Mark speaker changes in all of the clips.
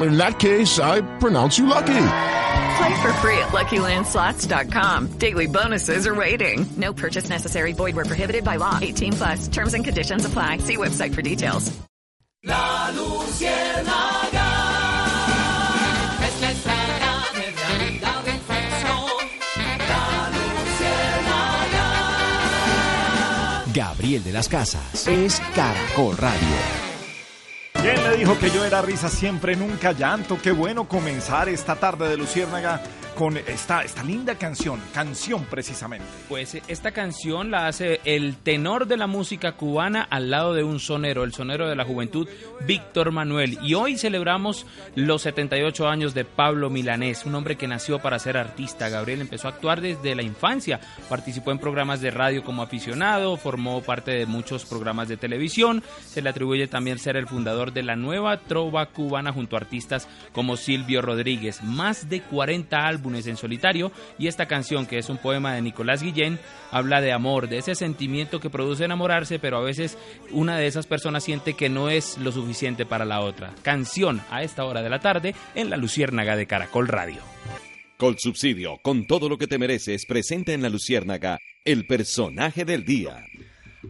Speaker 1: In that case, I pronounce you lucky.
Speaker 2: Play for free at LuckyLandSlots.com. Daily bonuses are waiting. No purchase necessary. Void where prohibited by law. 18 plus. Terms and conditions apply. See website for details.
Speaker 3: La Luciérnaga es la estrella de realidad en ficción. La Luciérnaga.
Speaker 4: Gabriel de las Casas es Caracol Radio.
Speaker 5: ¿Quién le dijo que yo era risa siempre, nunca llanto? Qué bueno comenzar esta tarde de Luciérnaga con esta, esta linda canción, canción precisamente.
Speaker 6: Pues esta canción la hace el tenor de la música cubana al lado de un sonero, el sonero de la juventud, Víctor Manuel. Y hoy celebramos los 78 años de Pablo Milanés, un hombre que nació para ser artista. Gabriel empezó a actuar desde la infancia, participó en programas de radio como aficionado, formó parte de muchos programas de televisión, se le atribuye también ser el fundador de la nueva trova cubana junto a artistas como Silvio Rodríguez, más de 40 álbumes en solitario y esta canción que es un poema de Nicolás Guillén habla de amor, de ese sentimiento que produce enamorarse, pero a veces una de esas personas siente que no es lo suficiente para la otra. Canción a esta hora de la tarde en la Luciérnaga de Caracol Radio.
Speaker 7: Col Subsidio, con todo lo que te mereces, presenta en la Luciérnaga el personaje del día.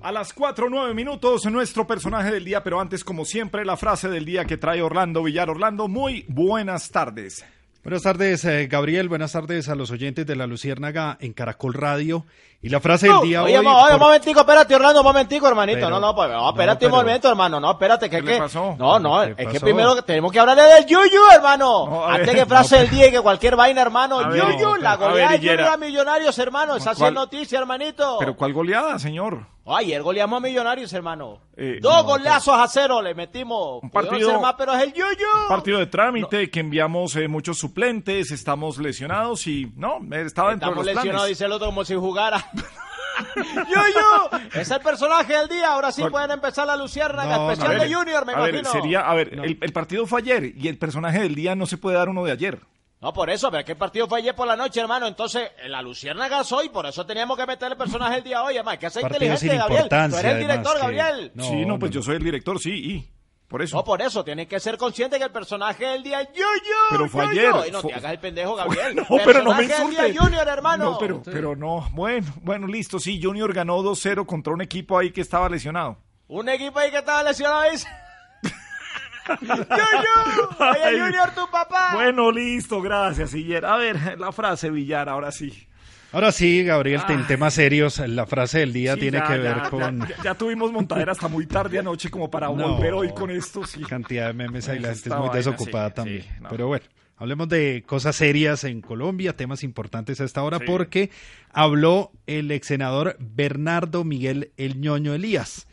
Speaker 5: A las 4 9 minutos, nuestro personaje del día, pero antes, como siempre, la frase del día que trae Orlando Villar. Orlando, muy buenas tardes.
Speaker 8: Buenas tardes, eh, Gabriel. Buenas tardes a los oyentes de la Luciérnaga en Caracol Radio. Y la frase del día
Speaker 9: oye,
Speaker 8: hoy...
Speaker 9: oye,
Speaker 8: por-
Speaker 9: un momentico, espérate, Orlando, un momentico, hermanito.
Speaker 8: Pero-
Speaker 9: no, no, pues, no,
Speaker 8: no,
Speaker 9: espérate
Speaker 8: pero-
Speaker 9: un momento, hermano. No, espérate, que
Speaker 5: ¿Qué le
Speaker 9: que.
Speaker 5: pasó?
Speaker 9: No, no,
Speaker 8: ¿Qué
Speaker 9: es que primero tenemos que hablarle del Yuyu, hermano.
Speaker 5: No,
Speaker 9: Antes
Speaker 5: ver,
Speaker 9: que frase del día y que cualquier vaina, hermano.
Speaker 5: Ver,
Speaker 9: Yuyu, la goleada de Yuyu a Millonarios, hermano. Esa es noticia, hermanito.
Speaker 5: Pero ¿cuál goleada, señor?
Speaker 9: Ayer goleamos a Millonarios, hermano.
Speaker 5: Eh,
Speaker 9: Dos
Speaker 5: no,
Speaker 9: golazos a cero le metimos.
Speaker 5: Un partido-
Speaker 9: ser más, pero es el Yuyu.
Speaker 5: Partido de trámite, que enviamos eh, muchos suplentes, estamos lesionados y no, estaba dentro
Speaker 9: Estamos
Speaker 5: de los
Speaker 9: lesionados,
Speaker 5: planes.
Speaker 9: dice el otro, como si jugara. Yuyu, es el personaje del día. Ahora sí pueden empezar la luciérnaga
Speaker 8: No,
Speaker 9: especial
Speaker 5: ver,
Speaker 9: de Junior, me
Speaker 5: a ver,
Speaker 9: imagino.
Speaker 5: sería, a ver, el, el partido fue ayer y el personaje del día no se puede dar uno de ayer.
Speaker 9: No, por eso, pero es que el partido fue ayer por la noche, hermano. Entonces, en la Luciérnaga soy, por eso teníamos que meter el personaje del día hoy. Además, hay que ser
Speaker 8: Partido
Speaker 9: inteligente, Gabriel. Tú eres el director,
Speaker 8: que-
Speaker 9: Gabriel.
Speaker 8: No,
Speaker 5: sí, no, pues yo soy el director, sí, y por eso.
Speaker 9: No, por eso, tienes que ser consciente que el personaje del día Yuyu.
Speaker 5: Pero fue
Speaker 9: Yuyu.
Speaker 5: ayer,
Speaker 9: Y no te hagas el pendejo, Gabriel.
Speaker 5: No, pero no me
Speaker 9: Personaje del día. Junior, hermano.
Speaker 5: No, pero, pero no, bueno, bueno, listo, sí, Junior ganó 2-0 contra un equipo ahí que estaba lesionado.
Speaker 9: Un equipo ahí que estaba lesionado dice. Oye,
Speaker 5: Ay.
Speaker 9: Junior, tu papá.
Speaker 5: Bueno, listo, gracias, Villar. A ver, la frase, Villar, ahora sí.
Speaker 8: Ahora sí, Gabriel, en temas serios, la frase del día
Speaker 5: Sí,
Speaker 8: tiene
Speaker 5: ya,
Speaker 8: que ver
Speaker 5: ya,
Speaker 8: con
Speaker 5: Ya, ya tuvimos montadera hasta muy tarde anoche como para
Speaker 8: No.
Speaker 5: volver hoy con esto, sí.
Speaker 8: cantidad de memes ahí, la gente es muy
Speaker 5: vaina,
Speaker 8: desocupada
Speaker 5: sí,
Speaker 8: también.
Speaker 5: no.
Speaker 8: Pero bueno, hablemos de cosas serias en Colombia, temas importantes a esta hora,
Speaker 5: Sí.
Speaker 8: porque habló el ex senador Bernardo Miguel El Ñoño Elías.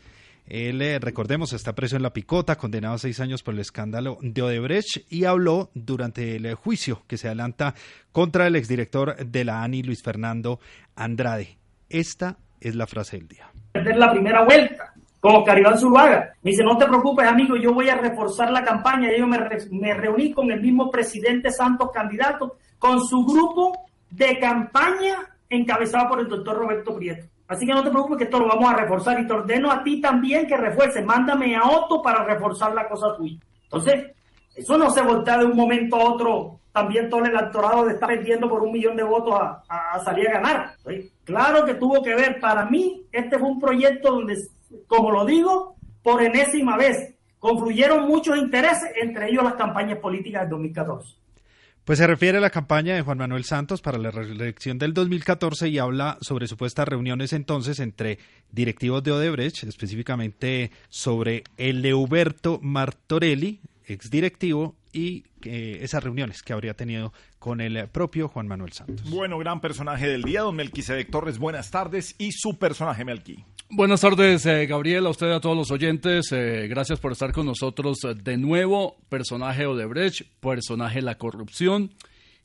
Speaker 8: Él, eh, recordemos, está preso en La Picota, condenado a seis años por el escándalo de Odebrecht y habló durante el juicio que se adelanta contra el exdirector de la ANI, Luis Fernando Andrade. Esta es la frase del día.
Speaker 10: perder la primera vuelta, como Caribán Zuluaga. Me dice, no te preocupes, amigo, yo voy a reforzar la campaña. Y yo me reuní con el mismo presidente Santos candidato, con su grupo de campaña encabezado por el doctor Roberto Prieto. Así que no te preocupes que esto lo vamos a reforzar y te ordeno a ti también que refuerces. Mándame a Otto para reforzar la cosa tuya. Entonces, eso no se voltea de un momento a otro también todo el electorado de estar perdiendo por un millón de votos a, salir a ganar. Claro que tuvo que ver. Para mí, este fue un proyecto donde, como lo digo, por enésima vez, confluyeron muchos intereses, entre ellos las campañas políticas del 2014.
Speaker 8: Pues se refiere a la campaña de Juan Manuel Santos para la reelección del 2014 y habla sobre supuestas reuniones entonces entre directivos de Odebrecht, específicamente sobre el Leuberto Martorelli, exdirectivo, y eh, esas reuniones que habría tenido con el propio Juan Manuel Santos.
Speaker 5: Bueno, gran personaje del día, don Melquisedec Torres, buenas tardes, y su personaje, Melqui.
Speaker 11: Buenas tardes, eh, Gabriel, a usted y a todos los oyentes. eh, gracias por estar con nosotros de nuevo. Personaje Odebrecht, personaje La Corrupción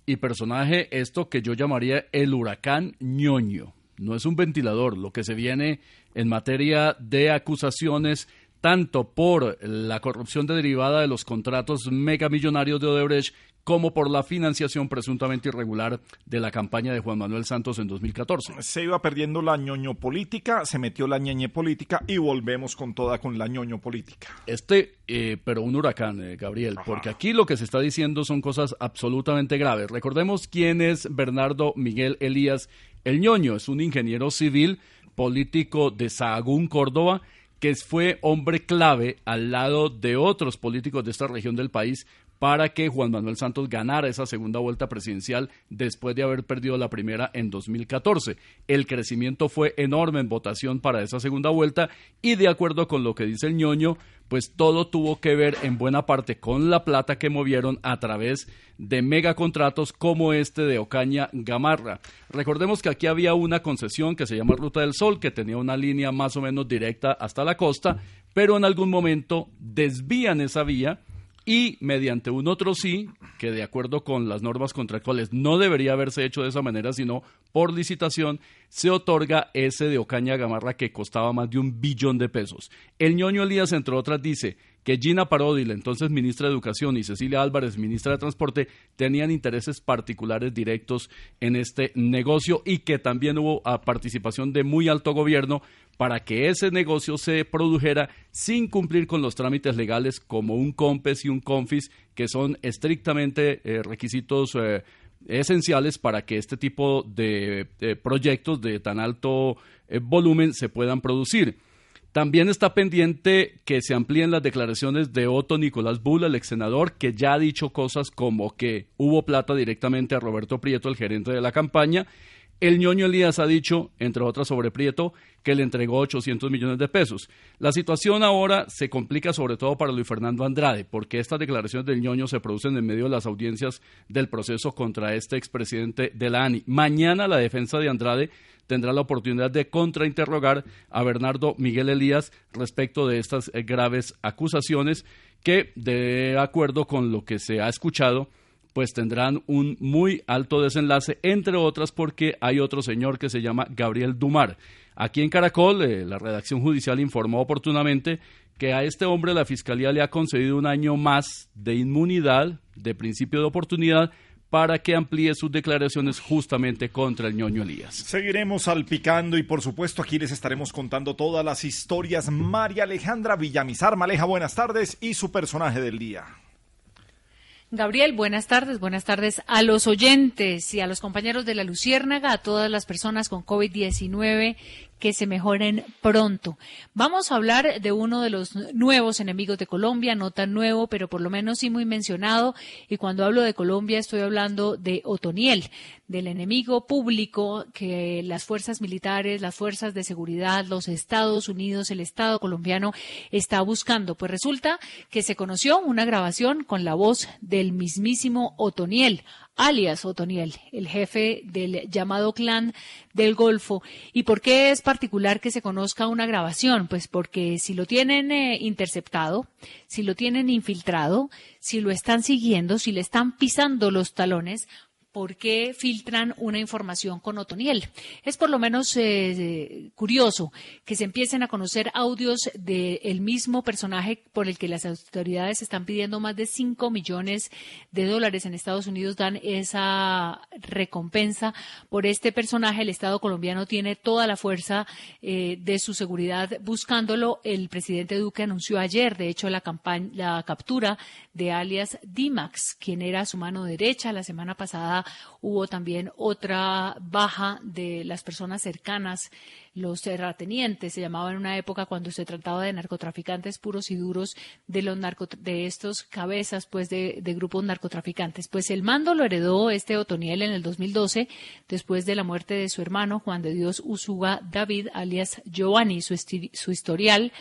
Speaker 11: y personaje esto que yo llamaría el huracán ñoño. No es un ventilador, lo que se viene en materia de acusaciones tanto por la corrupción derivada de los contratos megamillonarios de Odebrecht como por la financiación presuntamente irregular de la campaña de Juan Manuel Santos en 2014.
Speaker 5: Se iba perdiendo la ñoño política, se metió la ñeñe política y volvemos con toda con la ñoño política.
Speaker 11: Este, eh, pero un huracán, eh, Gabriel, porque aquí lo que se está diciendo son cosas absolutamente graves. Recordemos quién es Bernardo Miguel Elías el ñoño, es un ingeniero civil político de Sahagún, Córdoba, que fue hombre clave al lado de otros políticos de esta región del país para que Juan Manuel Santos ganara esa segunda vuelta presidencial después de haber perdido la primera en 2014. El crecimiento fue enorme en votación para esa segunda vuelta y de acuerdo con lo que dice el ñoño, pues todo tuvo que ver en buena parte con la plata que movieron a través de megacontratos como este de Ocaña Gamarra. Recordemos que aquí había una concesión que se llama Ruta del Sol, que tenía una línea más o menos directa hasta la costa, pero en algún momento desvían esa vía y mediante un otro sí, que de acuerdo con las normas contractuales no debería haberse hecho de esa manera, sino por licitación, se otorga ese de Ocaña Gamarra que costaba más de un billón de pesos. El ñoño Elías, entre otras, dice que Gina Parodi, la entonces ministra de Educación, y Cecilia Álvarez, ministra de Transporte, tenían intereses particulares directos en este negocio y que también hubo participación de muy alto gobierno para que ese negocio se produjera sin cumplir con los trámites legales como un COMPES y un CONFIS, que son estrictamente eh, requisitos eh, esenciales para que este tipo de, proyectos de tan alto eh, volumen se puedan producir. También está pendiente que se amplíen las declaraciones de Otto Nicolás Bull, el ex senador, que ya ha dicho cosas como que hubo plata directamente a Roberto Prieto, el gerente de la campaña. El ñoño Elías ha dicho, entre otras sobre Prieto, que le entregó 800 millones de pesos. La situación ahora se complica sobre todo para Luis Fernando Andrade, porque estas declaraciones del ñoño se producen en medio de las audiencias del proceso contra este expresidente de la ANI. Mañana la defensa de Andrade tendrá la oportunidad de contrainterrogar a Bernardo Miguel Elías respecto de estas eh, graves acusaciones que, de acuerdo con lo que se ha escuchado, pues tendrán un muy alto desenlace, entre otras porque hay otro señor que se llama Gabriel Dumar. Aquí en Caracol, eh, la redacción judicial informó oportunamente que a este hombre la Fiscalía le ha concedido un año más de inmunidad, de principio de oportunidad, para que amplíe sus declaraciones justamente contra el ñoño Elías.
Speaker 5: Seguiremos salpicando y por supuesto aquí les estaremos contando todas las historias. María Alejandra Villamizar Maleja, buenas tardes y su personaje del día.
Speaker 12: Gabriel, buenas tardes, buenas tardes a los oyentes y a los compañeros de la Luciérnaga, a todas las personas con COVID-19 que se mejoren pronto. Vamos a hablar de uno de los nuevos enemigos de Colombia, no tan nuevo, pero por lo menos sí muy mencionado. Y cuando hablo de Colombia estoy hablando de Otoniel, del enemigo público que las fuerzas militares, las fuerzas de seguridad, los Estados Unidos, el Estado colombiano está buscando. Pues resulta que se conoció una grabación con la voz del mismísimo Otoniel alias Otoniel, el jefe del llamado clan del Golfo. ¿Y por qué es particular que se conozca una grabación? Pues porque si lo tienen eh, interceptado, si lo tienen infiltrado, si lo están siguiendo, si le están pisando los talones, ¿por qué filtran una información con Otoniel? Es por lo menos eh, curioso que se empiecen a conocer audios del mismo personaje por el que las autoridades están pidiendo más de 5 millones de dólares en Estados Unidos, dan esa recompensa por este personaje. El Estado colombiano tiene toda la fuerza eh, de su seguridad buscándolo. El presidente Duque anunció ayer, de hecho, la, campaña, la captura de alias Dimax, quien era su mano derecha la semana pasada hubo también otra baja de las personas cercanas, los terratenientes, se llamaba en una época cuando se trataba de narcotraficantes puros y duros, de los narco, de estos cabezas pues de, de grupos narcotraficantes. Pues el mando lo heredó este Otoniel en el 2012, después de la muerte de su hermano Juan de Dios Usuga David, alias Giovanni, su, su historial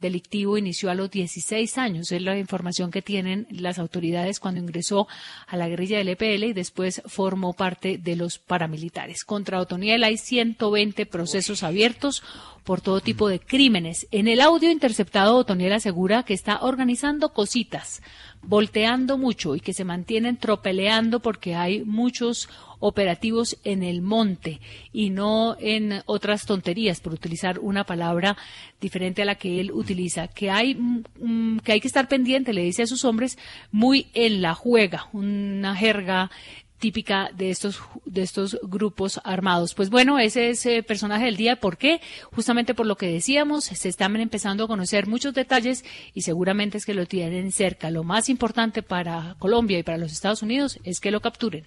Speaker 12: delictivo inició a los 16 años. Es la información que tienen las autoridades cuando ingresó a la guerrilla del EPL y después formó parte de los paramilitares. Contra Otoniel hay 120 procesos abiertos por todo tipo de crímenes. En el audio interceptado, Otoniel asegura que está organizando cositas, volteando mucho y que se mantienen tropeleando porque hay muchos operativos en el monte y no en otras tonterías, por utilizar una palabra diferente a la que él utiliza, que hay, mm, que hay que estar pendiente, le dice a sus hombres, muy en la juega, una jerga típica de estos de estos grupos armados. Pues bueno, ese es el personaje del día. ¿Por qué? Justamente por lo que decíamos, se están empezando a conocer muchos detalles y seguramente es que lo tienen cerca. Lo más importante para Colombia y para los Estados Unidos es que lo capturen.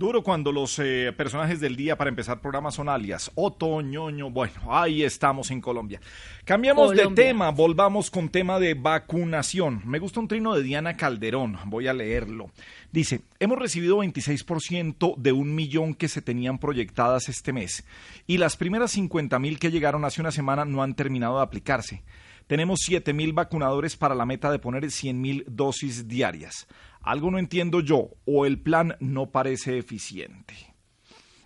Speaker 5: Duro cuando los eh, personajes del día para empezar programas son alias Otoñoño. Bueno, ahí estamos en Colombia. Cambiamos
Speaker 12: Colombia.
Speaker 5: de tema, volvamos con tema de vacunación. Me gusta un trino de Diana Calderón, voy a leerlo. Dice, hemos recibido 26% de un millón que se tenían proyectadas este mes y las primeras 50 mil que llegaron hace una semana no han terminado de aplicarse. Tenemos 7 mil vacunadores para la meta de poner 100 mil dosis diarias. Algo no entiendo yo o el plan no parece eficiente.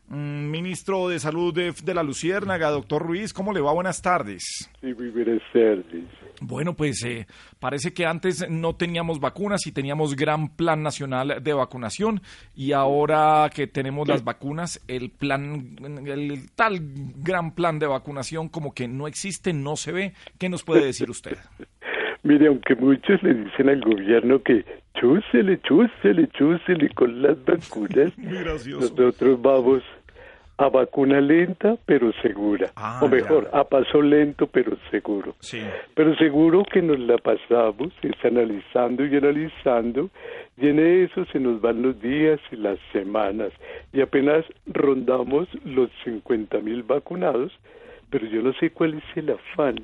Speaker 5: Mm, Ministro de Salud de, de la Luciérnaga, doctor Ruiz, ¿cómo le va? Buenas tardes.
Speaker 13: Sí, muy buenas tardes.
Speaker 5: Bueno, pues eh, parece que antes no teníamos vacunas y teníamos gran plan nacional de vacunación y ahora que tenemos las vacunas, el plan, el tal gran plan de vacunación como que no existe, no se ve. ¿Qué nos puede decir usted?
Speaker 13: Mire, aunque muchos le dicen al gobierno que chúsele, chúsele, chúsele con las vacunas, nosotros vamos a vacuna lenta pero segura,
Speaker 5: Ah,
Speaker 13: o mejor, a paso lento pero seguro.
Speaker 5: Sí.
Speaker 13: Pero seguro que nos la pasamos es analizando y analizando, y en eso se nos van los días y las semanas, y apenas rondamos los 50 mil vacunados, pero yo no sé cuál es el afán.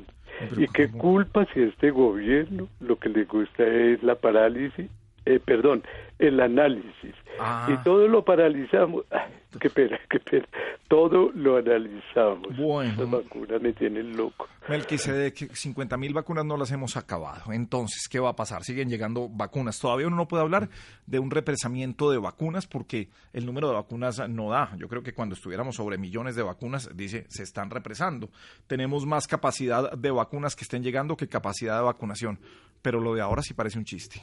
Speaker 13: ¿Y qué culpa si a este gobierno lo que le gusta es la parálisis? Eh, perdón, el análisis.
Speaker 5: Ah.
Speaker 13: Y todo lo paralizamos. Ay, qué pena, qué pena. Todo lo analizamos.
Speaker 5: Bueno.
Speaker 13: Estas vacunas me tienen loco.
Speaker 5: Melquisedec, 50 mil vacunas no las hemos acabado. Entonces, ¿qué va a pasar? Siguen llegando vacunas. Todavía uno no puede hablar de un represamiento de vacunas porque el número de vacunas no da. Yo creo que cuando estuviéramos sobre millones de vacunas, dice, se están represando. Tenemos más capacidad de vacunas que estén llegando que capacidad de vacunación. Pero lo de ahora sí parece un chiste.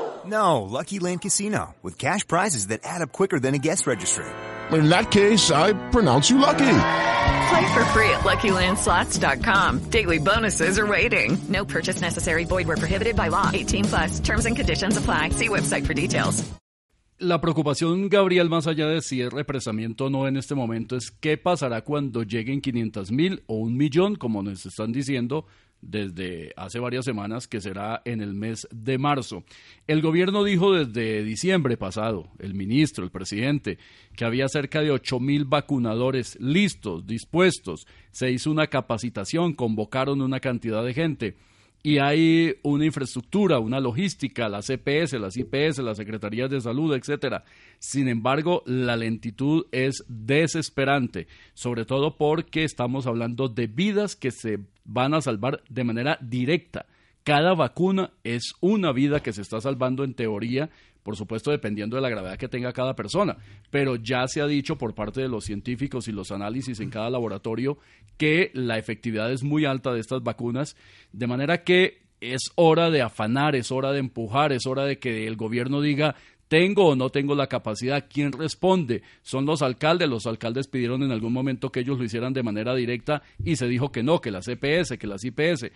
Speaker 14: No, Lucky Land Casino, with cash prizes that add up quicker than a guest registry.
Speaker 1: In that case, I pronounce you lucky.
Speaker 2: Play for free at LuckyLandSlots.com. Daily bonuses are waiting. No purchase necessary. Void were prohibited by law. 18 plus. Terms and conditions apply. See website for details.
Speaker 11: La preocupación, Gabriel, más allá de si es represamiento o no en este momento, es qué pasará cuando lleguen 500 mil o un millón, como nos están diciendo desde hace varias semanas, que será en el mes de marzo. El gobierno dijo desde diciembre pasado, el ministro, el presidente, que había cerca de 8 mil vacunadores listos, dispuestos. Se hizo una capacitación, convocaron una cantidad de gente y hay una infraestructura, una logística, las CPS, las IPS, las secretarías de salud, etcétera. Sin embargo, la lentitud es desesperante, sobre todo porque estamos hablando de vidas que se van a salvar de manera directa. Cada vacuna es una vida que se está salvando en teoría, por supuesto dependiendo de la gravedad que tenga cada persona, pero ya se ha dicho por parte de los científicos y los análisis en cada laboratorio que la efectividad es muy alta de estas vacunas, de manera que es hora de afanar, es hora de empujar, es hora de que el gobierno diga ¿Tengo o no tengo la capacidad? ¿Quién responde? Son los alcaldes. Los alcaldes pidieron en algún momento que ellos lo hicieran de manera directa y se dijo que no, que las EPS, que las IPS.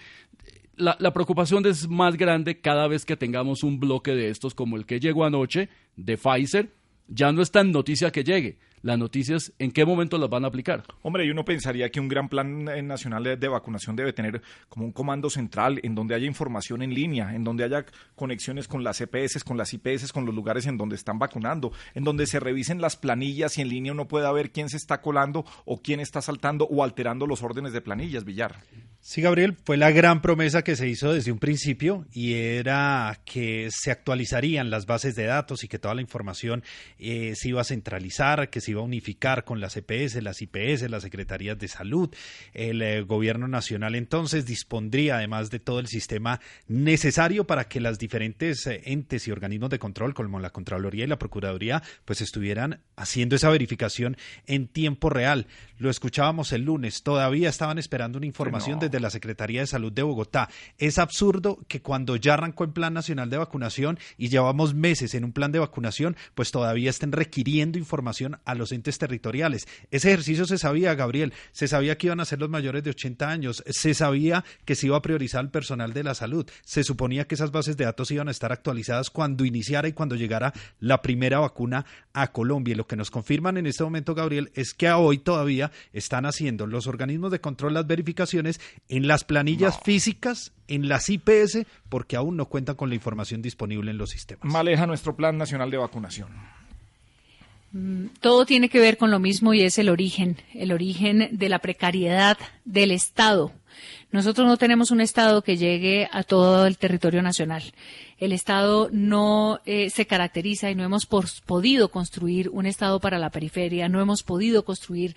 Speaker 11: La, preocupación es más grande cada vez que tengamos un bloque de estos como el que llegó anoche de Pfizer. Ya no es tan noticia que llegue. La noticia es en qué momento las van a aplicar.
Speaker 5: Hombre, y uno pensaría que un gran plan eh, nacional de, de, vacunación debe tener como un comando central en donde haya información en línea, en donde haya conexiones con las EPS, con las IPS, con los lugares en donde están vacunando, en donde se revisen las planillas y en línea uno pueda ver quién se está colando o quién está saltando o alterando los órdenes de planillas, Villar.
Speaker 8: Sí, Gabriel, fue la gran promesa que se hizo desde un principio y era que se actualizarían las bases de datos y que toda la información eh, se iba a centralizar, que se iba a unificar con las EPS, las IPS, las Secretarías de Salud. El eh, Gobierno Nacional entonces dispondría además de todo el sistema necesario para que las diferentes eh, entes y organismos de control, como la Contraloría y la Procuraduría, pues estuvieran haciendo esa verificación en tiempo real. Lo escuchábamos el lunes, todavía estaban esperando una información no. desde la Secretaría de Salud de Bogotá. Es absurdo que cuando ya arrancó el Plan Nacional de Vacunación y llevamos meses en un plan de vacunación, pues todavía estén requiriendo información a los entes territoriales. Ese ejercicio se sabía, Gabriel, se sabía que iban a ser los mayores de 80 años, se sabía que se iba a priorizar al personal de la salud, se suponía que esas bases de datos iban a estar actualizadas cuando iniciara y cuando llegara la primera vacuna a Colombia. Y lo que nos confirman en este momento, Gabriel, es que a hoy todavía están haciendo los organismos de control las verificaciones en las planillas no. físicas, en las IPS, porque aún no cuentan con la información disponible en los sistemas.
Speaker 5: Maleja nuestro Plan Nacional de Vacunación.
Speaker 12: Mm, todo tiene que ver con lo mismo y es el origen, el origen de la precariedad del Estado. Nosotros no tenemos un Estado que llegue a todo el territorio nacional. El Estado no eh, se caracteriza y no hemos podido construir un Estado para la periferia, no hemos podido construir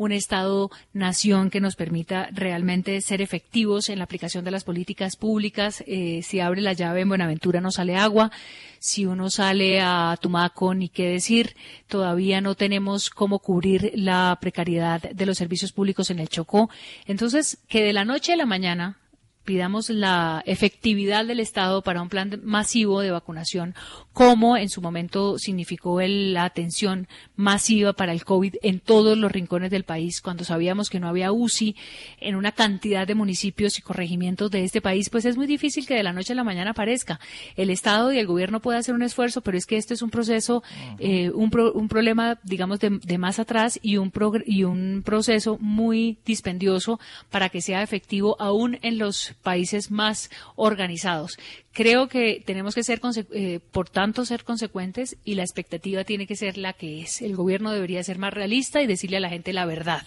Speaker 12: un Estado-nación que nos permita realmente ser efectivos en la aplicación de las políticas públicas. Eh, si abre la llave en Buenaventura no sale agua. Si uno sale a Tumaco, ni qué decir. Todavía no tenemos cómo cubrir la precariedad de los servicios públicos en el Chocó. Entonces, que de la noche a la mañana pidamos la efectividad del Estado para un plan masivo de vacunación, como en su momento significó el, la atención masiva para el COVID en todos los rincones del país, cuando sabíamos que no había UCI en una cantidad de municipios y corregimientos de este país, pues es muy difícil que de la noche a la mañana aparezca. El Estado y el gobierno pueden hacer un esfuerzo, pero es que esto es un proceso, eh, un, pro, un, problema, digamos, de, de, más atrás y un, y un proceso muy dispendioso para que sea efectivo aún en los países más organizados. Creo que tenemos que ser, eh, por tanto, ser consecuentes y la expectativa tiene que ser la que es. El gobierno debería ser más realista y decirle a la gente la verdad.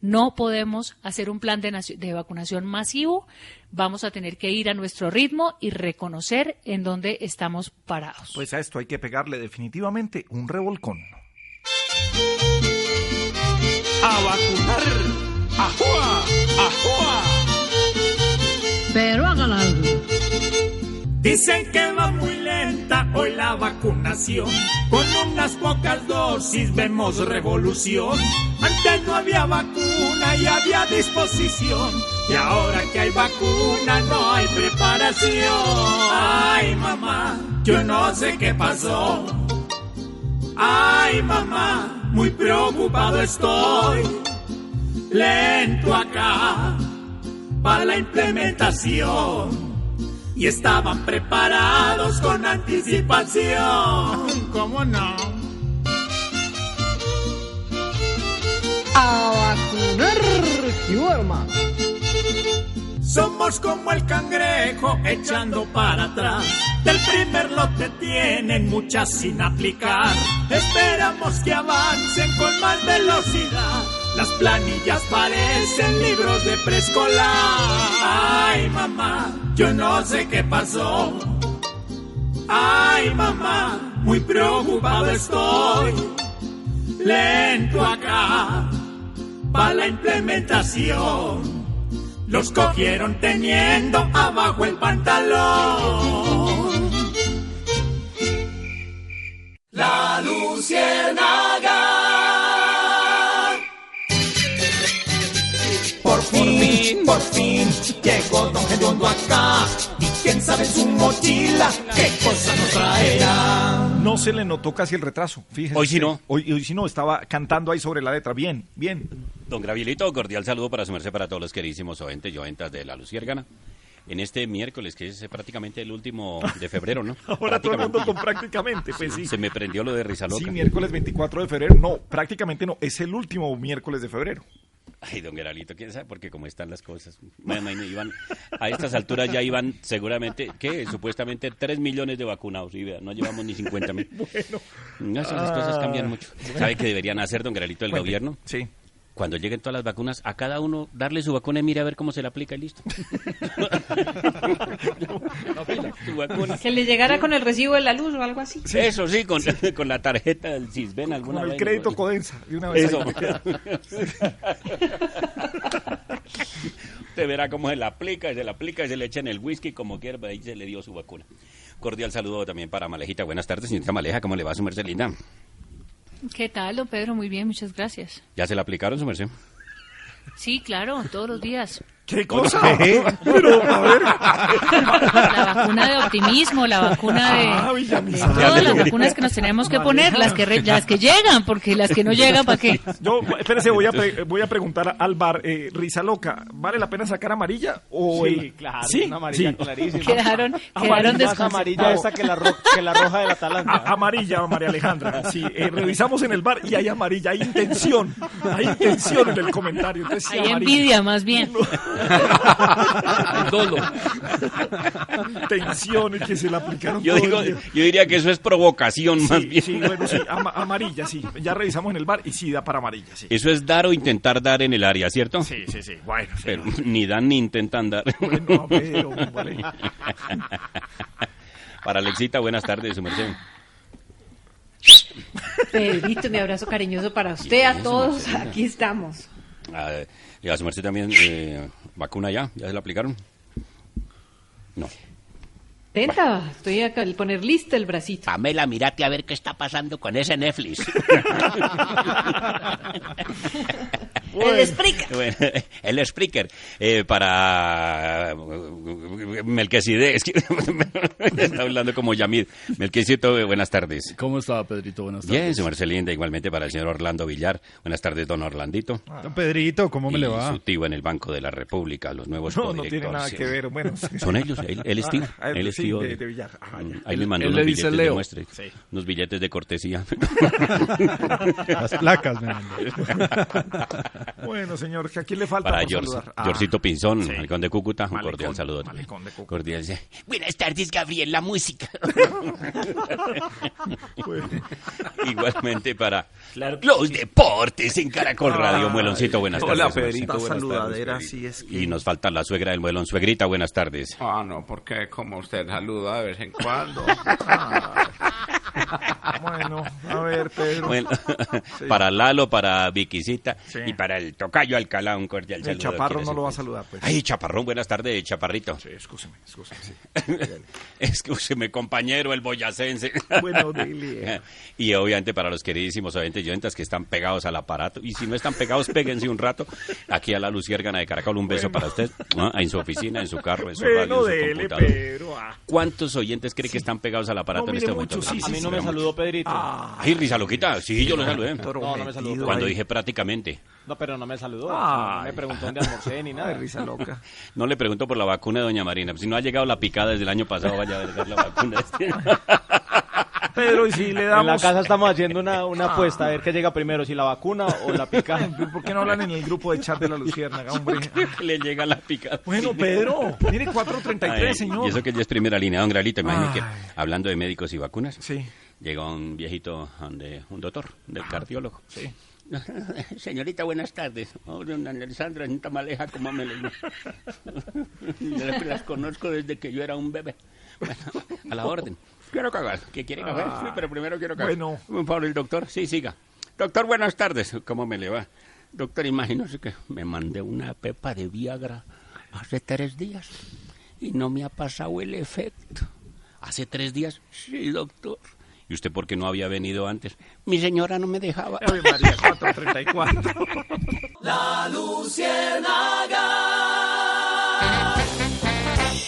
Speaker 12: No podemos hacer un plan de, de vacunación masivo. Vamos a tener que ir a nuestro ritmo y reconocer en dónde estamos parados.
Speaker 5: Pues a esto hay que pegarle definitivamente un revolcón.
Speaker 15: A vacunar. ¡Ajua! ¡Ajua!
Speaker 16: Pero hagan algo.
Speaker 15: Dicen que va muy lenta hoy la vacunación. Con unas pocas dosis vemos revolución. Antes no había vacuna y había disposición. Y ahora que hay vacuna no hay preparación. Ay mamá, yo no sé qué pasó. Ay mamá, muy preocupado estoy. Lento acá para la implementación y estaban preparados con anticipación.
Speaker 16: ¿Cómo no?
Speaker 15: A vacunar. Somos como el cangrejo echando para atrás. Del primer lote tienen muchas sin aplicar. Esperamos que avancen con más velocidad. Las planillas parecen libros de preescolar. Ay, mamá, yo no sé qué pasó. Ay, mamá, muy preocupado estoy. Lento acá, para la implementación. los cogieron teniendo abajo el pantalón. La luciérnaga. Fin, por fin, llegó Don Gediondo acá. Y quién sabe en su mochila qué cosa nos traerá.
Speaker 5: No se le notó casi el retraso, fíjese.
Speaker 17: Hoy sí no.
Speaker 5: Hoy, hoy sí no, estaba cantando ahí sobre la letra. Bien, bien.
Speaker 17: Don Gravielito, cordial saludo para su merced para todos los queridísimos oyentes y oyentas de la Luciérgana. En este miércoles, que es prácticamente el último de febrero, ¿no?
Speaker 5: Ahora todo el mundo con prácticamente, pues sí.
Speaker 17: Se me prendió lo de risa loca.
Speaker 5: Sí, miércoles 24 de febrero. No, prácticamente no, es el último miércoles de febrero.
Speaker 17: Ay, don Geralito, quién sabe, porque cómo están las cosas. Iban, a estas alturas ya iban seguramente, ¿qué? Supuestamente 3 millones de vacunados. Y vea, no llevamos ni 50 mil.
Speaker 5: Bueno.
Speaker 17: No, eso, las cosas cambian mucho. ¿Sabe qué deberían hacer, don Geralito, el gobierno?
Speaker 5: Sí.
Speaker 17: Cuando lleguen todas las vacunas, a cada uno darle su vacuna y mire a ver cómo se la aplica y listo.
Speaker 12: Que le llegara con el recibo de la luz o algo así.
Speaker 17: Eso sí, con, con la tarjeta del Cisben alguna
Speaker 5: Con el crédito
Speaker 17: ¿no?
Speaker 5: Codensa, de una vez.
Speaker 17: Eso. Usted verá cómo se la aplica, y se la aplica y se le echa en el whisky como quiera, ahí se le dio su vacuna. Cordial saludo también para Malejita. Buenas tardes, señorita Maleja, ¿cómo le va su merced linda?
Speaker 12: ¿Qué tal, don Pedro? Muy bien, muchas gracias.
Speaker 17: ¿Ya se la aplicaron su merced?
Speaker 12: Sí, claro, todos los días.
Speaker 5: ¿Qué cosa?
Speaker 17: ¿Qué?
Speaker 5: Pero, a ver.
Speaker 12: La vacuna de optimismo, la vacuna de,
Speaker 5: Ah,
Speaker 12: de todas las vacunas que nos tenemos que poner, las que, re- las que llegan, porque las que no llegan, ¿para qué?
Speaker 5: Yo, espérese, voy a, pre- voy a preguntar al bar, eh, Risa Loca, ¿vale la pena sacar amarilla? O
Speaker 18: Sí,
Speaker 5: el-
Speaker 18: claro,
Speaker 5: ¿Sí?
Speaker 18: una amarilla
Speaker 5: Sí.
Speaker 18: clarísima.
Speaker 12: Quedaron, quedaron
Speaker 18: más amarilla esta que la, ro- que la roja del Atalanta.
Speaker 5: A- amarilla, María Alejandra. Sí, eh, revisamos en el bar y hay amarilla, hay intención. Hay intención en el comentario. Entonces, sí,
Speaker 12: Hay
Speaker 5: amarilla.
Speaker 12: envidia, más bien.
Speaker 17: Dolo.
Speaker 5: Tensión y que se la aplicaron
Speaker 17: Yo, digo, diría que eso es provocación más bien.
Speaker 5: sí, bueno, sí, ama- amarilla, sí. Ya revisamos en el bar y sí da para amarilla, sí.
Speaker 17: Eso es dar o intentar dar en el área, ¿cierto?
Speaker 5: Sí, sí, sí. Bueno, sí.
Speaker 17: Pero ni dan ni intentan dar.
Speaker 5: Bueno, pero, vale.
Speaker 17: Para Alexita, buenas tardes, su merced.
Speaker 16: Pedrito, mi abrazo cariñoso para usted, a todos. Aquí estamos.
Speaker 17: Ah, y a su merced también, eh, vacuna ya, ¿ya se la aplicaron? No.
Speaker 16: Tenta, estoy acá al poner lista el bracito.
Speaker 17: Pamela, mírate a ver qué está pasando con ese Netflix.
Speaker 16: El Spreaker.
Speaker 17: Bueno, el Spreaker eh, para eh, Melquisedec, es que está hablando como Yamid. Melquisedec, buenas tardes.
Speaker 11: ¿Cómo está, Pedrito? Buenas tardes.
Speaker 17: Bien, su merced linda, igualmente para el señor Orlando Villar. Buenas tardes, don Orlandito.
Speaker 8: Don Pedrito, ¿cómo me
Speaker 17: y
Speaker 8: le va?
Speaker 17: su tío en el Banco de la República, los nuevos
Speaker 5: No, no tiene nada que ver. Bueno, sí.
Speaker 17: Son ellos, él, él es tío.
Speaker 5: Ah,
Speaker 17: él es
Speaker 5: sí,
Speaker 17: tío
Speaker 5: de, de Villar. Ah, ya.
Speaker 17: Ahí le mandó unos
Speaker 11: le dice
Speaker 17: billetes de
Speaker 11: Leo.
Speaker 17: muestre,
Speaker 5: Sí.
Speaker 17: unos billetes de cortesía.
Speaker 8: Las placas me mandó.
Speaker 5: Bueno, señor, ¿a quién le falta
Speaker 17: Para
Speaker 5: saludar? Ah,
Speaker 17: Georgito Pinzón,
Speaker 5: sí.
Speaker 17: Malecón de Cúcuta, un
Speaker 5: Malecón,
Speaker 17: cordial saludo.
Speaker 5: Malecón de Cúcuta.
Speaker 17: Cordial. sí. Buenas tardes, Gabriel, la música. Igualmente para los deportes en Caracol Radio. Mueloncito, buenas
Speaker 19: hola,
Speaker 17: tardes.
Speaker 19: Pedrito,
Speaker 17: Muelocito.
Speaker 19: buenas saludadera, tardes. sí, es que-
Speaker 17: Y nos falta la suegra del muelón, suegrita, buenas tardes.
Speaker 19: Ah, no, porque como usted saluda de vez en cuando.
Speaker 5: Bueno, a ver, Pedro.
Speaker 17: Bueno,
Speaker 5: Sí.
Speaker 17: para Lalo, para Viquisita
Speaker 5: Sí.
Speaker 17: y para el tocayo Alcalá, un cordial
Speaker 5: El
Speaker 17: saludo.
Speaker 5: chaparro
Speaker 17: ¿Quién
Speaker 5: no lo va a
Speaker 17: el-
Speaker 5: saludar, pues.
Speaker 17: Ay, chaparrón, buenas tardes, chaparrito.
Speaker 5: Sí, escúcheme, escúcheme, sí.
Speaker 17: Escúcheme, compañero, el boyacense.
Speaker 5: Bueno, dile.
Speaker 17: Y obviamente para los queridísimos oyentes oyentas que están pegados al aparato. Y si no están pegados, péguense un rato. Aquí a la Luciérgana de Caracol, un beso para usted. ¿no? En su oficina, en su carro, en su
Speaker 5: Bueno,
Speaker 17: radio, en su
Speaker 5: dele,
Speaker 17: computador.
Speaker 5: Pedro. ah.
Speaker 17: ¿Cuántos oyentes cree que están pegados al aparato
Speaker 5: No,
Speaker 17: en este momento?
Speaker 5: sí,
Speaker 18: A
Speaker 5: sí,
Speaker 18: mí no me saludó Pedrito.
Speaker 17: Ay, Risa Loquita, sí, yo lo saludé.
Speaker 18: No, no me saludó.
Speaker 17: Cuando
Speaker 18: ahí.
Speaker 17: dije prácticamente.
Speaker 18: No, pero no me saludó.
Speaker 5: Ay.
Speaker 18: no me preguntó dónde almorcé ni nada.
Speaker 5: Ay, risa loca.
Speaker 17: No le pregunto por la vacuna de Doña Marina. Si no ha llegado la picada desde el año pasado, vaya a ver la vacuna.
Speaker 5: Pedro, y si le damos...
Speaker 18: En la casa estamos haciendo una, una apuesta a ver qué llega primero, si la vacuna o la picada.
Speaker 5: ¿Por qué no hablan en el grupo de chat de la Luciérnaga, hombre?
Speaker 17: le llega la picada.
Speaker 5: Bueno, Pedro, mire 4.33,
Speaker 17: Ay,
Speaker 5: señor.
Speaker 17: Y eso que ya es primera línea, don Gralito. Imagínate que, hablando de médicos y vacunas,
Speaker 5: Sí,
Speaker 17: llegó un viejito donde un doctor, del cardiólogo.
Speaker 5: sí.
Speaker 17: Señorita, buenas tardes. Oh, don Alessandra, en Tamaleja, ¿cómo me le... Las las conozco desde que yo era un bebé. Bueno, a la orden. Quiero cagar. ¿Qué quiere café?
Speaker 5: Ah,
Speaker 17: Sí, pero primero quiero cagar.
Speaker 5: bueno.
Speaker 17: Por favor, el doctor. Sí, siga. Doctor, buenas tardes. ¿Cómo me le va? Doctor, imagínese que me mandé una pepa de Viagra Hace tres días. Y no me ha pasado el efecto. ¿Hace tres días? Sí, doctor. ¿Y usted por qué no había venido antes? Mi señora no me dejaba.
Speaker 5: Ave María, 434.
Speaker 15: La Luciérnaga.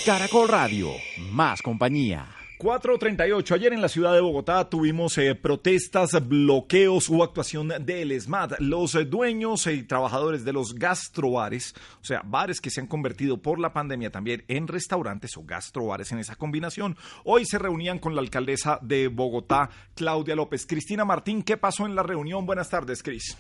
Speaker 7: Caracol Radio, más compañía.
Speaker 5: 438. Ayer en la ciudad de Bogotá tuvimos eh, protestas, bloqueos, hubo actuación del SMAT. Los eh, dueños y trabajadores de los gastrobares, o sea, bares que se han convertido por la pandemia también en restaurantes o gastrobares en esa combinación, hoy se reunían con la alcaldesa de Bogotá, Claudia López. Cristina Martín, ¿qué pasó en la reunión? Buenas tardes, Cris.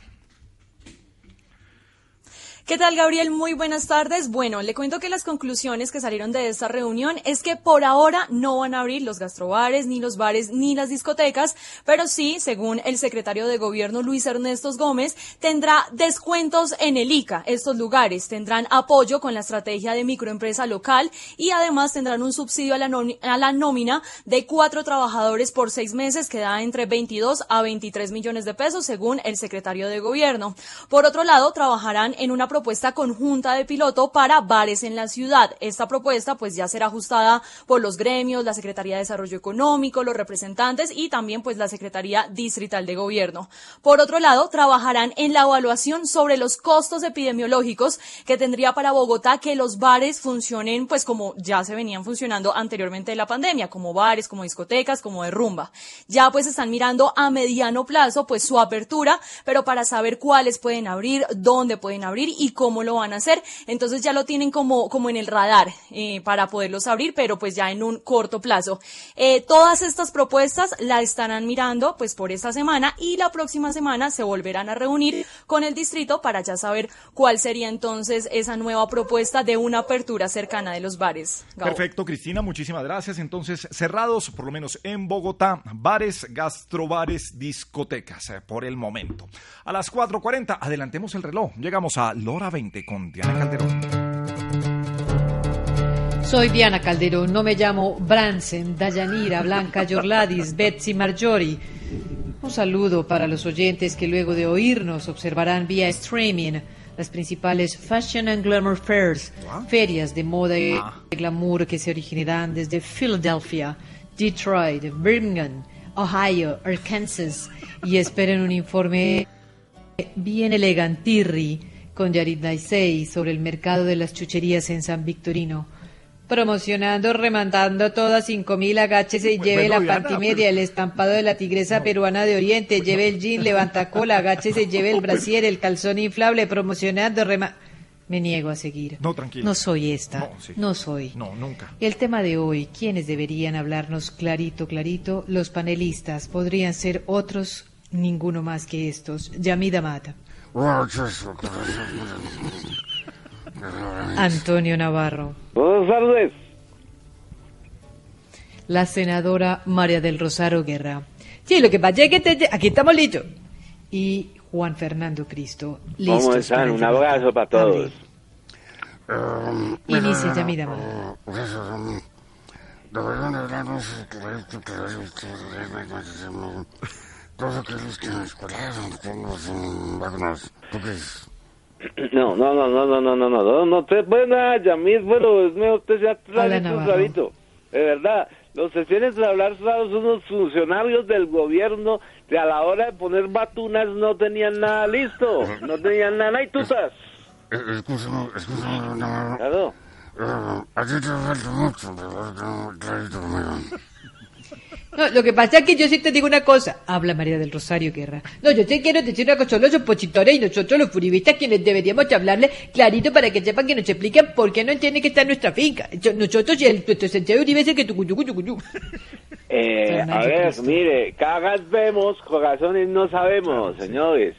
Speaker 20: ¿Qué tal, Gabriel? Muy buenas tardes. Bueno, le cuento que las conclusiones que salieron de esta reunión es que por ahora no van a abrir los gastrobares, ni los bares, ni las discotecas, pero sí, según el secretario de Gobierno Luis Ernesto Gómez, tendrá descuentos en el ICA. Estos lugares tendrán apoyo con la estrategia de microempresa local y además tendrán un subsidio a la, a la nómina de cuatro trabajadores por seis meses que da entre 22 a 23 millones de pesos, según el secretario de Gobierno. Por otro lado, trabajarán en una propuesta conjunta de piloto para bares en la ciudad. Esta propuesta pues ya será ajustada por los gremios, la Secretaría de Desarrollo Económico, los representantes y también pues la Secretaría Distrital de Gobierno. Por otro lado, trabajarán en la evaluación sobre los costos epidemiológicos que tendría para Bogotá que los bares funcionen pues como ya se venían funcionando anteriormente de la pandemia, como bares, como discotecas, como de rumba. Ya pues están mirando a mediano plazo pues su apertura, pero para saber cuáles pueden abrir, dónde pueden abrir y cómo lo van a hacer. Entonces ya lo tienen como, como en el radar eh, para poderlos abrir, pero pues ya en un corto plazo. Eh, todas estas propuestas las estarán mirando pues por esta semana y la próxima semana se volverán a reunir con el distrito para ya saber cuál sería entonces esa nueva propuesta de una apertura cercana de los bares.
Speaker 5: Perfecto, Cristina, muchísimas gracias. Entonces, cerrados, por lo menos en Bogotá, bares, gastrobares, discotecas, eh, por el momento. A las 4.40, adelantemos el reloj. Llegamos a Lora 20 con Diana Calderón.
Speaker 16: Soy Diana Calderón, no me llamo Bransen, Dayanira, Blanca Yorladis, Betsy Marjorie. Un saludo para los oyentes que luego de oírnos observarán vía streaming las principales Fashion and Glamour Fairs, ferias de moda y glamour que se originarán desde Philadelphia, Detroit, Birmingham, Ohio, Arkansas y esperen un informe bien elegantirri con Yarid Naisei sobre el mercado de las chucherías en San Victorino. Promocionando, remandando todas cinco mil, agáchese y lleve
Speaker 15: Bueno,
Speaker 16: la pantimedia, el estampado de la tigresa peruana de Oriente, lleve el jean, levanta cola, agáchese, lleve el brasier, el calzón inflable, promocionando, rema... Me niego a seguir.
Speaker 5: No, tranquilo.
Speaker 16: No soy esta.
Speaker 5: No, sí.
Speaker 16: No soy.
Speaker 5: No, nunca.
Speaker 16: El tema de hoy, ¿quiénes deberían hablarnos clarito, clarito? Los panelistas podrían ser otros, ninguno más que estos. Yamida Mata, Antonio Navarro,
Speaker 21: Buenas tardes.
Speaker 16: la senadora María del Rosario Guerra. Sí, lo que pasa es que te- aquí estamos listos. Y Juan Fernando Cristo. Listos
Speaker 21: ¿Cómo están? Un abrazo para todos.
Speaker 16: Inicie, Yamida Mata.
Speaker 21: No, no, no, no, no, no, no, no, no, no te buena, Yamil, bueno, es mejor usted sea clarito. De verdad, los que tienen que hablar son unos funcionarios del gobierno que a la hora de poner batunas no tenían nada listo, no tenían nada, y tú estás.
Speaker 22: Escúchame, escúchame, Navarro.
Speaker 21: Claro.
Speaker 22: A ti te falta mucho, pero clarito conmigo.
Speaker 16: No, lo que pasa es que yo sí te digo una cosa. Habla María del Rosario Guerra. No, yo te quiero decir una cosa. Los opositores y nosotros los furibistas quienes deberíamos hablarle clarito para que sepan que nos expliquen por qué no entienden que está en nuestra finca. Nosotros y el nuestro Santiago Uribe es el que tu cuyu, cuyu, cuyu.
Speaker 21: Eh, a ver, mire, cagas vemos, corazones no sabemos, señores.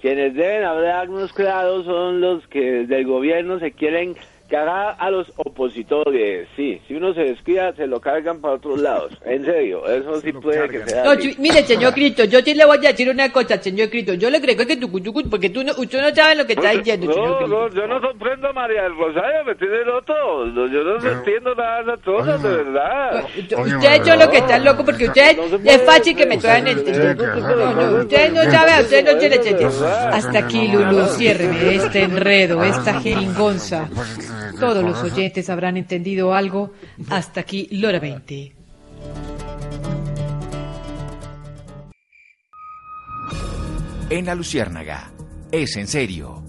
Speaker 21: Quienes deben hablarnos claros son los que del gobierno se quieren cagar a los opositores. Sí, si uno se descuida, se lo cargan para otros lados. En serio, eso sí puede que sea
Speaker 16: No,
Speaker 21: así.
Speaker 16: mire, señor Cristo, yo sí le voy a decir una cosa, señor Cristo. Yo le creo que cuyu, porque tú no, usted no sabe lo que está diciendo, señor
Speaker 21: No,
Speaker 16: Cristo.
Speaker 21: no, yo no comprendo a María del Rosario, me tiene loco. No, Yo no entiendo nada de esas cosas, de verdad.
Speaker 16: Ustedes son los que están locos porque ustedes es fácil que me puedan entender. No, no, ustedes no saben, a ustedes no se entiende. Hasta aquí, Lulu, ciérreme este enredo, esta jeringonza. Todos los oyentes habrán entendido algo. Hasta aquí, Lora 20.
Speaker 7: En la Luciérnaga. Es en serio.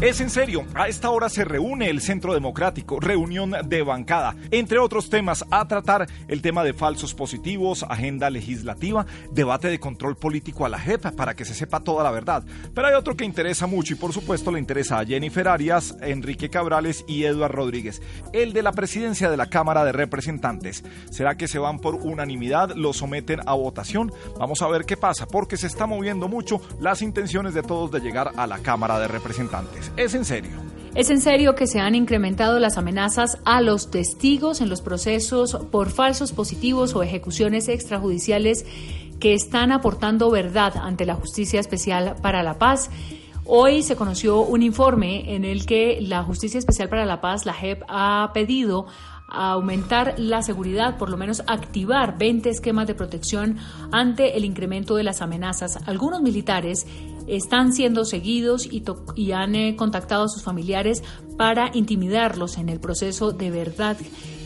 Speaker 5: Es en serio, a esta hora se reúne el Centro Democrático, reunión de bancada, entre otros temas a tratar el tema de falsos positivos, agenda legislativa, debate de control político a la JEP para que se sepa toda la verdad. Pero hay otro que interesa mucho y por supuesto le interesa a Jennifer Arias, Enrique Cabrales y Eduard Rodríguez, el de la presidencia de la Cámara de Representantes. ¿Será que se van por unanimidad, lo someten a votación? Vamos a ver qué pasa, porque se está moviendo mucho las intenciones de todos de llegar a la Cámara de Representantes. Es en serio.
Speaker 12: Es en serio que se han incrementado las amenazas a los testigos en los procesos por falsos positivos o ejecuciones extrajudiciales que están aportando verdad ante la Justicia Especial para la Paz. Hoy se conoció un informe en el que la Justicia Especial para la Paz, la JEP, ha pedido aumentar la seguridad, por lo menos activar 20 esquemas de protección ante el incremento de las amenazas. Algunos militares están siendo seguidos y, y han eh, contactado a sus familiares para intimidarlos en el proceso de verdad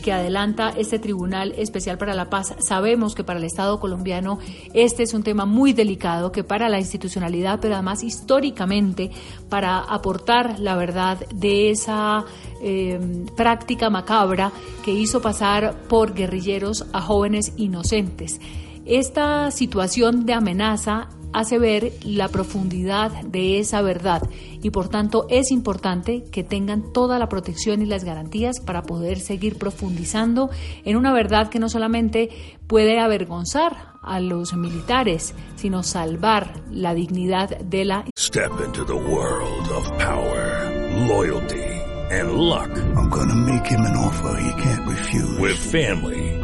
Speaker 12: que adelanta este Tribunal Especial para la Paz. Sabemos que para el Estado colombiano este es un tema muy delicado, que para la institucionalidad, pero además históricamente para aportar la verdad de esa eh, práctica macabra que hizo pasar por guerrilleros a jóvenes inocentes. Esta situación de amenaza hace ver la profundidad de esa verdad y por tanto es importante que tengan toda la protección y las garantías para poder seguir profundizando en una verdad que no solamente puede avergonzar a los militares, sino salvar la dignidad de la
Speaker 23: Step into the world of power, loyalty and luck. I'm gonna make him an offer he can't refuse. With family,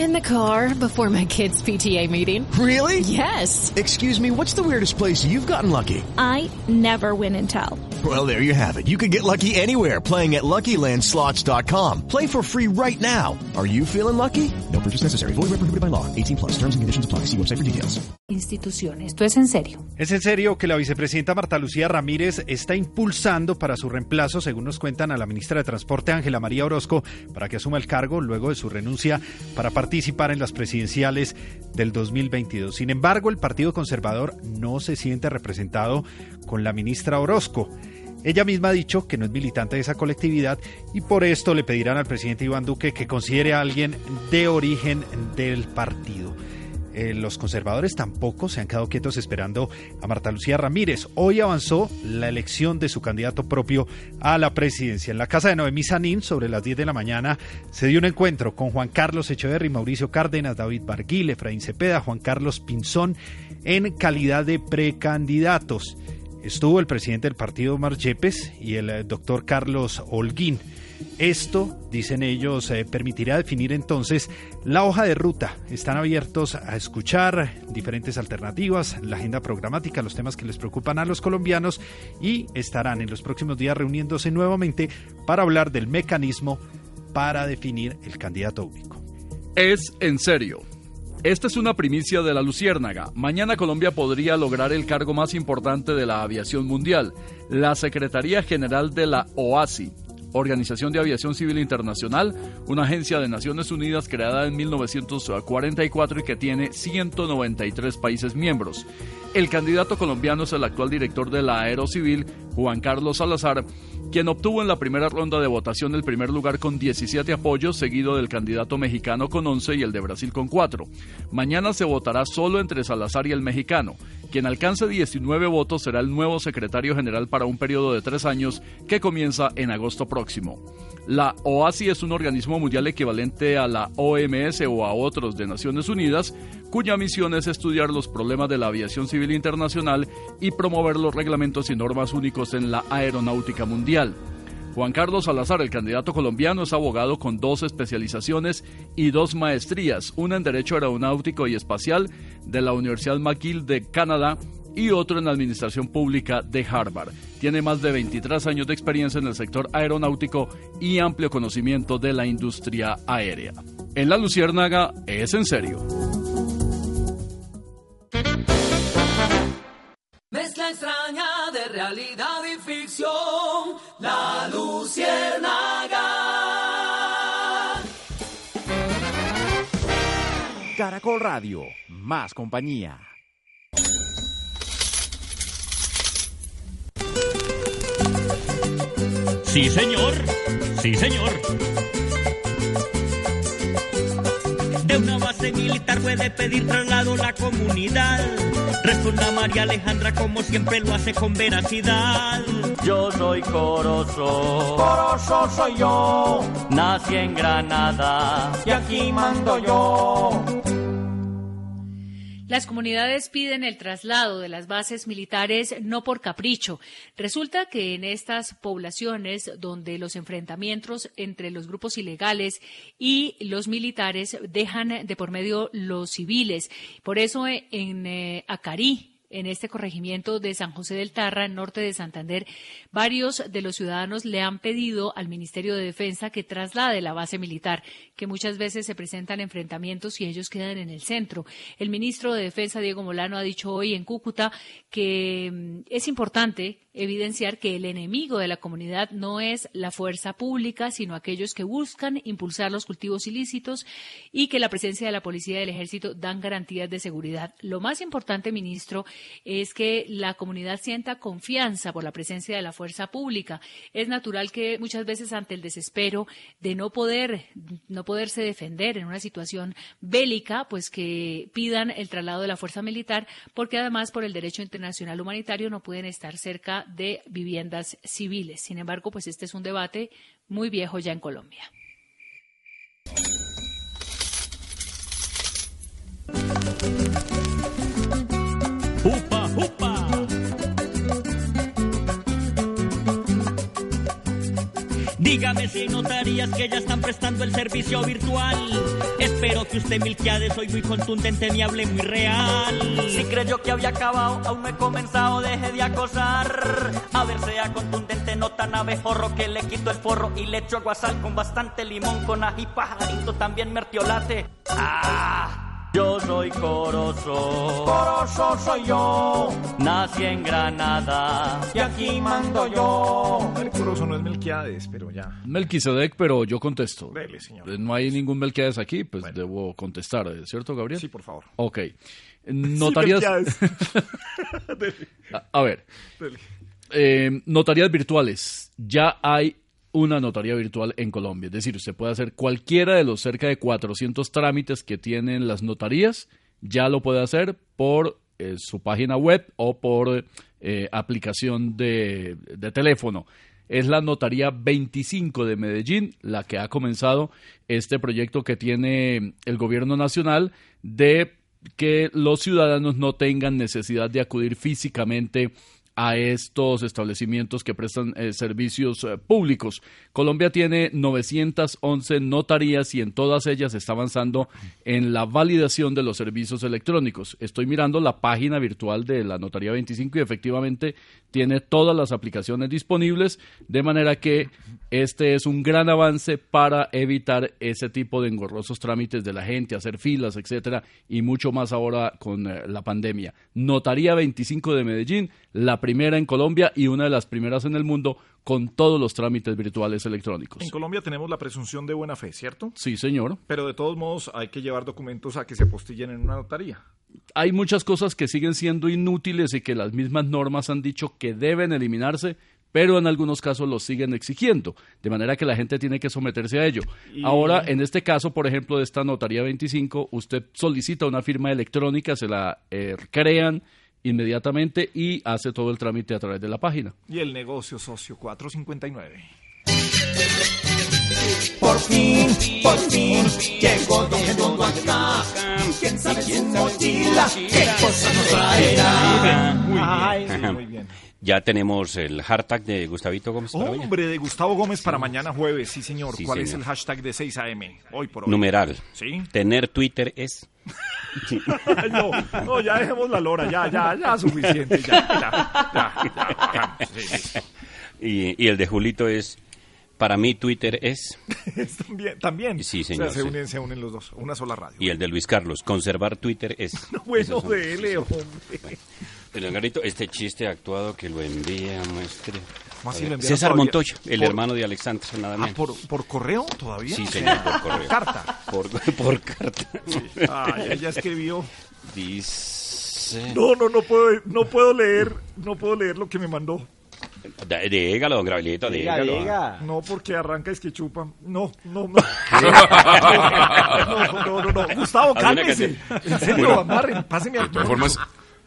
Speaker 24: In the car before my kids' PTA meeting.
Speaker 25: Really?
Speaker 24: Yes.
Speaker 25: Excuse me, what's the weirdest place you've gotten lucky?
Speaker 26: I never win and tell.
Speaker 25: Well, there you have it. You can get lucky anywhere playing at LuckyLandSlots.com. Play for free right now. Are you feeling lucky? No purchase necessary. Void where prohibited by law. 18 plus. Terms and conditions apply. See website for details.
Speaker 12: institución. Esto es en serio.
Speaker 8: Es en serio que la vicepresidenta Marta Lucía Ramírez está impulsando para su reemplazo, según nos cuentan a la ministra de Transporte Ángela María Orozco, para que asuma el cargo luego de su renuncia para participar en las presidenciales del 2022. Sin embargo, el Partido Conservador no se siente representado con la ministra Orozco. Ella misma ha dicho que no es militante de esa colectividad y por esto le pedirán al presidente Iván Duque que considere a alguien de origen del partido. Eh, los conservadores tampoco se han quedado quietos esperando a Marta Lucía Ramírez. Hoy avanzó la elección de su candidato propio a la presidencia. En la casa de Noemí Sanín, sobre las 10 de la mañana, se dio un encuentro con Juan Carlos Echeverry, Mauricio Cárdenas, David Barguil, Efraín Cepeda, Juan Carlos Pinzón, en calidad de precandidatos. Estuvo el presidente del partido Omar Yepes y el eh, doctor Carlos Holguín. Esto, dicen ellos, eh, permitirá definir entonces la hoja de ruta. Están abiertos a escuchar diferentes alternativas, la agenda programática, los temas que les preocupan a los colombianos y estarán en los próximos días reuniéndose nuevamente para hablar del mecanismo para definir el candidato único.
Speaker 11: Es en serio. Esta es una primicia de la Luciérnaga. Mañana Colombia podría lograr el cargo más importante de la aviación mundial, la Secretaría General de la OASI, Organización de Aviación Civil Internacional, una agencia de Naciones Unidas creada en 1944 y que tiene 193 países miembros. El candidato colombiano es el actual director de la Aerocivil, Juan Carlos Salazar, quien obtuvo en la primera ronda de votación el primer lugar con 17 apoyos, seguido del candidato mexicano con 11 y el de Brasil con 4. Mañana se votará solo entre Salazar y el mexicano. Quien alcance 19 votos será el nuevo secretario general para un periodo de tres años que comienza en agosto próximo. La OASI es un organismo mundial equivalente a la OMS o a otros de Naciones Unidas, cuya misión es estudiar los problemas de la aviación civil internacional y promover los reglamentos y normas únicos en la aeronáutica mundial. Juan Carlos Salazar, el candidato colombiano, es abogado con dos especializaciones y dos maestrías, una en Derecho Aeronáutico y Espacial de la Universidad McGill de Canadá y otro en Administración Pública de Harvard. Tiene más de 23 años de experiencia en el sector aeronáutico y amplio conocimiento de la industria aérea. En La Luciérnaga es en serio.
Speaker 15: Mezcla extraña de realidad y ficción. La Luciérnaga.
Speaker 7: Caracol Radio, más compañía.
Speaker 27: Sí, señor. Sí, señor. De una base militar puede pedir traslado la comunidad. Responda María Alejandra como siempre lo hace con veracidad.
Speaker 28: Yo soy Corozo.
Speaker 15: Corozo soy yo.
Speaker 28: Nací en Granada.
Speaker 15: Y aquí mando yo.
Speaker 12: Las comunidades piden el traslado de las bases militares no por capricho. Resulta que en estas poblaciones donde los enfrentamientos entre los grupos ilegales y los militares dejan de por medio los civiles. Por eso en eh, Acarí, en este corregimiento de San José del Tarra, norte de Santander, varios de los ciudadanos le han pedido al Ministerio de Defensa que traslade la base militar, que muchas veces se presentan enfrentamientos y ellos quedan en el centro. El ministro de Defensa, Diego Molano, ha dicho hoy en Cúcuta que mm, es importante evidenciar que el enemigo de la comunidad no es la fuerza pública, sino aquellos que buscan impulsar los cultivos ilícitos y que la presencia de la policía y del ejército dan garantías de seguridad. Lo más importante, ministro, es que la comunidad sienta confianza por la presencia de la fuerza pública. Es natural que muchas veces ante el desespero de no poder no poderse defender en una situación bélica, pues que pidan el traslado de la fuerza militar, porque además por el derecho internacional humanitario no pueden estar cerca de viviendas civiles. Sin embargo, pues este es un debate muy viejo ya en Colombia.
Speaker 27: ¡Jupa, jupa! Dígame si notarías que ya están prestando el servicio virtual. Espero que usted, Milquiades, soy muy contundente, me hable muy real.
Speaker 28: Si creyó que había acabado, aún no he comenzado, deje de acosar. A ver, sea contundente, no tan abejorro que le quito el forro y le echo aguasal con bastante limón, con ají pajarito, también mertiolate. ¡Ah! Yo soy Corozo.
Speaker 15: Corozo soy yo.
Speaker 28: Nací en Granada.
Speaker 15: Y aquí mando yo.
Speaker 5: El Corozo no es Melquiades, pero ya.
Speaker 11: Melquisedec, pero yo contesto.
Speaker 5: Dele, señor.
Speaker 11: Eh, No hay ningún Melquiades aquí, pues debo contestar, ¿eh? ¿cierto, Gabriel?
Speaker 5: Sí, por favor.
Speaker 11: Ok. Notarías. a, a ver.
Speaker 5: Dele.
Speaker 11: Eh, notarías virtuales. Ya hay una notaría virtual en Colombia. Es decir, usted puede hacer cualquiera de los cerca de 400 trámites que tienen las notarías, ya lo puede hacer por eh, su página web o por eh, aplicación de, de teléfono. Es la Notaría 25 de Medellín la que ha comenzado este proyecto que tiene el gobierno nacional de que los ciudadanos no tengan necesidad de acudir físicamente a estos establecimientos que prestan eh, servicios eh, públicos. Colombia tiene 911 notarías y en todas ellas está avanzando en la validación de los servicios electrónicos. Estoy mirando la página virtual de la Notaría 25 y efectivamente tiene todas las aplicaciones disponibles, de manera que este es un gran avance para evitar ese tipo de engorrosos trámites de la gente, hacer filas, etcétera, y mucho más ahora con eh, la pandemia. Notaría 25 de Medellín, la primera en Colombia y una de las primeras en el mundo con todos los trámites virtuales electrónicos.
Speaker 5: En Colombia tenemos la presunción de buena fe, ¿cierto?
Speaker 11: Sí, señor.
Speaker 5: Pero de todos modos hay que llevar documentos a que se apostillen en una notaría.
Speaker 11: Hay muchas cosas que siguen siendo inútiles y que las mismas normas han dicho que deben eliminarse, pero en algunos casos los siguen exigiendo, de manera que la gente tiene que someterse a ello.
Speaker 5: Y-
Speaker 11: Ahora, en este caso, por ejemplo, de esta notaría 25, usted solicita una firma electrónica, se la eh, crean inmediatamente y hace todo el trámite a través de la página.
Speaker 5: Y el negocio socio 459.
Speaker 15: Por fin, por fin, llegó Don Redondo acá. ¿Quién sabe su mochila? ¿Qué cosa nos traerá?
Speaker 5: Muy bien, muy bien.
Speaker 17: Ya tenemos el hashtag de Gustavito Gómez. para mañana.
Speaker 5: Hombre, de Gustavo Gómez para mañana jueves, sí señor.
Speaker 17: Sí,
Speaker 5: ¿Cuál es
Speaker 17: señor.
Speaker 5: el hashtag de 6 AM? Hoy por hoy.
Speaker 17: Numeral.
Speaker 5: Sí.
Speaker 17: Tener Twitter es.
Speaker 5: Ay, no, no, ya dejemos la lora, ya, ya, ya, suficiente, ya, ya, ya, ya, sí, sí.
Speaker 17: Y, y el de Julito es. Para mí Twitter es.
Speaker 5: También, también.
Speaker 17: Sí,
Speaker 5: O sea,
Speaker 17: señor,
Speaker 5: se
Speaker 17: sí.
Speaker 5: unen, se unen los dos, una sola radio.
Speaker 17: Y el de Luis Carlos. Conservar Twitter es.
Speaker 5: Bueno,
Speaker 17: Esos son-
Speaker 5: dele, hombre.
Speaker 17: El Garito, este chiste actuado que lo envía, muestre.
Speaker 5: ¿Cómo así
Speaker 17: A
Speaker 5: lo enviaron
Speaker 17: César
Speaker 5: todavía?
Speaker 17: Montoya, el
Speaker 5: Por-
Speaker 17: hermano de Alexandra, nada
Speaker 5: Ah,
Speaker 17: menos.
Speaker 5: ¿por, ¿por correo todavía?
Speaker 17: Sí, señor, por correo.
Speaker 5: Carta.
Speaker 17: Por, por carta.
Speaker 5: Ay, ella escribió.
Speaker 17: Dice.
Speaker 5: No, no, no puedo, no puedo leer, no puedo leer lo que me mandó.
Speaker 17: Dígalo, don Gabrielito, dígalo.
Speaker 5: No, porque arranca es que chupa. No, no, no. No, no, no, no. Gustavo, cálmese. En serio, amarren, páseme al
Speaker 29: De todas formas, si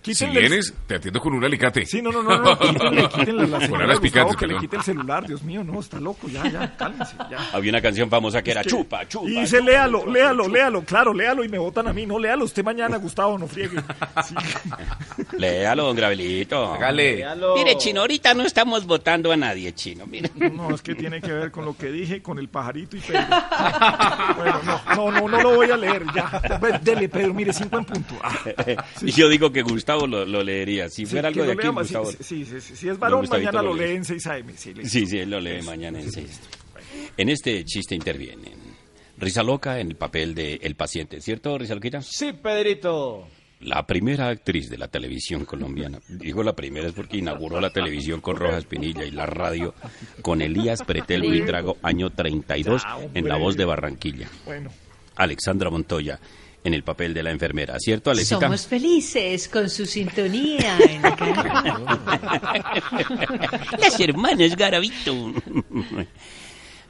Speaker 5: Quítenle el-
Speaker 29: vienes, te atiendo con un alicate.
Speaker 5: Sí, no, no, no, no, quítenle, quítenle la
Speaker 29: Con
Speaker 5: señora Gustavo
Speaker 29: picantes,
Speaker 5: que le quite el celular, Dios mío, no, está loco, ya, ya, cálmense, ya.
Speaker 17: Había una canción famosa que era
Speaker 5: Es que-
Speaker 17: chupa, chupa.
Speaker 5: Y dice, léalo, léalo, léalo, claro, léalo y me votan a mí, no, léalo usted mañana, Gustavo, no friegue. Sí.
Speaker 17: Léalo, don Gabrielito.
Speaker 29: Hágale.
Speaker 17: Mire, Chino, ahorita no estamos votando a nadie, Chino. Mire.
Speaker 5: No, es que tiene que ver con lo que dije, con el pajarito y Pedro. Bueno, no, no, no, no lo voy a leer, ya. Dele, Pedro, mire, cinco en punto. Ah,
Speaker 17: Y yo digo que Gustavo lo, lo leería. Si
Speaker 5: sí,
Speaker 17: fuera algo de aquí,
Speaker 5: sí,
Speaker 17: Gustavo.
Speaker 5: sí, sí, si es varón, mañana lo
Speaker 17: lee.
Speaker 5: en 6 AM. Sí.
Speaker 17: Sí, sí, él lo lee mañana en seis. En este chiste intervienen Risa Loca en el papel de El Paciente, ¿cierto, Risa Loquita?
Speaker 18: Sí, Pedrito.
Speaker 17: La primera actriz de la televisión colombiana. Digo la primera es porque inauguró la televisión con Rojas Pinilla y la radio con Elías Pretel Buitrago, año 32, en La Voz de Barranquilla.
Speaker 5: Bueno.
Speaker 17: Alexandra Montoya en el papel de la enfermera, ¿cierto, Alexita?
Speaker 16: Somos felices con su sintonía. en la
Speaker 17: Las hermanas Garavito.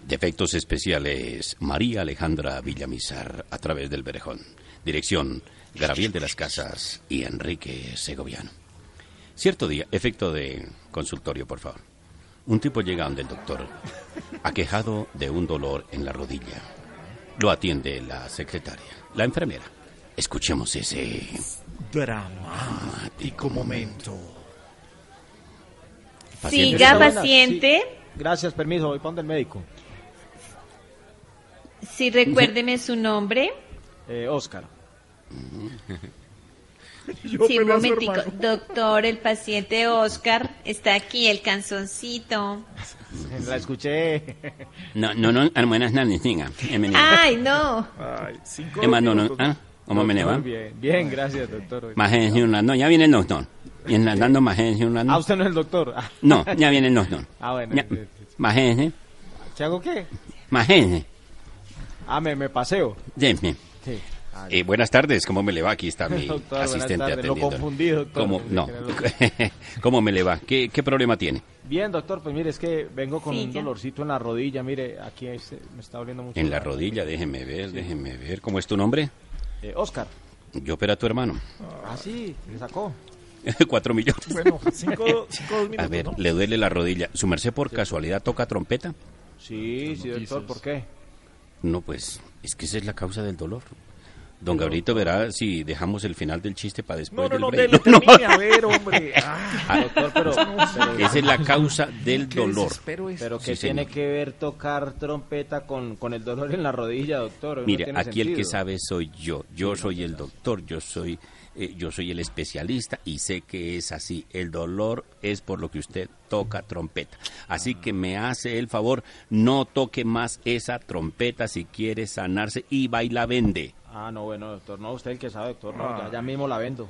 Speaker 17: Defectos especiales, María Alejandra Villamizar, a través del Berejón. Dirección, Gabriel de las Casas y Enrique Segoviano. Cierto día, efecto de consultorio, por favor. Un tipo llega donde el doctor, aquejado de un dolor en la rodilla. Lo atiende la secretaria, la enfermera. Escuchemos ese...
Speaker 5: Dramático momento.
Speaker 17: Paciente.
Speaker 16: Siga, paciente.
Speaker 18: sí. Gracias, permiso, voy para el médico.
Speaker 16: Sí, recuérdeme su nombre.
Speaker 18: Eh, Oscar.
Speaker 16: Sí, un momentico. Doctor, el paciente Oscar está aquí, el canzoncito.
Speaker 18: La escuché.
Speaker 17: No, no, no, ah, buenas noches, niña.
Speaker 16: Ay, no.
Speaker 5: Ay, cinco
Speaker 17: Emma, no, no,
Speaker 5: minutos.
Speaker 17: ah, ¿cómo me le va?
Speaker 18: Muy bien, bien, gracias, doctor.
Speaker 17: Más no, ya viene el doctor. Y en la- dando más
Speaker 18: Ah, usted no es el doctor. Ah.
Speaker 17: No, ya viene el doctor.
Speaker 18: Ah, bueno.
Speaker 17: Más gente,
Speaker 18: ¿Se hago qué?
Speaker 17: más.
Speaker 18: Ah, me, me paseo.
Speaker 17: Bien, bien.
Speaker 18: Sí. Ah,
Speaker 17: Eh, buenas tardes, ¿cómo me le va? Aquí está mi
Speaker 18: Doctor,
Speaker 17: asistente
Speaker 18: tardes. Lo
Speaker 17: atendiendo.
Speaker 18: confundí, doctor.
Speaker 17: ¿Cómo? No. ¿Cómo me le va? ¿Qué, qué problema tiene?
Speaker 18: Bien, doctor, pues mire, es que vengo con
Speaker 16: Sí,
Speaker 18: un
Speaker 16: ya.
Speaker 18: dolorcito en la rodilla. Mire, aquí es- me está doliendo mucho.
Speaker 17: En la rodilla, déjeme ver, déjeme ver. ¿Cómo es tu nombre?
Speaker 18: Eh, Oscar.
Speaker 17: Yo opera a tu hermano.
Speaker 18: Ah, sí, le sacó.
Speaker 17: Cuatro millones.
Speaker 5: Bueno, cinco, cinco dos minutos,
Speaker 17: A ver,
Speaker 5: ¿no?
Speaker 17: le duele la rodilla. ¿Su merced por casualidad toca trompeta?
Speaker 18: Sí, sí, doctor, ¿por qué?
Speaker 17: No, pues, es que esa es la causa del dolor. Don Gabrielito verá si dejamos el final del chiste para después
Speaker 5: No, no, no,
Speaker 17: del
Speaker 5: dele,
Speaker 17: break.
Speaker 5: termine, a ver, hombre. Ah,
Speaker 17: Ah,
Speaker 18: Doctor, pero... pero-
Speaker 17: Esa es la causa del dolor.
Speaker 18: Pero
Speaker 17: Sí,
Speaker 18: ¿qué tiene
Speaker 17: señor.
Speaker 18: que ver tocar trompeta con, con el dolor en la rodilla, doctor? No
Speaker 17: Mire,
Speaker 18: tiene
Speaker 17: aquí el que sabe soy yo. Yo soy el doctor, yo soy, eh, yo soy el especialista y sé que es así. El dolor es por lo que usted toca trompeta. Así que me hace el favor, no toque más esa trompeta si quiere sanarse y va y la vende.
Speaker 18: Ah, no, bueno, doctor, no, usted el que sabe, doctor, no,
Speaker 5: Ah.
Speaker 18: ya, ya mismo la vendo.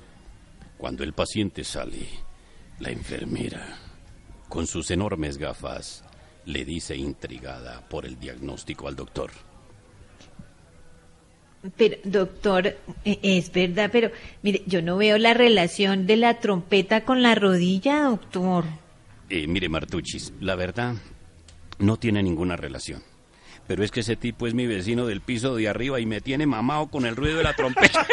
Speaker 17: Cuando el paciente sale, la enfermera, con sus enormes gafas, le dice intrigada por el diagnóstico al doctor.
Speaker 16: Pero, doctor, eh, es verdad, pero mire, yo no veo la relación de la trompeta con la rodilla, doctor.
Speaker 17: Eh, mire, Martuchis, la verdad no tiene ninguna relación. Pero es que ese tipo es mi vecino del piso de arriba y me tiene mamado con el ruido de la trompeta.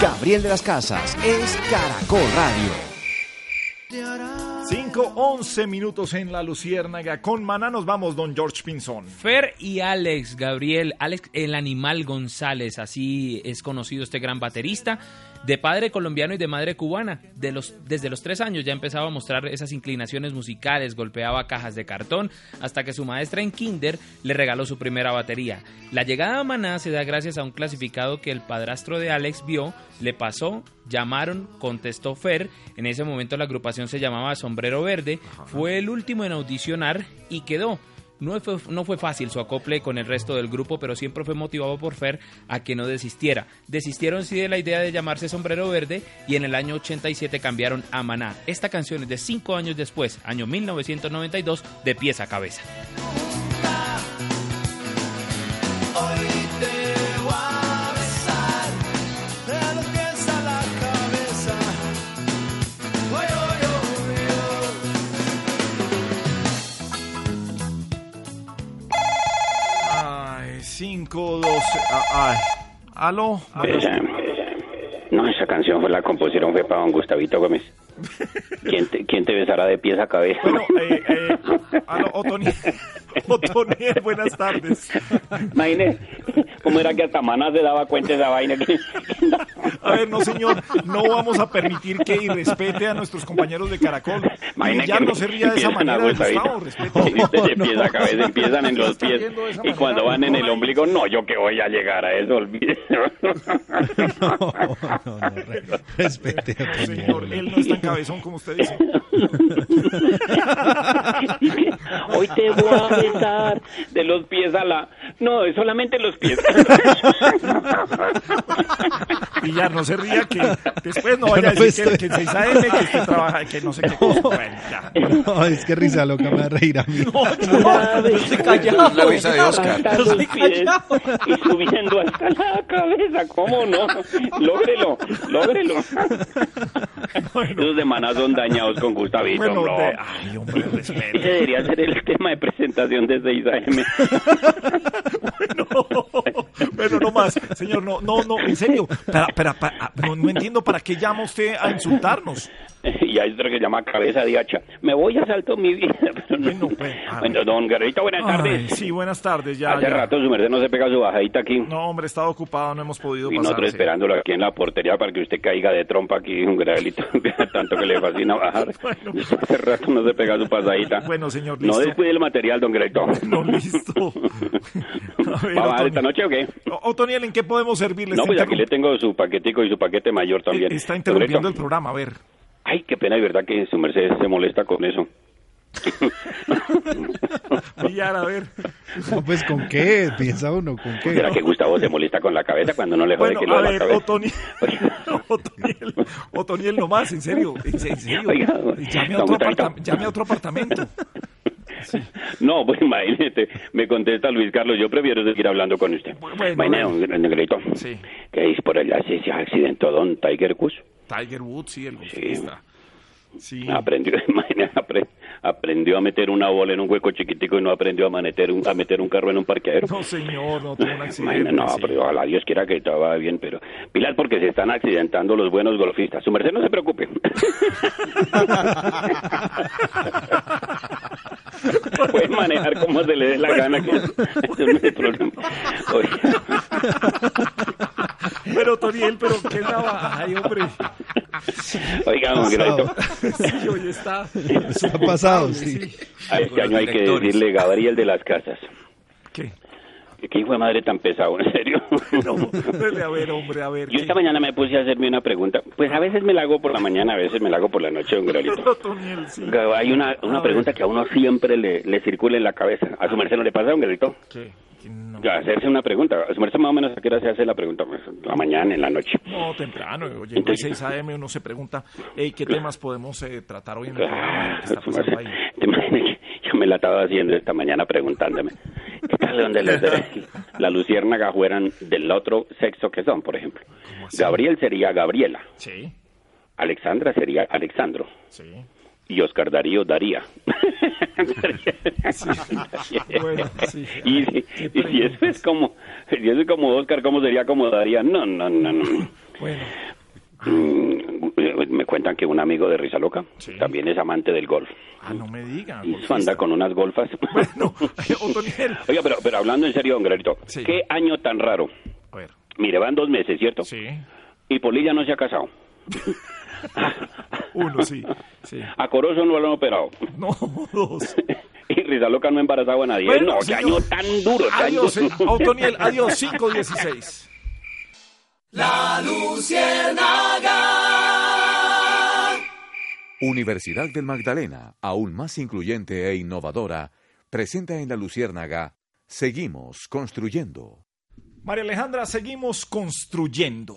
Speaker 7: Gabriel de las Casas es Caracol Radio.
Speaker 5: 5, 11 minutos en la Luciérnaga. Con Maná nos vamos, don George Pinzón.
Speaker 6: Fer y Alex, Gabriel, Alex el Animal González, así es conocido este gran baterista, de padre colombiano y de madre cubana. De los, desde los tres años ya empezaba a mostrar esas inclinaciones musicales, golpeaba cajas de cartón, hasta que su maestra en kinder le regaló su primera batería. La llegada a Maná se da gracias a un clasificado que el padrastro de Alex vio, le pasó, llamaron, contestó Fer, en ese momento la agrupación se llamaba Sombrero Verde, fue el último en audicionar y quedó. No fue, no fue fácil su acople con el resto del grupo, pero siempre fue motivado por Fer a que no desistiera. Desistieron sí de la idea de llamarse Sombrero Verde y en el año 87 cambiaron a Maná. Esta canción es de cinco años después, año 1992, de pies a cabeza.
Speaker 5: 512. Ah, ah. ¿Aló? ¿Aló?
Speaker 17: Esa, no, esa canción fue la composición fue para don Gustavito Gómez. ¿Quién te, quién te besará de pies a cabeza?
Speaker 5: Bueno, eh, eh, aló, Otoni. Otoniel, buenas tardes.
Speaker 17: Imagine cómo era que hasta Maná se daba cuenta de esa vaina. que-
Speaker 5: A ver, no, señor, no vamos a permitir que irrespete a nuestros compañeros de Caracol.
Speaker 17: Imagina
Speaker 5: Y ya
Speaker 17: que
Speaker 5: no se ría de esa manera. Gustavo, respeto.
Speaker 17: Dice de pies a cabeza, empiezan en los pies. Y cuando van en el ombligo, no, yo que voy a llegar a eso, olvídese.
Speaker 8: Respete a tu
Speaker 5: Señor, él no es tan cabezón como usted dice.
Speaker 17: Hoy te voy a besar de los pies a la... No, es solamente los pies.
Speaker 5: Y ya no se ría que después no vaya a
Speaker 8: no
Speaker 5: decir que,
Speaker 8: estoy-
Speaker 5: que en 6 AM que usted trabaja, que no sé qué cosa. Bueno, ya.
Speaker 8: No, es que risa loca me va a reír a mí.
Speaker 17: estoy callado.
Speaker 8: La risa de Oscar.
Speaker 17: Pies y subiendo hasta la cabeza. ¿Cómo no? Lógrelo, lógrelo. Esos de maná son dañados con Gustavito,
Speaker 5: Bueno,
Speaker 17: bro.
Speaker 5: de- ay, hombre, respeto.
Speaker 17: Ese debería ser el tema de presentación de 6 AM.
Speaker 5: Bueno, no más, señor, no, no, no, en serio. Para, para, para- no, no entiendo para qué llama usted a insultarnos.
Speaker 17: Y hay otro que llama cabeza de hacha. Me voy a salto mi vida. Pero no. Bueno, don Guerrito, buenas
Speaker 5: Ay,
Speaker 17: tardes.
Speaker 5: sí, buenas tardes, ya.
Speaker 17: Hace
Speaker 5: ya.
Speaker 17: rato su merced no se pega su bajadita aquí.
Speaker 5: No, hombre, he estado ocupado, no hemos podido
Speaker 17: Y
Speaker 5: pasar.
Speaker 17: nosotros
Speaker 5: sí.
Speaker 17: esperándolo aquí en la portería para que usted caiga de trompa aquí, un gravelito, tanto que le fascina bajar. Hace rato no se pega su pasadita.
Speaker 5: Bueno, señor,
Speaker 17: No
Speaker 5: listo.
Speaker 17: descuide el material, don Greto.
Speaker 5: No, listo. A ver,
Speaker 17: ¿Va a bajar
Speaker 5: Otoniel.
Speaker 17: esta noche o qué?
Speaker 5: Otoniel, ¿en qué podemos servirle?
Speaker 17: No, pues aquí le tengo su paquetico y su paquete mayor también.
Speaker 5: Está interrumpiendo el programa, a ver.
Speaker 17: Ay, qué pena, de verdad que su merced se molesta con eso.
Speaker 5: Villar, a ver.
Speaker 8: No, pues ¿con qué? Piensa uno, ¿con qué?
Speaker 17: ¿Será que Gustavo se molesta con la cabeza cuando no le jode
Speaker 5: Bueno,
Speaker 17: que lo
Speaker 5: a
Speaker 17: la
Speaker 5: ver,
Speaker 17: cabeza?
Speaker 5: Otoniel, Otoniel, Otoniel, nomás, en serio, en, serio.
Speaker 17: Oiga,
Speaker 5: llame, a
Speaker 17: don
Speaker 5: otro
Speaker 17: Gustavito.
Speaker 5: aparta- llame a otro apartamento.
Speaker 17: No, pues imagínate, me contesta Luis Carlos, yo prefiero seguir hablando con usted.
Speaker 5: Bueno, bueno.
Speaker 17: don Negrito,
Speaker 5: Sí.
Speaker 17: que es por se accidentó don Tiger Woods.
Speaker 5: Tiger Woods, sí, el golfista. Sí.
Speaker 17: Aprendió, imagínate, apre- aprendió a meter una bola en un hueco chiquitico y no aprendió a meter un, a meter un carro en un parqueadero.
Speaker 5: No, señor, no tuvo un accidente.
Speaker 17: No,
Speaker 5: sí.
Speaker 17: pero ojalá Dios quiera que todo vaya bien, pero Pilar, porque se están accidentando los buenos golfistas. Su merced no se preocupe. Puede manejar como se le dé la gana, que eso no es el problema. Oiga.
Speaker 5: Pero, Otoniel, pero qué navaja, ay, hombre.
Speaker 17: Oiga, don
Speaker 5: Sí, hoy está.
Speaker 8: Está pasado, sí.
Speaker 17: a este año hay que decirle Gabriel de las Casas.
Speaker 5: ¿Qué?
Speaker 17: ¿Qué hijo de madre tan pesado, en serio?
Speaker 5: Dele, a ver, hombre, a ver.
Speaker 17: Yo esta mañana me puse a hacerme una pregunta. Pues a veces me la hago por la mañana, a veces me la hago por la noche, don
Speaker 5: sí.
Speaker 17: Hay una, una pregunta que a uno siempre le, le circula en la cabeza. ¿A su merced no le pasa, don Gralito?
Speaker 5: ¿Qué? No,
Speaker 17: Hacerse una pregunta. ¿A su merced más o menos a qué hora se hace la pregunta? Pues, la mañana, en la noche.
Speaker 5: No, temprano. Oye, a 6 AM uno se pregunta, hey, ¿qué temas podemos eh, tratar hoy en el programa? ¿Qué está
Speaker 17: Su
Speaker 5: pasando ahí?
Speaker 17: te imaginas que yo me la estaba haciendo esta mañana preguntándome. ¿Qué tal donde las de la luciérnaga fueran del otro sexo que son, por ejemplo? Gabriel sería Gabriela.
Speaker 5: Sí,
Speaker 17: Alexandra sería Alexandro.
Speaker 5: sí.
Speaker 30: Y Oscar Darío daría.
Speaker 5: Bueno, sí.
Speaker 30: y, y si eso es como, si eso es como Oscar, ¿cómo sería como Daría? No, no, no, no.
Speaker 5: Bueno.
Speaker 30: Mm, me cuentan que un amigo de Risa Loca también es amante del golf.
Speaker 5: Ah, no me diga.
Speaker 30: Y anda con unas golfas. Oiga, pero, pero hablando en serio, don Granito, ¿qué año tan raro?
Speaker 5: A ver.
Speaker 30: Mire, van dos meses, ¿cierto?
Speaker 5: Sí.
Speaker 30: Y Polilla no se ha casado.
Speaker 5: Uno, sí. sí.
Speaker 30: A Corozo no lo han operado.
Speaker 5: No, dos.
Speaker 30: Y Risa Loca no ha embarazado a nadie.
Speaker 5: Bueno,
Speaker 30: no, qué año tan duro. tan
Speaker 5: Adiós, eh,
Speaker 30: duro.
Speaker 5: Otoniel, adiós, 516.
Speaker 3: La Luciérnaga.
Speaker 31: Universidad del Magdalena, aún más incluyente e innovadora, presenta en la Luciérnaga Seguimos construyendo.
Speaker 5: María Alejandra, seguimos construyendo.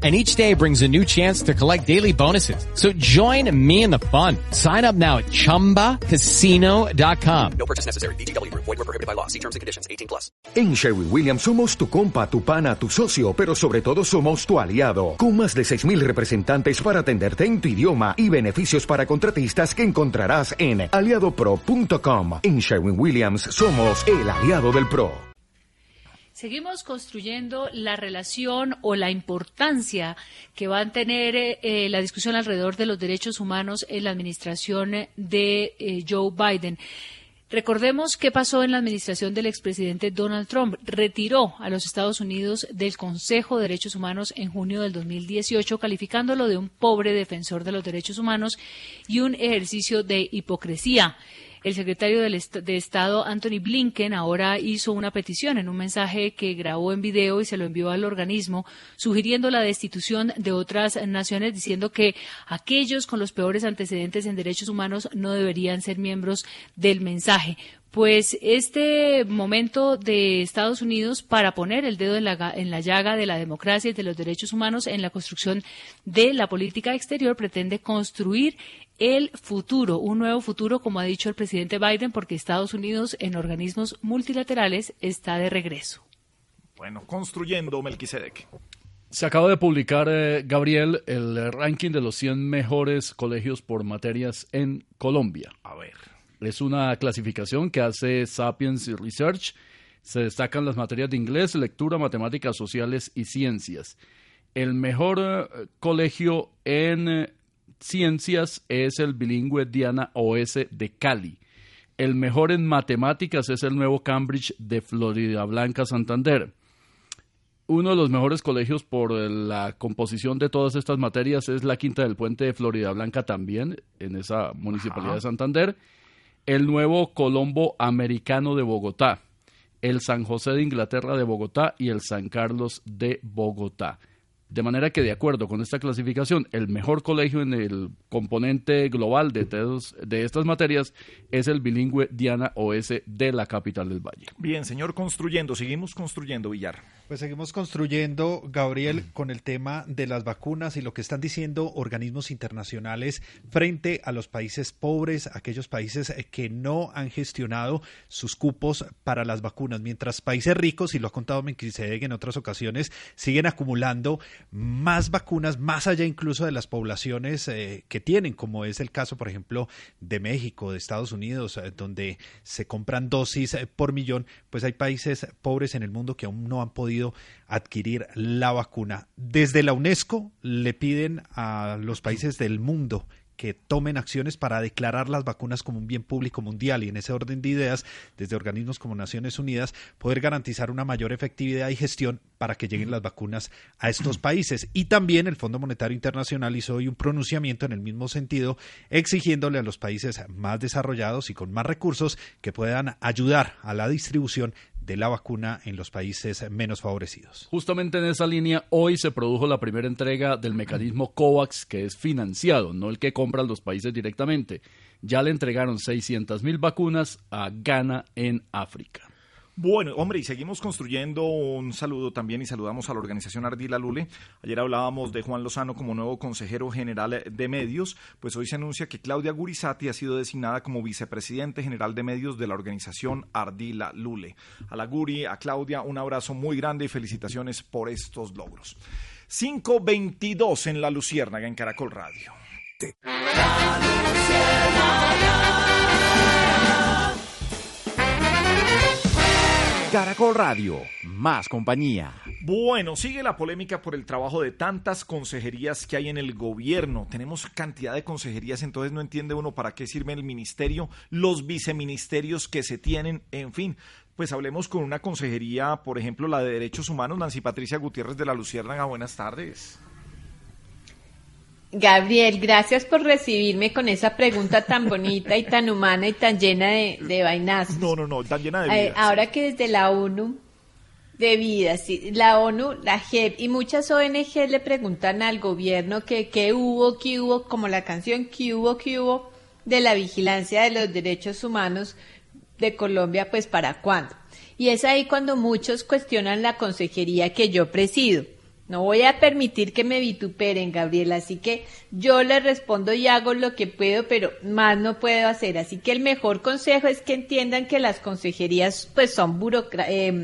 Speaker 32: And each day brings a new chance to collect daily bonuses. So join me in the fun. Sign up now at ChumbaCasino.com.
Speaker 33: No purchase necessary. Group. Void were prohibited by law. See terms and conditions. 18 plus.
Speaker 34: En Sherwin Williams somos tu compa, tu pana, tu socio, pero sobre todo somos tu aliado, con más de 6.000 representantes para atenderte en tu idioma y beneficios para contratistas que encontrarás en aliadopro.com. En Sherwin Williams somos el aliado del PRO.
Speaker 12: Seguimos construyendo la relación o la importancia que va a tener eh, eh, la discusión alrededor de los derechos humanos en la administración de eh, Joe Biden. Recordemos qué pasó en la administración del expresidente Donald Trump. Retiró a los Estados Unidos del Consejo de Derechos Humanos en junio del 2018, calificándolo de un pobre defensor de los derechos humanos y un ejercicio de hipocresía. El secretario de Estado, Anthony Blinken, ahora hizo una petición en un mensaje que grabó en video y se lo envió al organismo, sugiriendo la destitución de otras naciones, diciendo que aquellos con los peores antecedentes en derechos humanos no deberían ser miembros del mensaje. Pues este momento de Estados Unidos para poner el dedo en la, ga- en la llaga de la democracia y de los derechos humanos en la construcción de la política exterior pretende construir el futuro, un nuevo futuro, como ha dicho el presidente Biden, porque Estados Unidos en organismos multilaterales está de regreso.
Speaker 5: Bueno, construyendo Melquisedec.
Speaker 11: Se acaba de publicar, eh, Gabriel, el eh, ranking de los 100 mejores colegios por materias en Colombia.
Speaker 5: A ver.
Speaker 11: Es una clasificación que hace Sapiens Research. Se destacan las materias de inglés, lectura, matemáticas sociales y ciencias. El mejor eh, colegio en eh, ciencias es el bilingüe Diana OS de Cali. El mejor en matemáticas es el nuevo Cambridge de Florida Blanca, Santander. Uno de los mejores colegios por eh, la composición de todas estas materias es la Quinta del Puente de Florida Blanca también, en esa municipalidad
Speaker 5: Ajá.
Speaker 11: de Santander. El nuevo Colombo Americano de Bogotá, el San José de Inglaterra de Bogotá y el San Carlos de Bogotá. De manera que, de acuerdo con esta clasificación, el mejor colegio en el componente global de, de estas materias es el bilingüe Diana OS de la capital del Valle.
Speaker 5: Bien, señor construyendo, seguimos construyendo, Villar.
Speaker 8: Pues seguimos construyendo, Gabriel, con el tema de las vacunas y lo que están diciendo organismos internacionales frente a los países pobres, aquellos países eh, que no han gestionado sus cupos para las vacunas, mientras países ricos, y lo ha contado Melquisedec en otras ocasiones, siguen acumulando más vacunas, más allá incluso de las poblaciones eh, que tienen, como es el caso, por ejemplo, de México, de Estados Unidos, eh, donde se compran dosis eh, por millón, pues hay países pobres en el mundo que aún no han podido adquirir la vacuna. Desde la UNESCO le piden a los países del mundo que tomen acciones para declarar las vacunas como un bien público mundial y en ese orden de ideas, desde organismos como Naciones Unidas, poder garantizar una mayor efectividad y gestión para que lleguen las vacunas a estos países. Y también el Fondo Monetario Internacional hizo hoy un pronunciamiento en el mismo sentido, exigiéndole a los países más desarrollados y con más recursos que puedan ayudar a la distribución de la vacuna en los países menos favorecidos.
Speaker 11: Justamente en esa línea, hoy se produjo la primera entrega del mecanismo COVAX, que es financiado, no el que compran los países directamente. Ya le entregaron 600 mil vacunas a Ghana en África.
Speaker 5: Bueno, hombre, y seguimos construyendo un saludo también y saludamos a la organización Ardila Lule. Ayer hablábamos de Juan Lozano como nuevo consejero general de medios, pues hoy se anuncia que Claudia Gurizati ha sido designada como vicepresidente general de medios de la organización Ardila Lule. A la Guri, a Claudia, un abrazo muy grande y felicitaciones por estos logros. 522 en La Luciérnaga, en Caracol Radio.
Speaker 7: Caracol Radio, más compañía.
Speaker 5: Bueno, sigue la polémica por el trabajo de tantas consejerías que hay en el gobierno. Tenemos cantidad de consejerías, entonces no entiende uno para qué sirve el ministerio, los viceministerios que se tienen, en fin. Pues hablemos con una consejería, por ejemplo, la de Derechos Humanos, Nancy Patricia Gutiérrez de la Luciérnaga. Buenas tardes.
Speaker 16: Gabriel, gracias por recibirme con esa pregunta tan bonita y tan humana y tan llena de, de vainazos.
Speaker 5: No, no, no, tan llena de vidas.
Speaker 16: ahora que desde la ONU, de vida, sí, la ONU, la JEP y muchas ONG le preguntan al gobierno que qué hubo, qué hubo, como la canción qué hubo, qué hubo de la vigilancia de los derechos humanos de Colombia, pues para cuándo. Y es ahí cuando muchos cuestionan la consejería que yo presido. No voy a permitir que me vituperen, Gabriela, así que yo le respondo y hago lo que puedo, pero más no puedo hacer. Así que el mejor consejo es que entiendan que las consejerías pues son burocracias.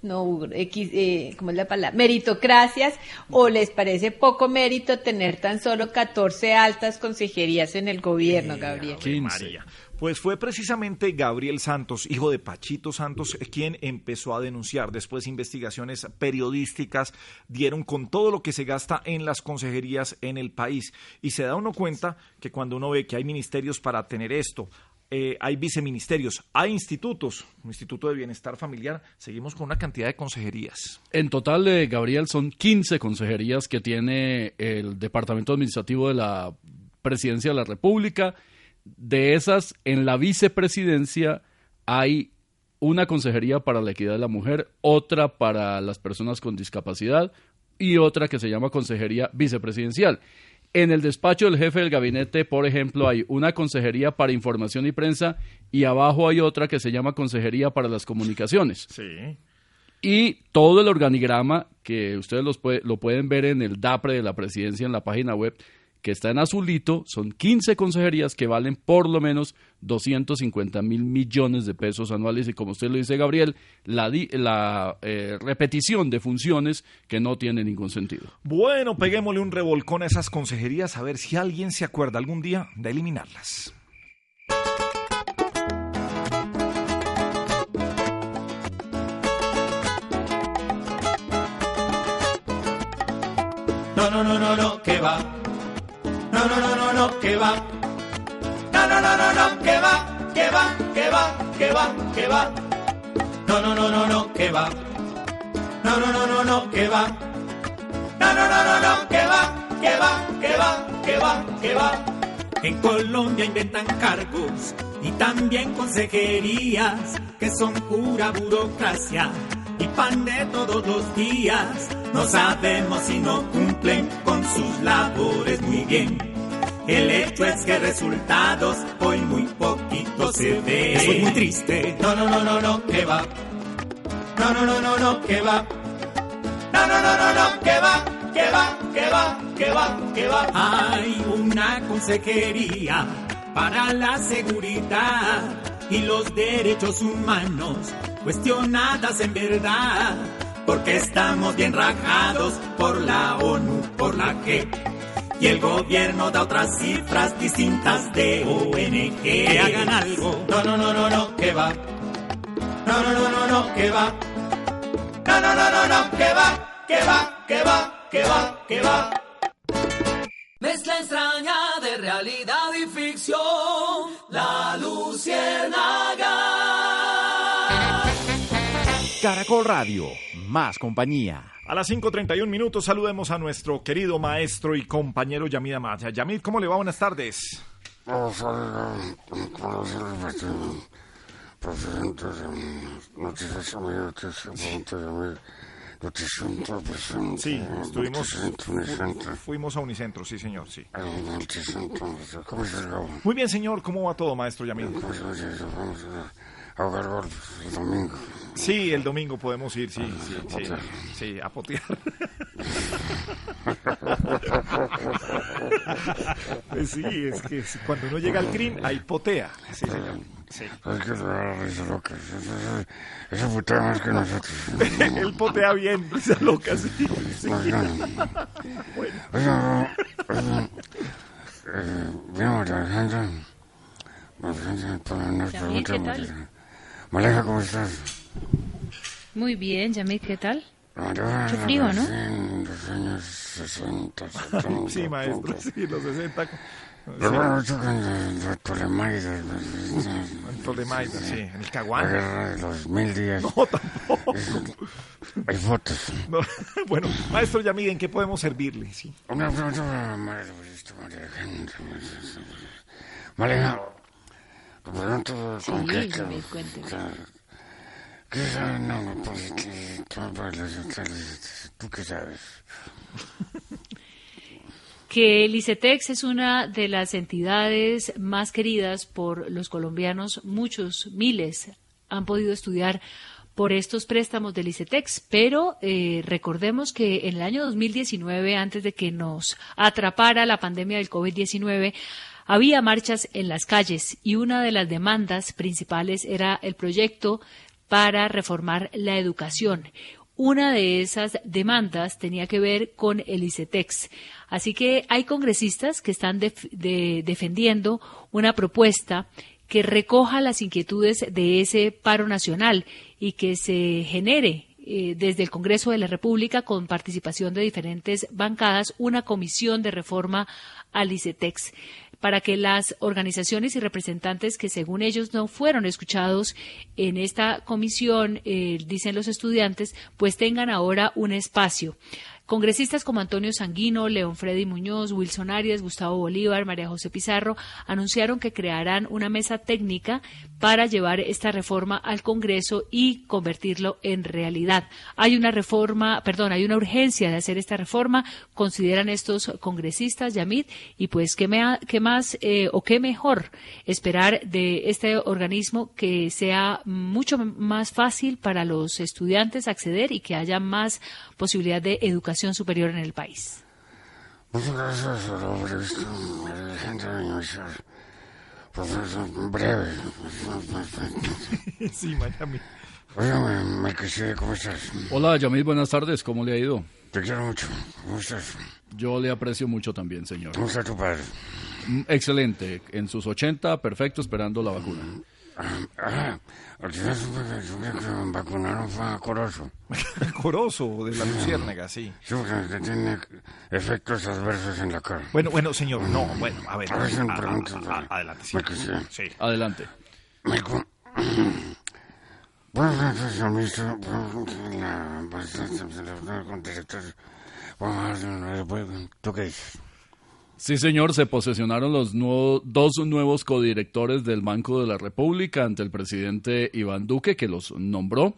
Speaker 16: no, X, eh, ¿cómo es la palabra? Meritocracias, o les parece poco mérito tener tan solo 14 altas consejerías en el gobierno, Gabriel.
Speaker 5: María. Pues fue precisamente Gabriel Santos, hijo de Pachito Santos, quien empezó a denunciar. Después investigaciones periodísticas dieron con todo lo que se gasta en las consejerías en el país. Y se da uno cuenta que cuando uno ve que hay ministerios para tener esto, eh, hay viceministerios, hay institutos, un instituto de bienestar familiar, seguimos con una cantidad de consejerías.
Speaker 11: En total, eh, Gabriel, son 15 consejerías que tiene el Departamento Administrativo de la Presidencia de la República. De esas, en la vicepresidencia hay una consejería para la equidad de la mujer, otra para las personas con discapacidad y otra que se llama consejería vicepresidencial. En el despacho del jefe del gabinete, por ejemplo, hay una consejería para información y prensa y abajo hay otra que se llama consejería para las comunicaciones.
Speaker 5: Sí.
Speaker 11: Y todo el organigrama, que ustedes los puede- lo pueden ver en el DAPRE de la presidencia en la página web, que está en azulito, son 15 consejerías que valen por lo menos 250 mil millones de pesos anuales. Y como usted lo dice, Gabriel, la, di- la eh, repetición de funciones que no tiene ningún sentido.
Speaker 5: Bueno, peguémosle un revolcón a esas consejerías a ver si alguien se acuerda algún día de eliminarlas.
Speaker 15: No, no, no, no, no, que va. No, no, no, no, no, que va. No, no, no, no, no, que va, que va, que va, que va, que va. No, no, no, no, no, que va. No, no, no, no, no, que va. No, no, no, no, no, que va, que va, que va, que va, que va. En Colombia inventan cargos y también consejerías que son pura burocracia y pan de todos los días. No sabemos si no cumplen con sus labores bien. El hecho es que resultados hoy muy poquito se ve. Eso es muy triste. No, no, no, no, no, que va. No, no, no, no, no, que va. No, no, no, no, no, que va, que va, que va, que va, que va. Hay una consejería para la seguridad y los derechos humanos cuestionadas en verdad. Porque estamos bien rajados por la ONU, por la G. Y el gobierno da otras cifras distintas de ONG. Que hagan algo. No, no, no, no, no, que va. No, no, no, no, no, que va. No, no, no, no, no, que va, que va, que va, que va, que va.
Speaker 3: Mezcla extraña de realidad y ficción, la luciérnaga.
Speaker 7: Caracol Radio, más compañía.
Speaker 5: A las 5.31 minutos saludemos a nuestro querido maestro y compañero Yamid Amad. Yamid, ¿cómo le va? Buenas tardes. Sí, estuvimos, fu- fuimos a Unicentro, sí señor, sí. Muy bien señor, ¿cómo va todo maestro
Speaker 35: Ahogar gordos el domingo.
Speaker 5: Sí, el domingo podemos ir, sí, sí, sí, sí, a potear. Pues sí, es que cuando uno llega al green, ahí potea. Sí, señor. Sí.
Speaker 35: Es que risa loca. Esa putea más que nosotros.
Speaker 5: Él potea bien, risa loca, sí. sí.
Speaker 35: Bueno. Eh, María Alejandra. Alejandra, nos
Speaker 12: Yamil, ¿qué
Speaker 35: pregunta,
Speaker 12: tal?
Speaker 35: María. Maleja, ¿cómo estás?
Speaker 12: Muy bien, Yamil, ¿qué tal?
Speaker 35: María,
Speaker 12: Mucho frío, ¿no?
Speaker 35: En los años 60, 70.
Speaker 5: Sí, maestro, sí, los 60.
Speaker 35: Recuerdo mucho que en los Ptolemaida.
Speaker 5: En Ptolemaida, sí, en el
Speaker 35: La
Speaker 5: Caguán.
Speaker 35: guerra de los mil días.
Speaker 5: No, tampoco.
Speaker 35: Hay fotos.
Speaker 5: No, bueno, maestro Yamil, ¿en qué podemos servirle? Sí.
Speaker 35: Una pregunta para María María Alejandra. María, te pregunto
Speaker 12: Sí,
Speaker 35: con qué...
Speaker 12: Cuénteme.
Speaker 35: ¿Qué sabes? No, no, pues, que- tú, para los hoteles, ¿tú qué sabes?
Speaker 12: que el ICETEX es una de las entidades más queridas por los colombianos. Muchos, miles, han podido estudiar por estos préstamos del ICETEX, pero eh, recordemos que en el año 2019, antes de que nos atrapara la pandemia del COVID-19, había marchas en las calles y una de las demandas principales era el proyecto para reformar la educación. Una de esas demandas tenía que ver con el ICETEX. Así que hay congresistas que están def- de- defendiendo una propuesta que recoja las inquietudes de ese paro nacional y que se genere eh, desde el Congreso de la República, con participación de diferentes bancadas, una comisión de reforma al ICETEX para que las organizaciones y representantes que según ellos no fueron escuchados en esta comisión, eh, dicen los estudiantes, pues tengan ahora un espacio. Congresistas como Antonio Sanguino, León Freddy Muñoz, Wilson Arias, Gustavo Bolívar, María José Pizarro anunciaron que crearán una mesa técnica para llevar esta reforma al Congreso y convertirlo en realidad. Hay una reforma, perdón, hay una urgencia de hacer esta reforma, consideran estos congresistas, Yamid, y pues qué, qué más eh, o qué mejor esperar de este organismo que sea mucho más fácil para los estudiantes acceder y que haya más posibilidad de educación superior en el país.
Speaker 35: Muchas gracias breve.
Speaker 5: Sí, Miami.
Speaker 35: Óigame, Melquisede, ¿cómo estás?
Speaker 11: Hola, Yamil, buenas tardes. ¿Cómo le ha ido?
Speaker 35: Te quiero mucho. ¿Cómo estás?
Speaker 11: Yo le aprecio mucho también, señor.
Speaker 35: ¿Cómo está tu padre?
Speaker 11: Mm, Excelente. En sus 80, perfecto, esperando la vacuna.
Speaker 35: Ah, al vacunaron fue a Corozo.
Speaker 5: Corozo de la luciérnaga, sí.
Speaker 35: Sí, porque que tiene efectos adversos en la cara.
Speaker 5: Bueno, bueno, señor, no, bueno, a ver.
Speaker 35: A ver si me
Speaker 5: a- adelante, sí. Sí.
Speaker 11: Adelante.
Speaker 35: Me cu- Buenas noches, ministro. La la- con director. Vamos a ver, ¿tú qué dices?
Speaker 11: Sí, señor, se posesionaron los dos nuevos codirectores del Banco de la República ante el presidente Iván Duque, que los nombró.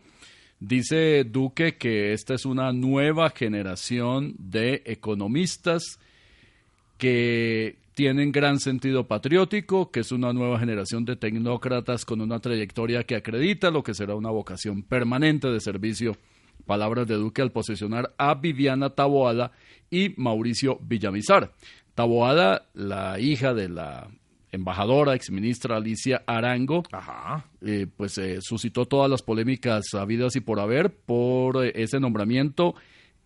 Speaker 11: Dice Duque que esta es una nueva generación de economistas que tienen gran sentido patriótico, que es una nueva generación de tecnócratas con una trayectoria que acredita lo que será una vocación permanente de servicio. Palabras de Duque al posesionar a Viviana Taboada y Mauricio Villamizar. Taboada, la hija de la embajadora, exministra Alicia Arango, eh, pues eh, suscitó todas las polémicas habidas y por haber por eh, ese nombramiento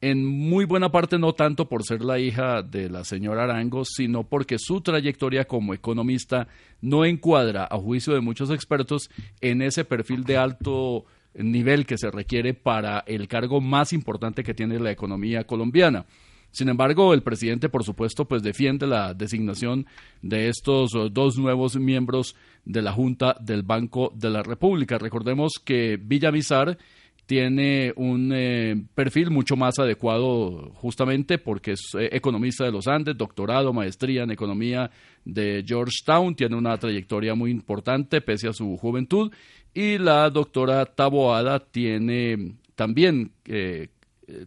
Speaker 11: en muy buena parte no tanto por ser la hija de la señora Arango, sino porque su trayectoria como economista no encuadra, a juicio de muchos expertos, en ese perfil de alto nivel que se requiere para el cargo más importante que tiene la economía colombiana. Sin embargo, el presidente, por supuesto, pues defiende la designación de estos eh, dos nuevos miembros de la Junta del Banco de la República. Recordemos que Villamizar tiene un eh, perfil mucho más adecuado justamente porque es eh, economista de los Andes, doctorado, maestría en economía de Georgetown, tiene una trayectoria muy importante pese a su juventud y la doctora Taboada tiene también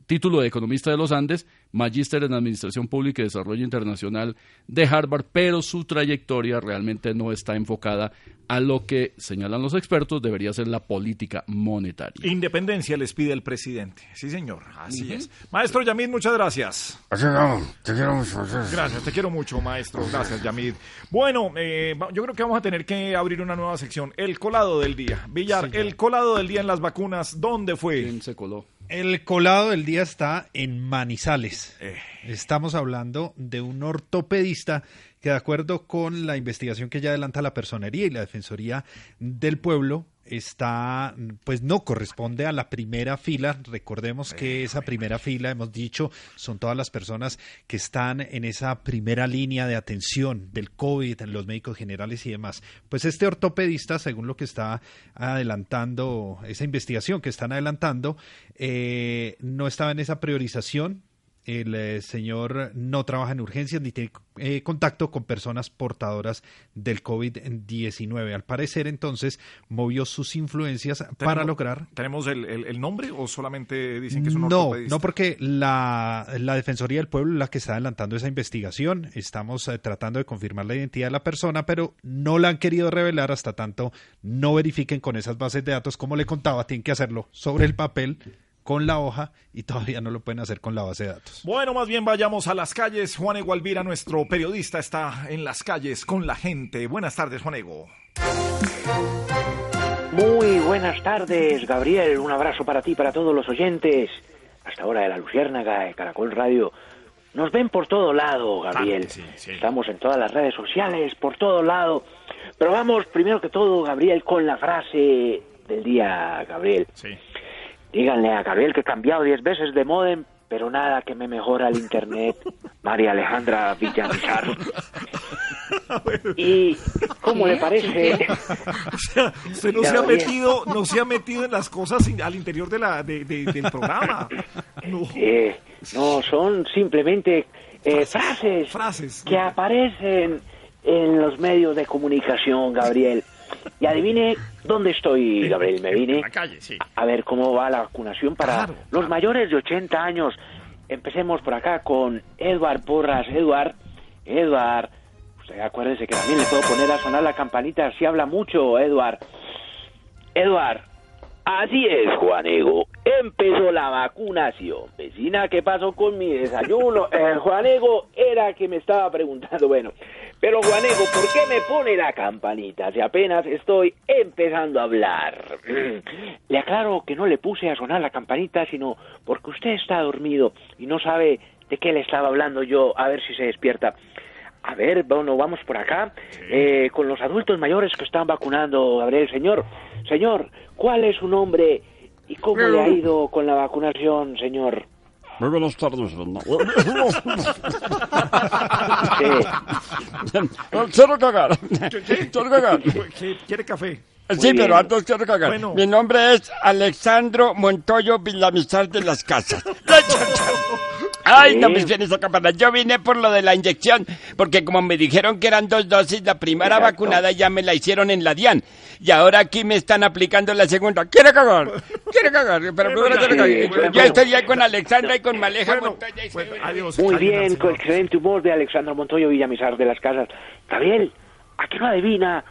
Speaker 11: título de economista de los Andes, magíster en Administración Pública y Desarrollo Internacional de Harvard, pero su trayectoria realmente no está enfocada a lo que señalan los expertos debería ser la política monetaria.
Speaker 5: Independencia les pide el presidente. Sí, señor, así es. Maestro Yamid, muchas gracias.
Speaker 35: Te quiero mucho.
Speaker 5: Gracias, te quiero mucho, maestro. Gracias, Yamid. Bueno, eh, yo creo que vamos a tener que abrir una nueva sección. El colado del día. Villar, el colado del día en las vacunas, ¿dónde fue?
Speaker 11: ¿Quién se coló?
Speaker 8: El colado del día está en Manizales.
Speaker 5: Eh.
Speaker 8: Estamos hablando de un ortopedista que de acuerdo con la investigación que ya adelanta la Personería y la Defensoría del Pueblo, está, pues no corresponde a la primera fila. Recordemos que esa primera fila, hemos dicho, son todas las personas que están en esa primera línea de atención del COVID, los médicos generales y demás. Pues este ortopedista, según lo que está adelantando, esa investigación que están adelantando, eh, no estaba en esa priorización. El eh, señor no trabaja en urgencias ni tiene eh, contacto con personas portadoras del COVID-19. Al parecer, entonces, movió sus influencias para lograr
Speaker 5: ¿Tenemos el, el- el nombre o solamente dicen que es un
Speaker 8: no, no porque la, la Defensoría del Pueblo es la que está adelantando esa investigación. Estamos eh, tratando de confirmar la identidad de la persona, pero no la han querido revelar hasta tanto no verifiquen con esas bases de datos. Como le contaba, tienen que hacerlo sobre el papel, con la hoja, y todavía no lo pueden hacer con la base de datos.
Speaker 5: Bueno, más bien vayamos a las calles. Juan Ego Alvira, nuestro periodista, está en las calles con la gente. Buenas tardes, Juan Ego.
Speaker 36: Muy buenas tardes, Gabriel. Un abrazo para ti, para todos los oyentes. Hasta ahora de la Luciérnaga, de Caracol Radio. Nos ven por todo lado, Gabriel. Estamos en todas las redes sociales, por todo lado. Pero vamos, primero que todo, Gabriel, con la frase del día, Gabriel. Díganle a Gabriel que he cambiado 10 veces de modem, pero nada que me mejora el internet. María Alejandra Villamizar. ¿Y cómo le parece?
Speaker 5: O sea, usted no se ha metido, no se ha metido en las cosas al interior de la, de- de- del programa. No.
Speaker 36: Eh, no, son simplemente eh, frases, que aparecen en los medios de comunicación, Gabriel. Y adivine dónde estoy, Gabriel. Me vine a ver cómo va la vacunación para los mayores de 80 años. Empecemos por acá con Edward Porras. Edward, Edward, usted acuérdese que también le puedo poner a sonar la campanita si habla mucho, Edward. Edward, Así es, Juanego. Empezó la vacunación. Vecina, ¿qué pasó con mi desayuno? Eh, Juanego era que me estaba preguntando, bueno. Pero Juanego, ¿por qué me pone la campanita si apenas estoy empezando a hablar? Le aclaro que no le puse a sonar la campanita, sino porque usted está dormido y no sabe de qué le estaba hablando yo, a ver si se despierta. A ver, bueno, vamos por acá, eh, con los adultos mayores que están vacunando, Gabriel. Señor, señor, ¿cuál es su nombre y cómo le ha ido con la vacunación, señor?
Speaker 37: Muy buenas tardes. Quiero cagar. Quiero cagar.
Speaker 5: ¿Quiere café?
Speaker 37: Sí, pero antes quiero cagar.
Speaker 5: Bueno.
Speaker 37: Mi nombre es Alexandro Montoyo Villamizar de las Casas. Ay, no me viene esa cámara. Yo vine por lo de la inyección, porque como me dijeron que eran dos dosis, la primera
Speaker 36: Exacto.
Speaker 37: vacunada ya me la hicieron en la DIAN. Y ahora aquí me están aplicando la segunda. ¡Quiero cagar! quiero cagar! Pero primero quiero cagar.
Speaker 36: Sí, bueno.
Speaker 37: Yo estoy ya con Alexandra y con Maleja Montoya. y se-
Speaker 36: Muy bien, con excelente humor de Alexandro Montoyo Villamizar de las Casas. Gabriel, ¿a qué no adivina?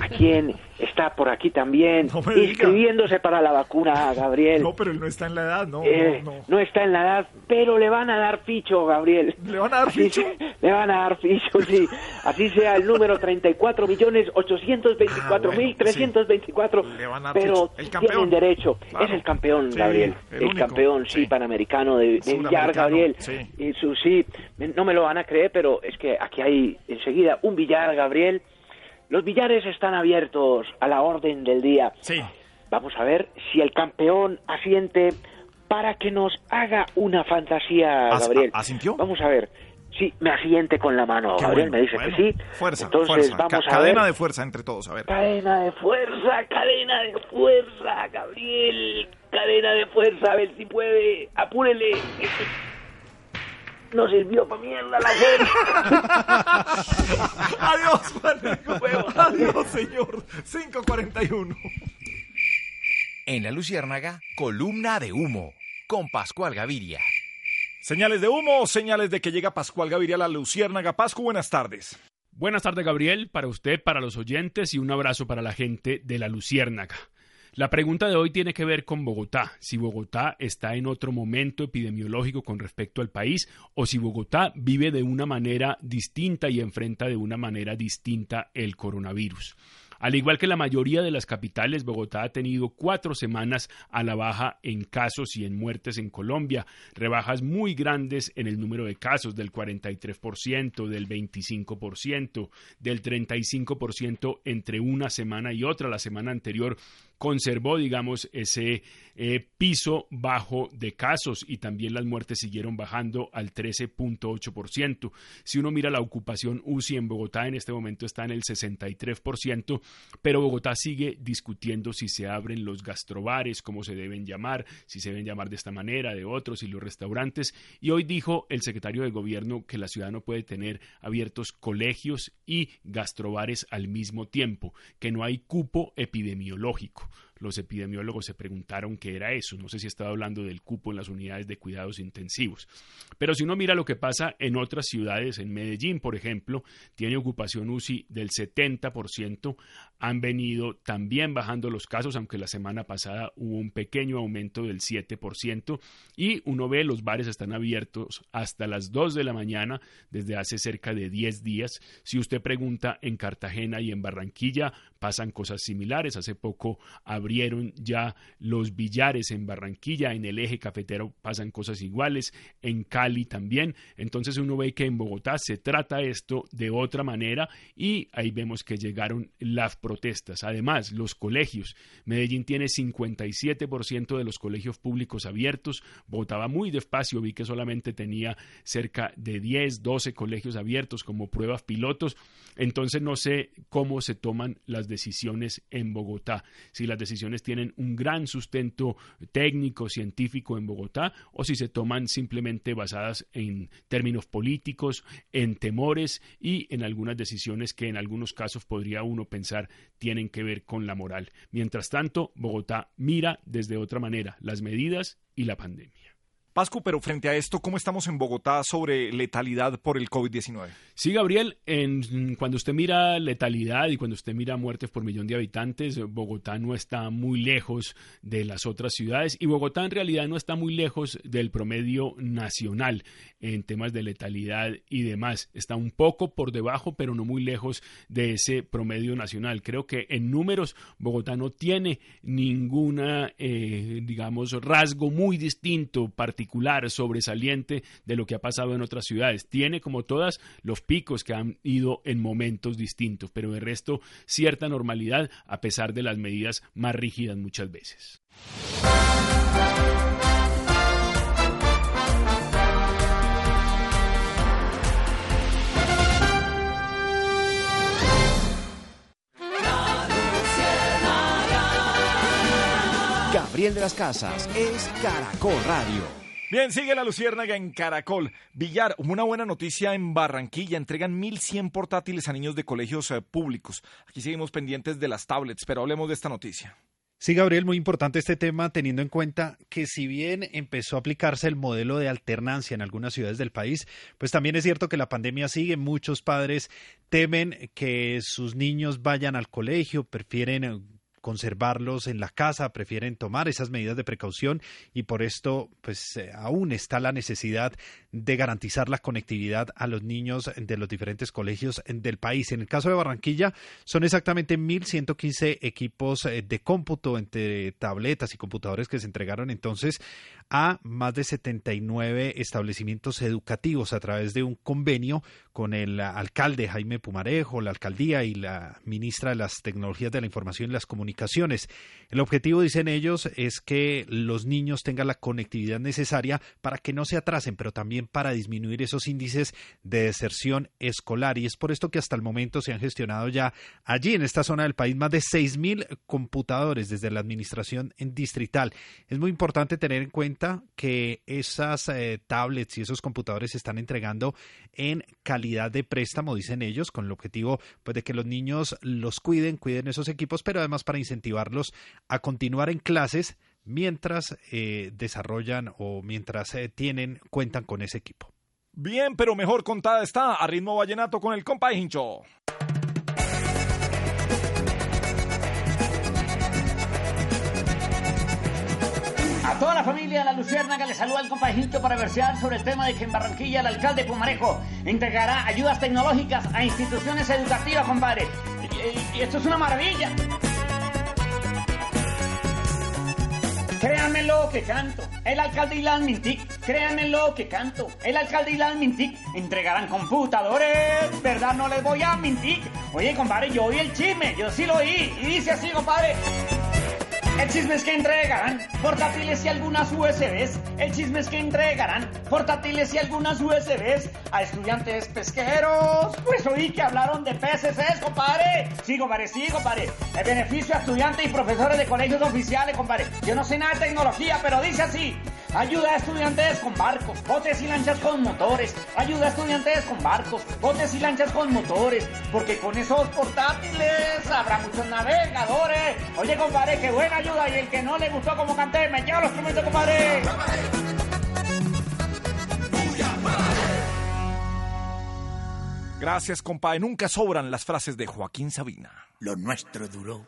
Speaker 36: ¿A quién está por aquí también inscribiéndose para la vacuna, Gabriel?
Speaker 5: No, pero él no está en la edad, no,
Speaker 36: Eh,
Speaker 5: no, no.
Speaker 36: no está en la edad, pero le van a dar ficho, Gabriel.
Speaker 5: ¿Le van a dar
Speaker 36: Así
Speaker 5: ficho?
Speaker 36: se- Le van a dar ficho, sí. Así sea el número 34 millones 824 mil 324.
Speaker 5: Le van a dar
Speaker 36: Pero
Speaker 5: ficho. El
Speaker 36: tienen derecho.
Speaker 5: Claro.
Speaker 36: Es el campeón,
Speaker 5: Sí,
Speaker 36: Gabriel.
Speaker 5: el
Speaker 36: campeón, sí, panamericano de, de billar, Gabriel.
Speaker 5: sí.
Speaker 36: Y su, sí, no me lo van a creer, pero es que aquí hay enseguida un billar, Gabriel. Los billares están abiertos a la orden del día.
Speaker 5: Sí.
Speaker 36: Vamos a ver si el campeón asiente para que nos haga una fantasía,
Speaker 5: ¿As-
Speaker 36: Gabriel.
Speaker 5: asintió?
Speaker 36: Vamos a ver. Sí, me asiente con la mano,
Speaker 5: Qué
Speaker 36: Gabriel.
Speaker 5: bueno,
Speaker 36: me dice
Speaker 5: bueno.
Speaker 36: que sí.
Speaker 5: Fuerza,
Speaker 36: Entonces
Speaker 5: fuerza.
Speaker 36: vamos a
Speaker 5: cadena
Speaker 36: ver.
Speaker 5: de fuerza entre todos, a ver.
Speaker 36: Cadena de fuerza, cadena de fuerza, Gabriel. Cadena de fuerza, a ver si puede. Apúrele. No sirvió para mierda la fuerza.
Speaker 5: Adiós, Juan. Adiós, señor. 541.
Speaker 7: En la Luciérnaga, columna de humo. con Pascual Gaviria.
Speaker 5: Señales de humo, señales de que llega Pascual Gaviria a la Luciérnaga. Pascu, buenas tardes.
Speaker 38: Buenas tardes, Gabriel, para usted, para los oyentes y un abrazo para la gente de la Luciérnaga. La pregunta de hoy tiene que ver con Bogotá, si Bogotá está en otro momento epidemiológico con respecto al país o si Bogotá vive de una manera distinta y enfrenta de una manera distinta el coronavirus. Al igual que la mayoría de las capitales, Bogotá ha tenido cuatro semanas a la baja en casos y en muertes en Colombia, rebajas muy grandes en el número de casos del 43%, del 25%, del 35% entre una semana y otra. La semana anterior conservó, digamos, ese eh, piso bajo de casos y también las muertes siguieron bajando al 13.8%. Si uno mira la ocupación UCI en Bogotá en este momento está en el 63%, pero Bogotá sigue discutiendo si se abren los gastrobares, cómo se deben llamar, si se deben llamar de esta manera, de otros, y los restaurantes. Y hoy dijo el secretario de gobierno que la ciudad no puede tener abiertos colegios y gastrobares al mismo tiempo, que no hay cupo epidemiológico los epidemiólogos se preguntaron qué era eso. No sé si estaba hablando del cupo en las unidades de cuidados intensivos. Pero si uno mira lo que pasa en otras ciudades, en Medellín, por ejemplo, tiene ocupación UCI del 70%. Han venido también bajando los casos, aunque la semana pasada hubo un pequeño aumento del 7%. Y uno ve los bares están abiertos hasta las 2 de la mañana desde hace cerca de 10 días. Si usted pregunta en Cartagena y en Barranquilla, pasan cosas similares. Hace poco abrieron ya los billares en Barranquilla, en el eje cafetero pasan cosas iguales, en Cali también. Entonces uno ve que en Bogotá se trata esto de otra manera y ahí vemos que llegaron las protestas. Además, los colegios. Medellín tiene 57% de los colegios públicos abiertos. Votaba muy despacio, vi que solamente tenía cerca de 10, 12 colegios abiertos como pruebas pilotos. Entonces no sé cómo se toman las decisiones en Bogotá, si las decisiones tienen un gran sustento técnico, científico en Bogotá, o si se toman simplemente basadas en términos políticos, en temores y en algunas decisiones que en algunos casos podría uno pensar tienen que ver con la moral. Mientras tanto, Bogotá mira desde otra manera las medidas y la pandemia.
Speaker 5: Pascu, pero frente a esto, ¿cómo estamos en Bogotá sobre letalidad por el COVID-19?
Speaker 38: Sí, Gabriel, en, cuando usted mira letalidad y cuando usted mira muertes por millón de habitantes, Bogotá no está muy lejos de las otras ciudades y Bogotá en realidad no está muy lejos del promedio nacional en temas de letalidad y demás. Está un poco por debajo, pero no muy lejos de ese promedio nacional. Creo que en números Bogotá no tiene ninguna, eh, digamos, rasgo muy distinto, particular, sobresaliente de lo que ha pasado en otras ciudades. Tiene, como todas, los picos que han ido en momentos distintos, pero de resto cierta normalidad a pesar de las medidas más rígidas muchas veces.
Speaker 7: Gabriel de las Casas es Caracol Radio.
Speaker 5: Bien, sigue la Luciérnaga en Caracol. Villar, una buena noticia en Barranquilla. Entregan 1.100 portátiles a niños de colegios eh, públicos. Aquí seguimos pendientes de las tablets, pero hablemos de esta noticia.
Speaker 8: Sí, Gabriel, muy importante este tema, teniendo en cuenta que si bien empezó a aplicarse el modelo de alternancia en algunas ciudades del país, pues también es cierto que la pandemia sigue. Muchos padres temen que sus niños vayan al colegio, prefieren conservarlos en la casa, prefieren tomar esas medidas de precaución y por esto pues eh, aún está la necesidad de garantizar la conectividad a los niños de los diferentes colegios del país. En el caso de Barranquilla son exactamente 1.115 equipos eh, de cómputo entre tabletas y computadores que se entregaron entonces a más de 79 establecimientos educativos a través de un convenio con el alcalde Jaime Pumarejo, la alcaldía y la ministra de las Tecnologías de la Información y las Comunicaciones. El objetivo, dicen ellos, es que los niños tengan la conectividad necesaria para que no se atrasen, pero también para disminuir esos índices de deserción escolar. Y es por esto que hasta el momento se han gestionado ya allí en esta zona del país más de 6.000 computadores desde la administración distrital. Es muy importante tener en cuenta que esas eh, tablets y esos computadores se están entregando en calidad de préstamo, dicen ellos, con el objetivo pues, de que los niños los cuiden, cuiden esos equipos, pero además para incentivarlos a continuar en clases mientras eh, desarrollan o mientras eh, tienen, cuentan con ese equipo.
Speaker 5: Bien, pero mejor contada está a ritmo vallenato con el compa Hincho.
Speaker 39: A toda la familia de la Luciérnaga le saluda el compañito para versear sobre el tema de que en Barranquilla el alcalde Pumarejo entregará ayudas tecnológicas a instituciones educativas, compadre. Y, esto es una maravilla. Créanme lo que canto, el alcalde y la Mintic, créanme lo que canto, el alcalde y la Mintic entregarán computadores, ¿verdad? No les voy a mentir. Oye, compadre, yo oí el chisme, yo sí lo oí, y dice así, compadre. El chisme es que entregarán portátiles y algunas USBs. El chisme es que entregarán portátiles y algunas USBs a estudiantes pesqueros. Pues oí que hablaron de PSCs, compadre. Sí, compadre, sí, compadre. El beneficio a estudiantes y profesores de colegios oficiales, compadre. Yo no sé nada de tecnología, pero dice así. Ayuda a estudiantes con barcos, botes y lanchas con motores. Ayuda a estudiantes con barcos, botes y lanchas con motores. Porque con esos portátiles habrá muchos navegadores. Oye, compadre, qué buena ayuda. Y el que no le gustó como canté, me lleva los instrumentos, compadre.
Speaker 5: Gracias, compa. Nunca sobran las frases de Joaquín Sabina.
Speaker 40: Lo nuestro duró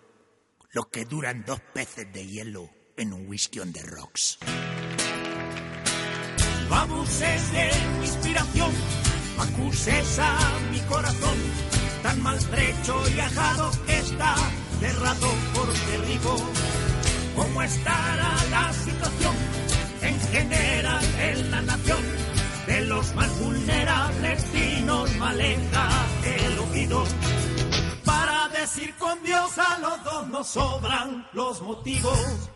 Speaker 40: lo que duran dos peces de hielo en un whisky on the rocks.
Speaker 15: Abuses de mi inspiración, acuses a mi corazón, tan maltrecho y ajado está, cerrado por derribo. ¿Cómo estará la situación en general en la nación? De los más vulnerables y nos aleja el oído. Para decir con Dios a los dos nos sobran los motivos.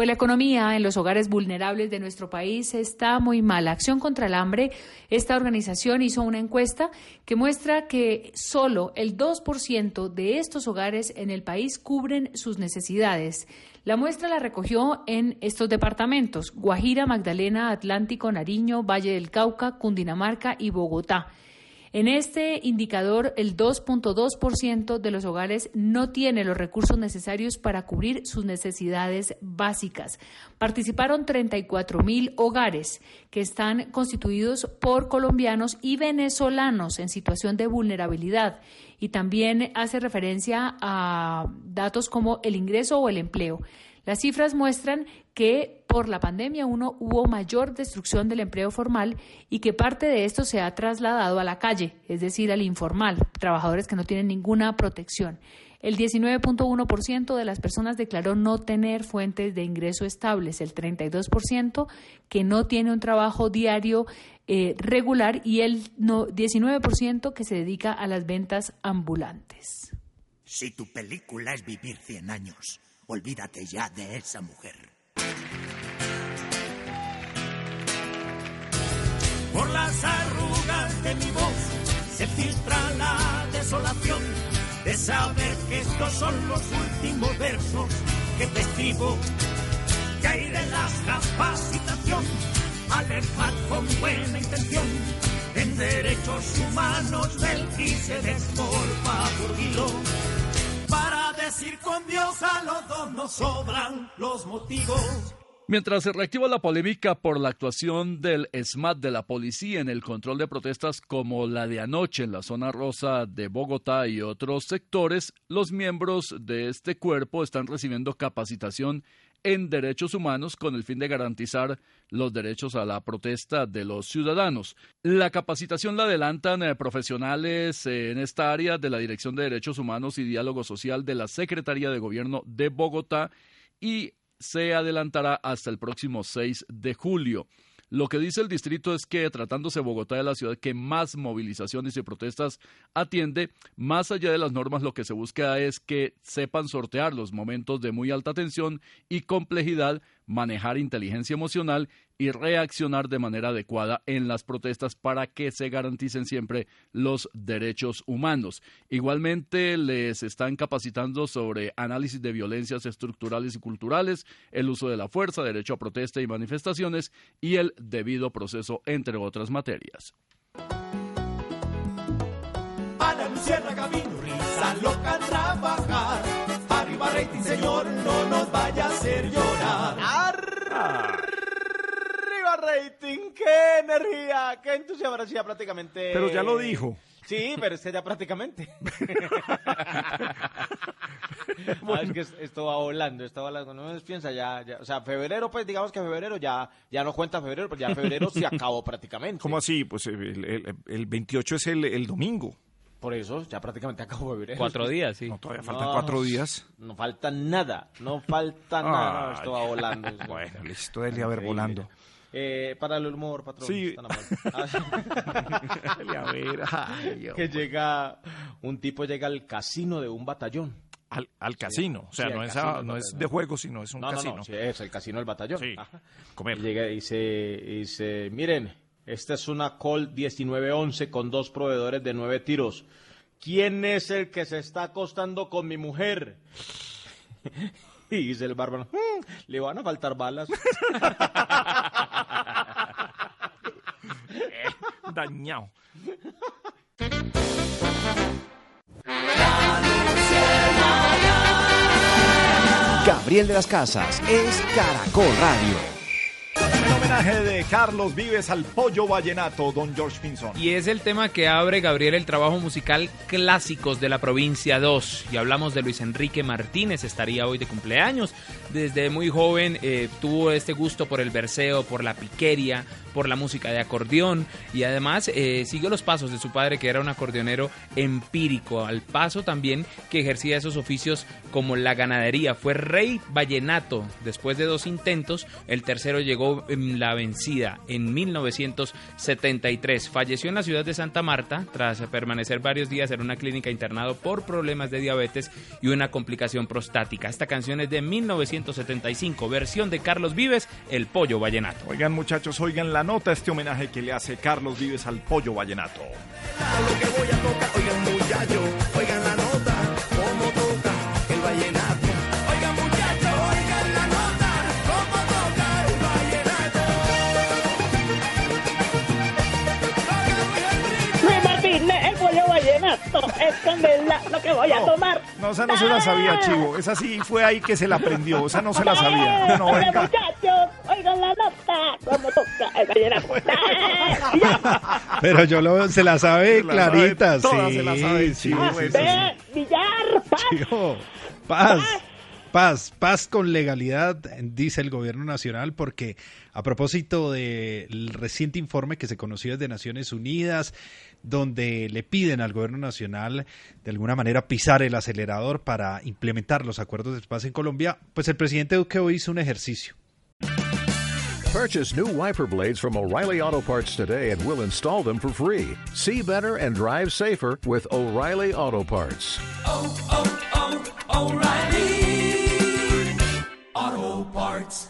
Speaker 12: Pues la economía en los hogares vulnerables de nuestro país está muy mala. Acción contra el hambre, esta organización hizo una encuesta que muestra que solo el 2% de estos hogares en el país cubren sus necesidades. La muestra la recogió en estos departamentos, Guajira, Magdalena, Atlántico, Nariño, Valle del Cauca, Cundinamarca y Bogotá. En este indicador, el 2.2% de los hogares no tiene los recursos necesarios para cubrir sus necesidades básicas. Participaron 34 mil hogares que están constituidos por colombianos y venezolanos en situación de vulnerabilidad. Y también hace referencia a datos como el ingreso o el empleo. Las cifras muestran que por la pandemia uno hubo mayor destrucción del empleo formal y que parte de esto se ha trasladado a la calle, es decir, al informal, trabajadores que no tienen ninguna protección. El 19.1% de las personas declaró no tener fuentes de ingreso estables, el 32% que no tiene un trabajo diario eh, regular y el no, 19% que se dedica a las ventas ambulantes.
Speaker 40: Si tu película es vivir 100 años, olvídate ya de esa mujer.
Speaker 15: Por las arrugas de mi voz se filtra la desolación de saber que estos son los últimos versos que te escribo. Que hay de las capacitación, alertar con buena intención en derechos humanos del quise desmorfa por hilo. Para decir con Dios a los dos nos sobran los motivos.
Speaker 11: Mientras se reactiva la polémica por la actuación del SMAT de la policía en el control de protestas como la de anoche en la zona rosa de Bogotá y otros sectores, los miembros de este cuerpo están recibiendo capacitación en derechos humanos con el fin de garantizar los derechos a la protesta de los ciudadanos. La capacitación la adelantan eh, profesionales eh, en esta área de la Dirección de Derechos Humanos y Diálogo Social de la Secretaría de Gobierno de Bogotá y se adelantará hasta el próximo 6 de julio. Lo que dice el distrito es que, tratándose Bogotá de la ciudad que más movilizaciones y protestas atiende, más allá de las normas, lo que se busca es que sepan sortear los momentos de muy alta tensión y complejidad, manejar inteligencia emocional y reaccionar de manera adecuada en las protestas para que se garanticen siempre los derechos humanos. Igualmente les están capacitando sobre análisis de violencias estructurales y culturales, el uso de la fuerza, derecho a protesta y manifestaciones y el debido proceso, entre otras materias.
Speaker 15: Risa loca trabajar. Arriba rating, señor, no nos vaya a hacer llorar.
Speaker 9: Rating, qué energía, qué entusiasmo, ya prácticamente.
Speaker 5: Pero ya lo dijo.
Speaker 9: Sí, pero es que ya prácticamente. Ah, es que es- esto va volando, esto va volando. No piensa ya, ya, o sea, febrero, pues digamos que febrero ya, ya no cuenta febrero, pero ya febrero se acabó prácticamente.
Speaker 5: ¿Cómo así? Pues el, el- el 28 es el, el domingo.
Speaker 9: Por eso, ya prácticamente acabó febrero.
Speaker 6: Cuatro días, sí.
Speaker 5: No, todavía faltan cuatro días.
Speaker 9: No falta nada, no falta nada, esto va volando.
Speaker 5: Bueno, listo, dele a ver volando.
Speaker 9: Eh, para el humor, patrón.
Speaker 5: Sí.
Speaker 9: tan
Speaker 5: ay,
Speaker 9: que llega, un tipo llega al casino de un batallón.
Speaker 5: Al, al casino, o sea,
Speaker 9: Sí,
Speaker 5: no, es, a- no es de juego, sino es un
Speaker 9: no,
Speaker 5: casino.
Speaker 9: No, no, sí, es el casino del batallón.
Speaker 5: Sí,
Speaker 9: Ajá.
Speaker 5: comer.
Speaker 9: Y llega y dice, y dice, miren, esta es una Colt 1911 con dos proveedores de nueve tiros. ¿Quién es el que se está acostando con mi mujer? Y dice el bárbaro, "Mm, le van a faltar balas.
Speaker 5: Dañado.
Speaker 7: Gabriel de las Casas es Caracol Radio.
Speaker 5: De Carlos Vives al pollo vallenato, don George Pinson.
Speaker 6: Y es el tema que abre Gabriel el trabajo musical Clásicos de la Provincia 2. Y hablamos de Luis Enrique Martínez, estaría hoy de cumpleaños. Desde muy joven eh, tuvo este gusto por el verseo, por la piqueria, por la música de acordeón. Y además eh, siguió los pasos de su padre, que era un acordeonero empírico. Al paso también que ejercía esos oficios como la ganadería. Fue rey vallenato después de dos intentos. El tercero llegó en la vencida en 1973. Falleció en la ciudad de Santa Marta tras permanecer varios días en una clínica internado por problemas de diabetes y una complicación prostática. Esta canción es de 1975, versión de Carlos Vives, El Pollo Vallenato.
Speaker 5: Oigan muchachos, oigan la nota, este homenaje que le hace Carlos Vives al pollo vallenato.
Speaker 15: La
Speaker 41: pollo vallenato, es con verdad lo que voy a tomar.
Speaker 5: No, esa no se la sabía, Chivo. Esa sí fue ahí que se la aprendió. Esa no se la sabía. No, venga.
Speaker 41: muchachos, oigan la nota, cómo toca el vallenato.
Speaker 8: Pero yo lo, se la sabe
Speaker 5: Se la
Speaker 8: clarita, sí.
Speaker 5: se la sabe,
Speaker 8: sí,
Speaker 5: Chivo,
Speaker 8: sí,
Speaker 5: eso
Speaker 8: sí.
Speaker 41: Ve, Villar, paz.
Speaker 8: Chivo, Paz, paz, paz con legalidad, dice el gobierno nacional, porque a propósito del reciente informe que se conoció desde Naciones Unidas, donde le piden al gobierno nacional de alguna manera pisar el acelerador para implementar los acuerdos de paz en Colombia, pues el presidente Duque hoy hizo un ejercicio.
Speaker 42: Purchase new wiper blades from O'Reilly Auto Parts today and we'll install them for free. See better and drive safer with O'Reilly Auto Parts.
Speaker 3: oh, oh, O'Reilly Auto Parts.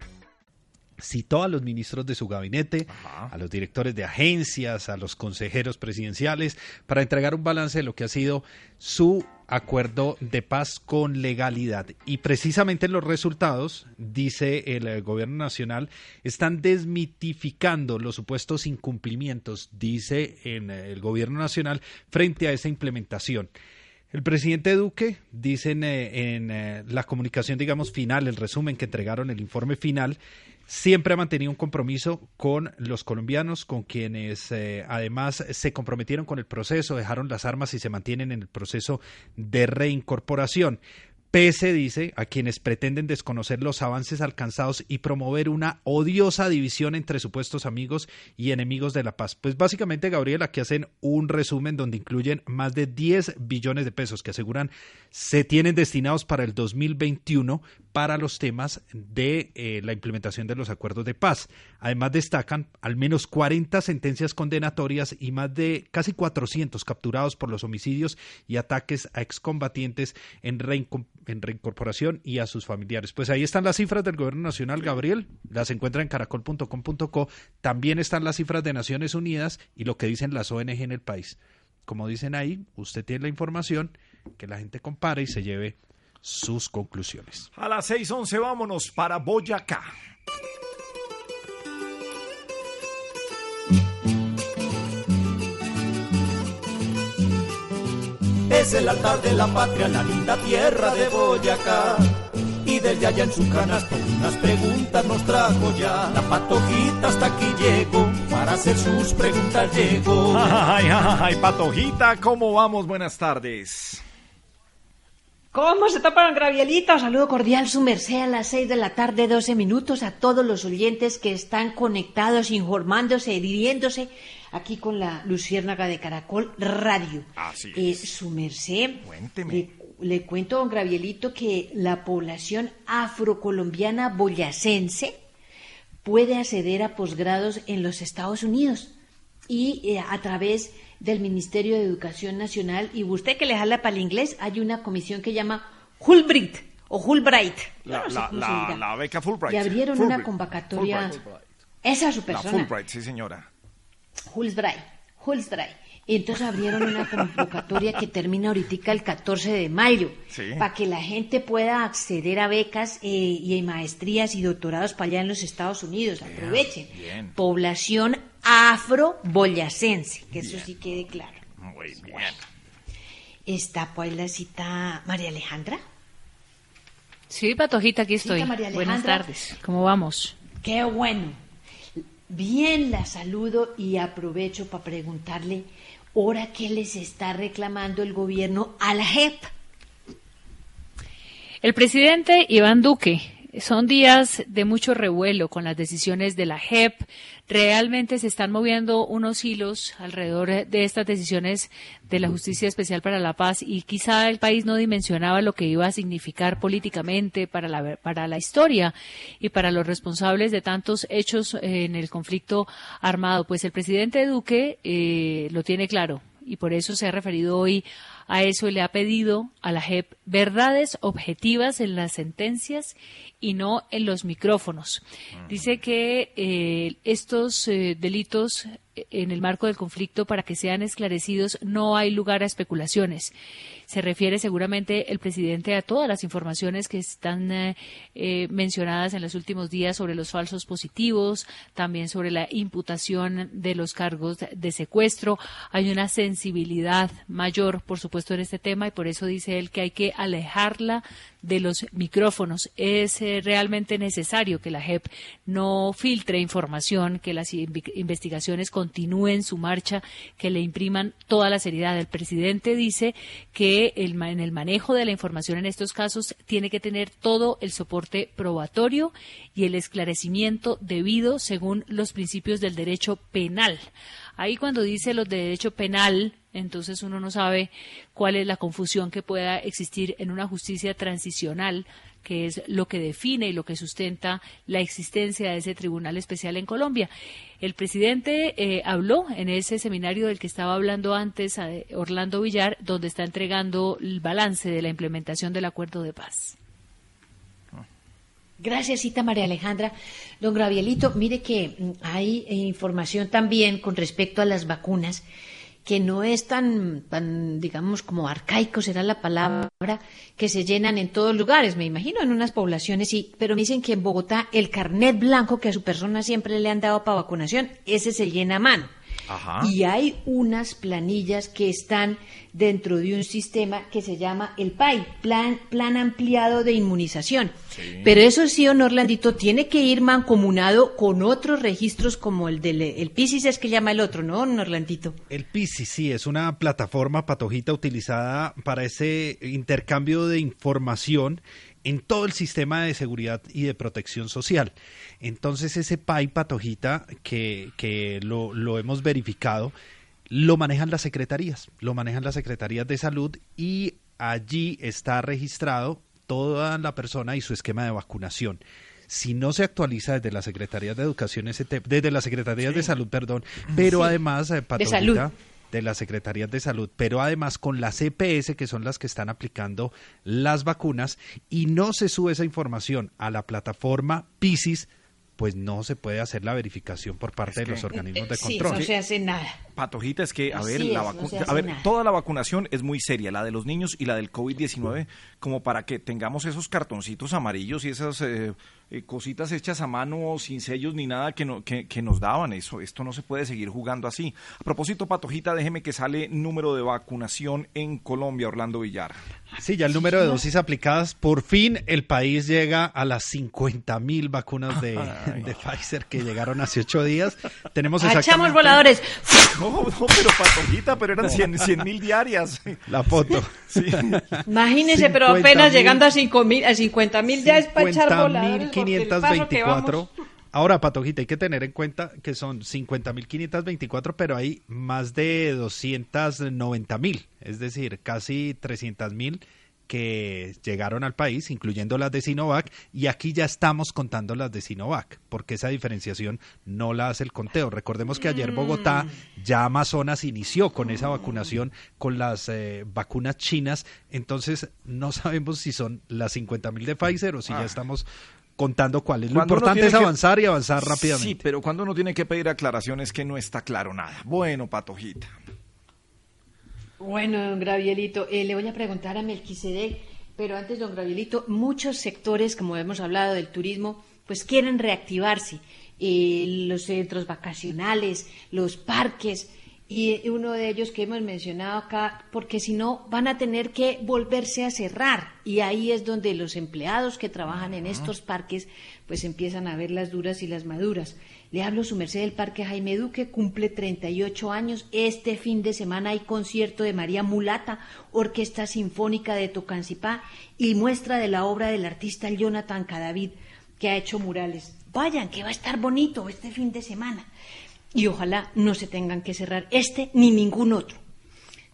Speaker 8: Citó a los ministros de su gabinete, a los directores de agencias, a los consejeros presidenciales, para entregar un balance de lo que ha sido su acuerdo de paz con legalidad. Y precisamente los resultados, dice el eh, gobierno nacional, están desmitificando los supuestos incumplimientos, dice en eh, el gobierno nacional, frente a esa implementación. El presidente Duque, dicen eh, en la comunicación, digamos, final, el resumen que entregaron, el informe final, siempre ha mantenido un compromiso con los colombianos, con quienes eh, además se comprometieron con el proceso, dejaron las armas y se mantienen en el proceso de reincorporación. Pese, dice, a quienes pretenden desconocer los avances alcanzados y promover una odiosa división entre supuestos amigos y enemigos de la paz. Pues básicamente, Gabriel, aquí hacen un resumen donde incluyen más de 10 billones de pesos que aseguran se tienen destinados para el 2021 para los temas de eh, la implementación de los acuerdos de paz. Además destacan al menos 40 sentencias condenatorias y más de casi 400 capturados por los homicidios y ataques a excombatientes en, reincom- en reincorporación y a sus familiares. Pues ahí están las cifras del Gobierno Nacional, Gabriel, las encuentra en caracol.com.co. También están las cifras de Naciones Unidas y lo que dicen las ONG en el país. Como dicen ahí, usted tiene la información, que la gente compare y se lleve sus conclusiones.
Speaker 5: A las 6.11 vámonos para Boyacá.
Speaker 15: Es el altar de la patria, la linda tierra de Boyacá. Y desde allá en su canasto unas preguntas nos trajo ya. La patojita hasta aquí llegó, para hacer sus preguntas llegó.
Speaker 5: Ay, ay, ay, Patojita, ¿cómo vamos? Buenas tardes.
Speaker 43: ¿Cómo se topan, Gravielita? Saludo cordial, su merced, a las seis de la tarde, 12 minutos, a todos los oyentes que están conectados, informándose, dirigiéndose aquí con la Luciérnaga de Caracol Radio.
Speaker 5: Así
Speaker 43: Eh, su merced,
Speaker 5: Cuénteme.
Speaker 43: le, le cuento, don Gravielito, que la población afrocolombiana boyacense puede acceder a posgrados en los Estados Unidos y eh, a través del Ministerio de Educación Nacional. Y usted que le jala para el inglés, hay una comisión que llama Fulbright o Fulbright.
Speaker 5: La,
Speaker 43: no sé
Speaker 5: la- la- la beca Fulbright.
Speaker 43: Y abrieron una convocatoria.
Speaker 5: Fulbright.
Speaker 43: Esa es su
Speaker 5: La
Speaker 43: persona.
Speaker 5: Fulbright, sí, señora.
Speaker 43: Fulbright, Fulbright. Y entonces abrieron una convocatoria que termina ahorita el 14 de mayo
Speaker 5: Sí.
Speaker 43: para que la gente pueda acceder a becas eh, y a maestrías y doctorados para allá en los Estados Unidos. Aprovechen.
Speaker 5: bien.
Speaker 43: Población afro-boyacense, que eso sí quede claro.
Speaker 5: Muy bien.
Speaker 43: Está pues la cita María Alejandra.
Speaker 12: Sí, Patojita, aquí estoy.
Speaker 43: Cita, María
Speaker 12: Buenas tardes. ¿Cómo vamos?
Speaker 43: Qué bueno. Bien la saludo y aprovecho para preguntarle, ¿ahora qué les está reclamando el gobierno a la JEP?
Speaker 12: El presidente Iván Duque. Son días de mucho revuelo con las decisiones de la JEP. Realmente se están moviendo unos hilos alrededor de estas decisiones de la Justicia Especial para la Paz y quizá el país no dimensionaba lo que iba a significar políticamente para la, para la historia y para los responsables de tantos hechos eh, en el conflicto armado. Pues el presidente Duque eh, lo tiene claro y por eso se ha referido hoy a eso le ha pedido a la JEP verdades objetivas en las sentencias y no en los micrófonos. Dice que eh, estos eh, delitos eh, en el marco del conflicto, para que sean esclarecidos, no hay lugar a especulaciones. Se refiere seguramente el presidente a todas las informaciones que están eh, eh, mencionadas en los últimos días sobre los falsos positivos, también sobre la imputación de los cargos de secuestro. Hay una sensibilidad mayor, por supuesto, en este tema y por eso dice él que hay que alejarla de los micrófonos. Es eh, realmente necesario que la JEP no filtre información, que las investigaciones continúen su marcha, que le impriman toda la seriedad. El presidente dice que en el manejo de la información en estos casos tiene que tener todo el soporte probatorio y el esclarecimiento debido según los principios del derecho penal. Ahí cuando dice los de derecho penal, entonces uno no sabe cuál es la confusión que pueda existir en una justicia transicional, que es lo que define y lo que sustenta la existencia de ese tribunal especial en Colombia. El presidente eh, habló en ese seminario del que estaba hablando antes a Orlando Villar, donde está entregando el balance de la implementación del acuerdo de paz.
Speaker 43: Gracias, cita María Alejandra. Don Gravielito, mire que mm, hay eh, información también con respecto a las vacunas que no es tan, tan, digamos, como arcaico será la palabra, que se llenan en todos lugares, me imagino, en unas poblaciones, sí, pero me dicen que en Bogotá el carnet blanco que a su persona siempre le han dado para vacunación, ese se llena a mano.
Speaker 5: Ajá.
Speaker 43: Y hay unas planillas que están dentro de un sistema que se llama el PAI, Plan, Plan Ampliado de Inmunización. Pero eso sí, don Orlandito, tiene que ir mancomunado con otros registros como el del el PISIS, es que llama el otro, ¿no, don Orlandito?
Speaker 8: El PISI, sí, es una plataforma patojita utilizada para ese intercambio de información en todo el sistema de seguridad y de protección social. Entonces ese PAI patojita que, que lo, lo hemos verificado, lo manejan las secretarías, lo manejan las secretarías de salud y allí está registrado toda la persona y su esquema de vacunación. Si no se actualiza desde la Secretaría de Educación, ese desde la Secretaría de Salud, perdón, pero
Speaker 43: Sí,
Speaker 8: además, eh,
Speaker 43: de
Speaker 8: Patojita,
Speaker 43: salud.
Speaker 8: De las Secretarías de Salud, pero además con las EPS, que son las que están aplicando las vacunas, y no se sube esa información a la plataforma PISIS, pues no se puede hacer la verificación por parte de los organismos de
Speaker 43: Sí,
Speaker 8: control.
Speaker 43: no se hace nada.
Speaker 5: Patojita, es que, a
Speaker 43: Así
Speaker 5: ver,
Speaker 43: es,
Speaker 5: la vacu- a ver,
Speaker 43: nada.
Speaker 5: toda la vacunación es muy seria, la de los niños y la del COVID-19, como para que tengamos esos cartoncitos amarillos y esas eh, eh, cositas hechas a mano, sin sellos ni nada que, no- que, que nos daban. Eso, esto no se puede seguir jugando así. A propósito, Patojita, déjeme que sale número de vacunación en Colombia, Orlando Villar.
Speaker 8: Sí, ya el número de dosis aplicadas, por fin el país llega a las 50 mil vacunas de, de Pfizer que llegaron hace ocho días. Tenemos
Speaker 43: ¡Echamos
Speaker 8: exactamente
Speaker 43: voladores!
Speaker 5: No, no, pero Patojita, pero eran 100 mil diarias.
Speaker 8: la foto.
Speaker 5: Sí.
Speaker 43: Imagínese, pero
Speaker 8: 50.000.
Speaker 43: apenas llegando a, cinco mil, a 50 mil ya es para echar voladores. Porque el paso que
Speaker 8: 50.524.
Speaker 43: vamos-
Speaker 8: Ahora, Patojita, hay que tener en cuenta que son 50.524, pero hay más de 290.000, es decir, casi 300.000 que llegaron al país, incluyendo las de Sinovac, y aquí ya estamos contando las de Sinovac, porque esa diferenciación no la hace el conteo. Recordemos que ayer Bogotá, ya Amazonas inició con esa vacunación con las eh, vacunas chinas, entonces no sabemos si son las 50.000 de Pfizer o si ya
Speaker 5: Ah.
Speaker 8: estamos contando cuáles. Lo
Speaker 5: Cuando uno
Speaker 8: importante es
Speaker 5: que-
Speaker 8: avanzar y avanzar rápidamente.
Speaker 5: Sí, pero cuando uno tiene que pedir aclaraciones que no está claro nada. Bueno, Patojita.
Speaker 43: Bueno, don Gravielito, eh, le voy a preguntar a Melquisedec, pero antes, don Gravielito, muchos sectores, como hemos hablado del turismo, pues quieren reactivarse. Eh, los centros vacacionales, los parques, y uno de ellos que hemos mencionado acá, porque si no van a tener que volverse a cerrar. Y ahí es donde los empleados que trabajan en estos parques, pues empiezan a ver las duras y las maduras. Le hablo su merced del Parque Jaime Duque, cumple 38 años. Este fin de semana hay concierto de María Mulata, Orquesta Sinfónica de Tocancipá y muestra de la obra del artista Jonathan Cadavid, que ha hecho murales. Vayan, que va a estar bonito este fin de semana. Y ojalá no se tengan que cerrar este ni ningún otro.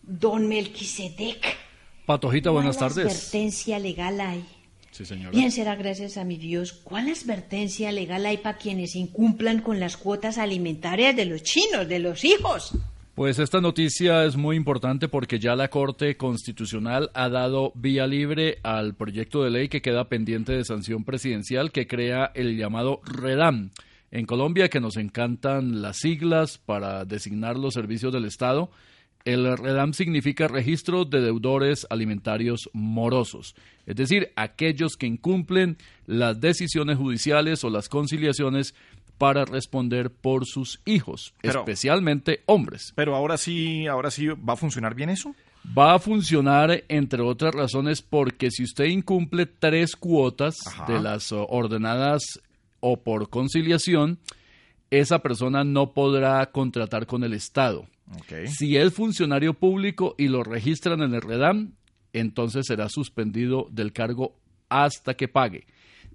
Speaker 43: Don Melquisedec.
Speaker 11: Patojita, buenas
Speaker 43: ¿cuál
Speaker 11: tardes.
Speaker 43: advertencia legal hay?
Speaker 11: Sí, señora.
Speaker 43: Bien será gracias a mi Dios. ¿Cuál advertencia legal hay para quienes incumplan con las cuotas alimentarias de los chinos, de los hijos?
Speaker 11: Pues esta noticia es muy importante porque ya la Corte Constitucional ha dado vía libre al proyecto de ley que queda pendiente de sanción presidencial que crea el llamado REDAM. En Colombia, que nos encantan las siglas para designar los servicios del Estado, el REDAM significa Registro de Deudores Alimentarios Morosos, es decir, aquellos que incumplen las decisiones judiciales o las conciliaciones para responder por sus hijos,
Speaker 5: Pero-
Speaker 11: especialmente hombres.
Speaker 5: Pero ahora sí, ahora sí va a funcionar bien eso.
Speaker 11: Va a funcionar, entre otras razones, porque si usted incumple tres cuotas
Speaker 5: Ajá.
Speaker 11: de las ordenadas o por conciliación, esa persona no podrá contratar con el Estado. Si es funcionario público y lo registran en el REDAM, entonces será suspendido del cargo hasta que pague.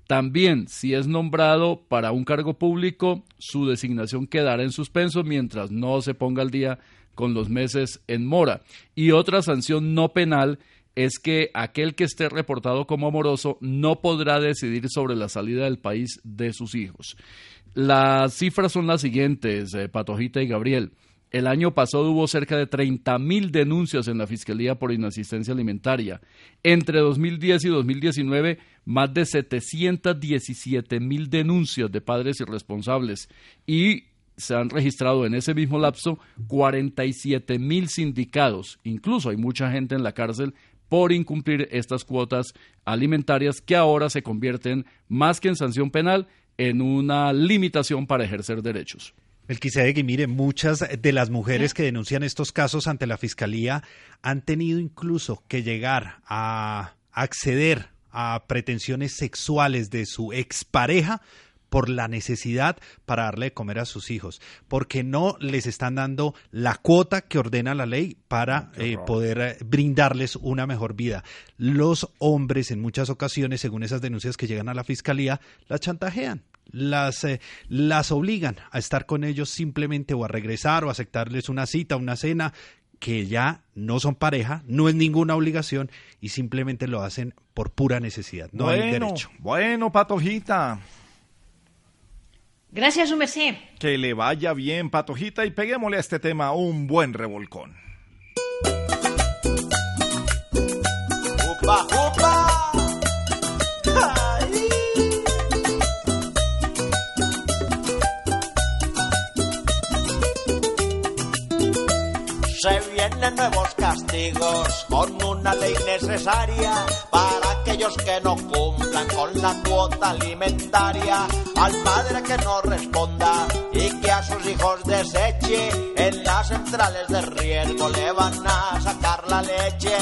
Speaker 11: También, si es nombrado para un cargo público, su designación quedará en suspenso mientras no se ponga al día con los meses en mora. Y otra sanción no penal es que aquel que esté reportado como amoroso no podrá decidir sobre la salida del país de sus hijos. Las cifras son las siguientes, eh, Patojita y Gabriel. El año pasado hubo cerca de 30 mil denuncias en la Fiscalía por inasistencia alimentaria. Entre 2010 y 2019, más de 717 mil denuncias de padres irresponsables. Y se han registrado en ese mismo lapso 47 mil sindicados. Incluso hay mucha gente en la cárcel por incumplir estas cuotas alimentarias que ahora se convierten, más que en sanción penal, en una limitación para ejercer derechos.
Speaker 8: Y mire, muchas de las mujeres que denuncian estos casos ante la fiscalía han tenido incluso que llegar a acceder a pretensiones sexuales de su expareja por la necesidad para darle de comer a sus hijos, porque no les están dando la cuota que ordena la ley para eh, poder eh, brindarles una mejor vida. Los hombres en muchas ocasiones, según esas denuncias que llegan a la fiscalía, las chantajean las, eh, las obligan a estar con ellos simplemente o a regresar o a aceptarles una cita, una cena, que ya no son pareja, no es ninguna obligación y simplemente lo hacen por pura necesidad. No hay derecho.
Speaker 5: bueno, Patojita.
Speaker 44: Gracias, su merced.
Speaker 5: Que le vaya bien, Patojita, y peguémosle a este tema un buen revolcón.
Speaker 45: ¡Upa, upa! ¡Ay! Se vienen nuevos castigos con una ley necesaria para aquellos que no cumplan con la cuota alimentaria. Al padre que no responda y que a sus hijos deseche, en las centrales de riesgo le van a sacar la leche.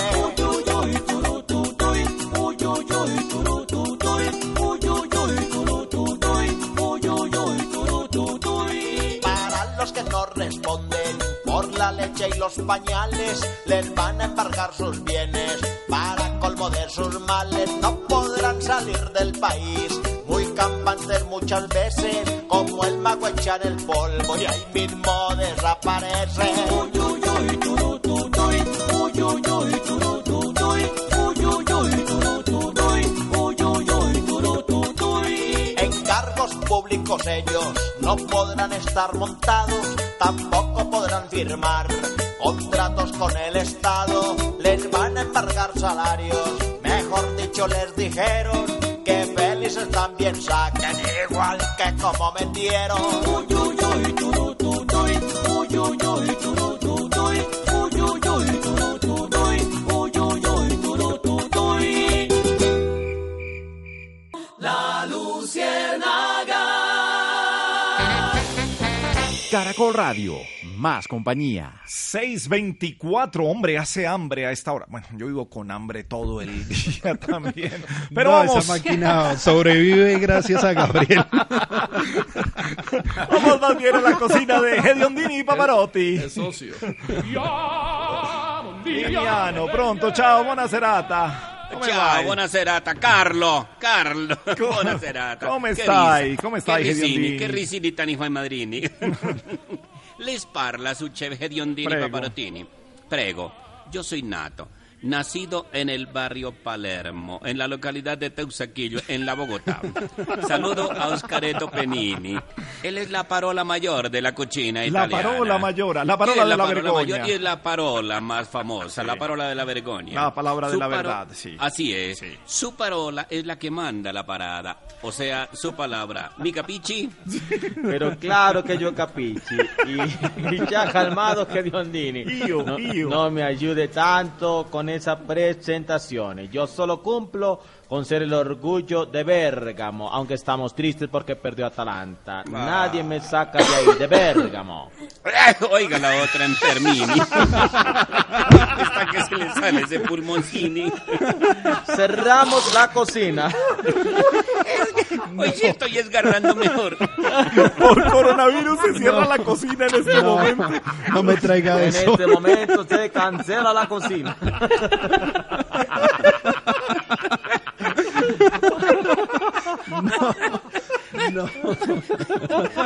Speaker 45: Para los que no responden por la leche y los pañales, les van a embargar sus bienes. Para colmo de sus males, no salir del país. Muy campantes muchas veces, como el mago echan el polvo y ahí mismo desaparece. Uy, uy, uy, turututuy, uy, uy, uy, turututuy, uy, uy, uy, turututuy, uy, uy, uy, turututuy. En cargos públicos ellos no podrán estar montados, tampoco podrán firmar contratos con el Estado, les van a embargar salarios, dicho les dijeron que felices también saquen igual que como metieron. Uy, uy, uy, turututuy, uy, uy, uy, turututuy, uy, uy, uy, turututuy, uy, uy, uy.
Speaker 3: La Luciérnaga.
Speaker 7: Caracol Radio, más compañía.
Speaker 5: 624, hombre, hace hambre a esta hora. Bueno, yo vivo con hambre todo el día también. Pero
Speaker 8: No,
Speaker 5: vamos.
Speaker 8: esa máquina sobrevive gracias a Gabriel.
Speaker 5: Vamos más bien a la cocina de Hediondini y Pavarotti.
Speaker 11: Es socio.
Speaker 5: Liliano, pronto, ciao, buona serata.
Speaker 17: Ciao,
Speaker 5: vai?
Speaker 17: buona serata, Carlo, Carlo, buona serata.
Speaker 5: come stai? Come stai,
Speaker 17: Che risini, che risini tani fai madrini. Les parla su Chef Hediondini
Speaker 5: Prego.
Speaker 17: Paparotini. Prego, yo soy nato, nacido en el barrio Palermo, en la localidad de Teusaquillo, en la Bogotá. Saludo a Oscareto Penini. Él es la parola mayor de la cocina
Speaker 5: La
Speaker 17: italiana.
Speaker 5: parola mayora, la parola de la
Speaker 17: parola
Speaker 5: vergogna.
Speaker 17: mayor y es la parola más famosa, la parola de la vergogna.
Speaker 5: La palabra de
Speaker 17: Su
Speaker 5: la verdad, sí.
Speaker 17: Así es. Su parola es la que manda la parada. O sea, su palabra. ¿Mi capichi?
Speaker 9: Pero claro que yo capichi. Y, y ya calmado que Diondini.
Speaker 5: Io,
Speaker 9: no,
Speaker 5: io.
Speaker 9: no me ayude tanto con esas presentaciones. Yo solo cumplo con ser el orgullo de Bérgamo, aunque estamos tristes porque perdió Atalanta. Nadie me saca de ahí, de Bérgamo.
Speaker 17: Oiga la otra en Termini. Está que se le sale ese pulmoncini.
Speaker 9: Cerramos la cocina.
Speaker 17: Hoy sí estoy esgarrando mejor.
Speaker 5: Por coronavirus se cierra la cocina en este
Speaker 9: No.
Speaker 5: momento.
Speaker 8: No me traiga
Speaker 9: En
Speaker 8: eso.
Speaker 9: este momento se cancela la cocina.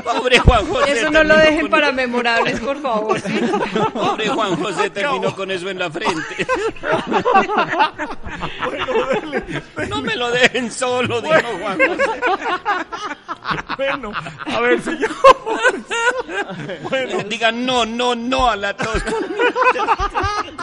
Speaker 17: Pobre Juan José.
Speaker 16: Eso no lo dejen para memorables, por favor. ¿sí?
Speaker 17: Pobre Juan José terminó con eso en la frente. No me lo dejen solo, dijo Juan José.
Speaker 5: Bueno, a ver, señor. Bueno.
Speaker 17: Digan no, no, no a la tos.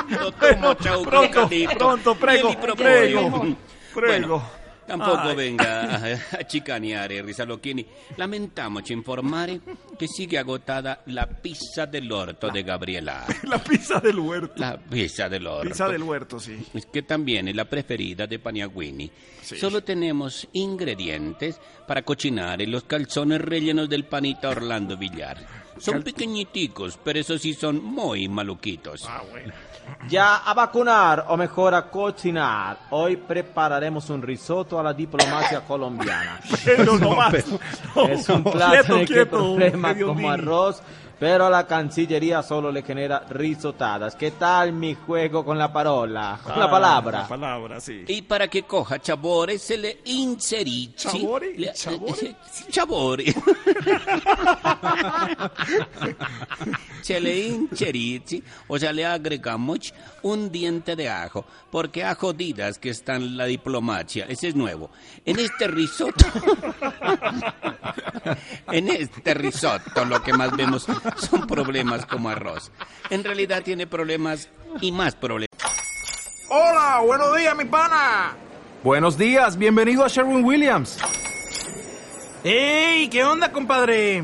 Speaker 17: Lo tomo, chau,
Speaker 5: pronto, pronto, prego, prego, prego.
Speaker 17: Tampoco
Speaker 5: Ay.
Speaker 17: venga a, a chicaneare, Risalocchini. Lamentiamoci informare che sigue agotada la pizza dell'orto de Gabriela.
Speaker 5: La pizza del huerto.
Speaker 17: La pizza dell'orto.
Speaker 5: Pizza del huerto, sí.
Speaker 17: Es que también es la preferida de Paniagüini.
Speaker 5: Sí.
Speaker 17: Solo tenemos ingredientes para cocinar los calzones rellenos del panita Orlando Villar. Son pequeñiticos, pero eso sí son muy maluquitos.
Speaker 5: Ah, bueno.
Speaker 9: Ya a vacunar o mejor a cocinar. Hoy prepararemos un risotto a la diplomacia colombiana.
Speaker 5: Pero no más. No,
Speaker 9: es un
Speaker 5: no.
Speaker 9: plato
Speaker 5: Quieto,
Speaker 9: que
Speaker 5: quieto,
Speaker 9: problema como arroz, pero a la Cancillería solo le genera risotadas. ¿Qué tal mi juego con la parola? Con la
Speaker 5: Ah,
Speaker 9: palabra.
Speaker 5: La palabra, sí.
Speaker 17: Y para que coja chabore se le inserisce...
Speaker 5: Chabore?
Speaker 17: le-
Speaker 5: Chabore?
Speaker 17: eh, Chabore. Cheleín cherizi, o sea, le agregamos un diente de ajo, porque a jodidas que está en la diplomacia, ese es nuevo. En este risotto, en este risotto lo que más vemos son problemas como arroz. En realidad tiene problemas y más problemas.
Speaker 46: Hola, buenos días, mi pana.
Speaker 47: Buenos días, bienvenido a Sherwin Williams.
Speaker 46: ¡Ey! ¿Qué onda, compadre?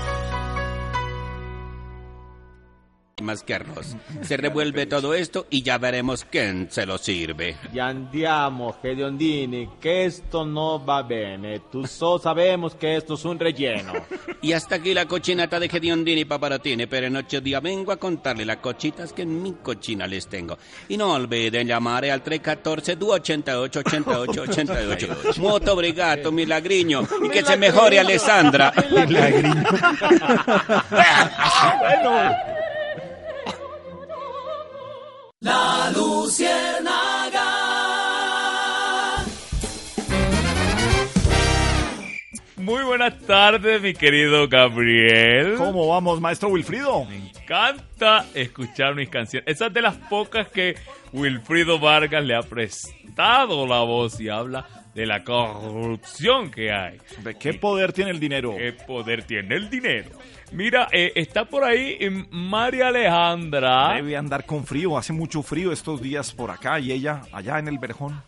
Speaker 17: Más que arroz. Se revuelve todo esto y ya veremos quién se lo sirve.
Speaker 9: Y andiamo, Hediondini, que esto no va bene. Tú so sabemos que esto es un relleno.
Speaker 17: Y hasta aquí la cochinata de Hediondini Paparatini, pero en ocho días vengo a contarle las cochitas que en mi cocina les tengo. Y no olviden llamar al 314-288-8888. Mucho obrigado, milagriño. Y que se mejore Alessandra.
Speaker 5: Milagriño.
Speaker 17: bueno.
Speaker 3: La Luciérnaga.
Speaker 48: Muy buenas tardes, mi querido Gabriel.
Speaker 5: ¿Cómo vamos, maestro Wilfrido?
Speaker 48: Me encanta escuchar mis canciones. Esa es de las pocas que Wilfrido Vargas le ha prestado la voz y habla de la corrupción que hay.
Speaker 5: ¿De qué poder tiene el dinero?
Speaker 48: ¿Qué poder tiene el dinero? Mira, eh, está por ahí eh, María Alejandra.
Speaker 5: Debe andar con frío, hace mucho frío estos días por acá y ella allá en el Verjón.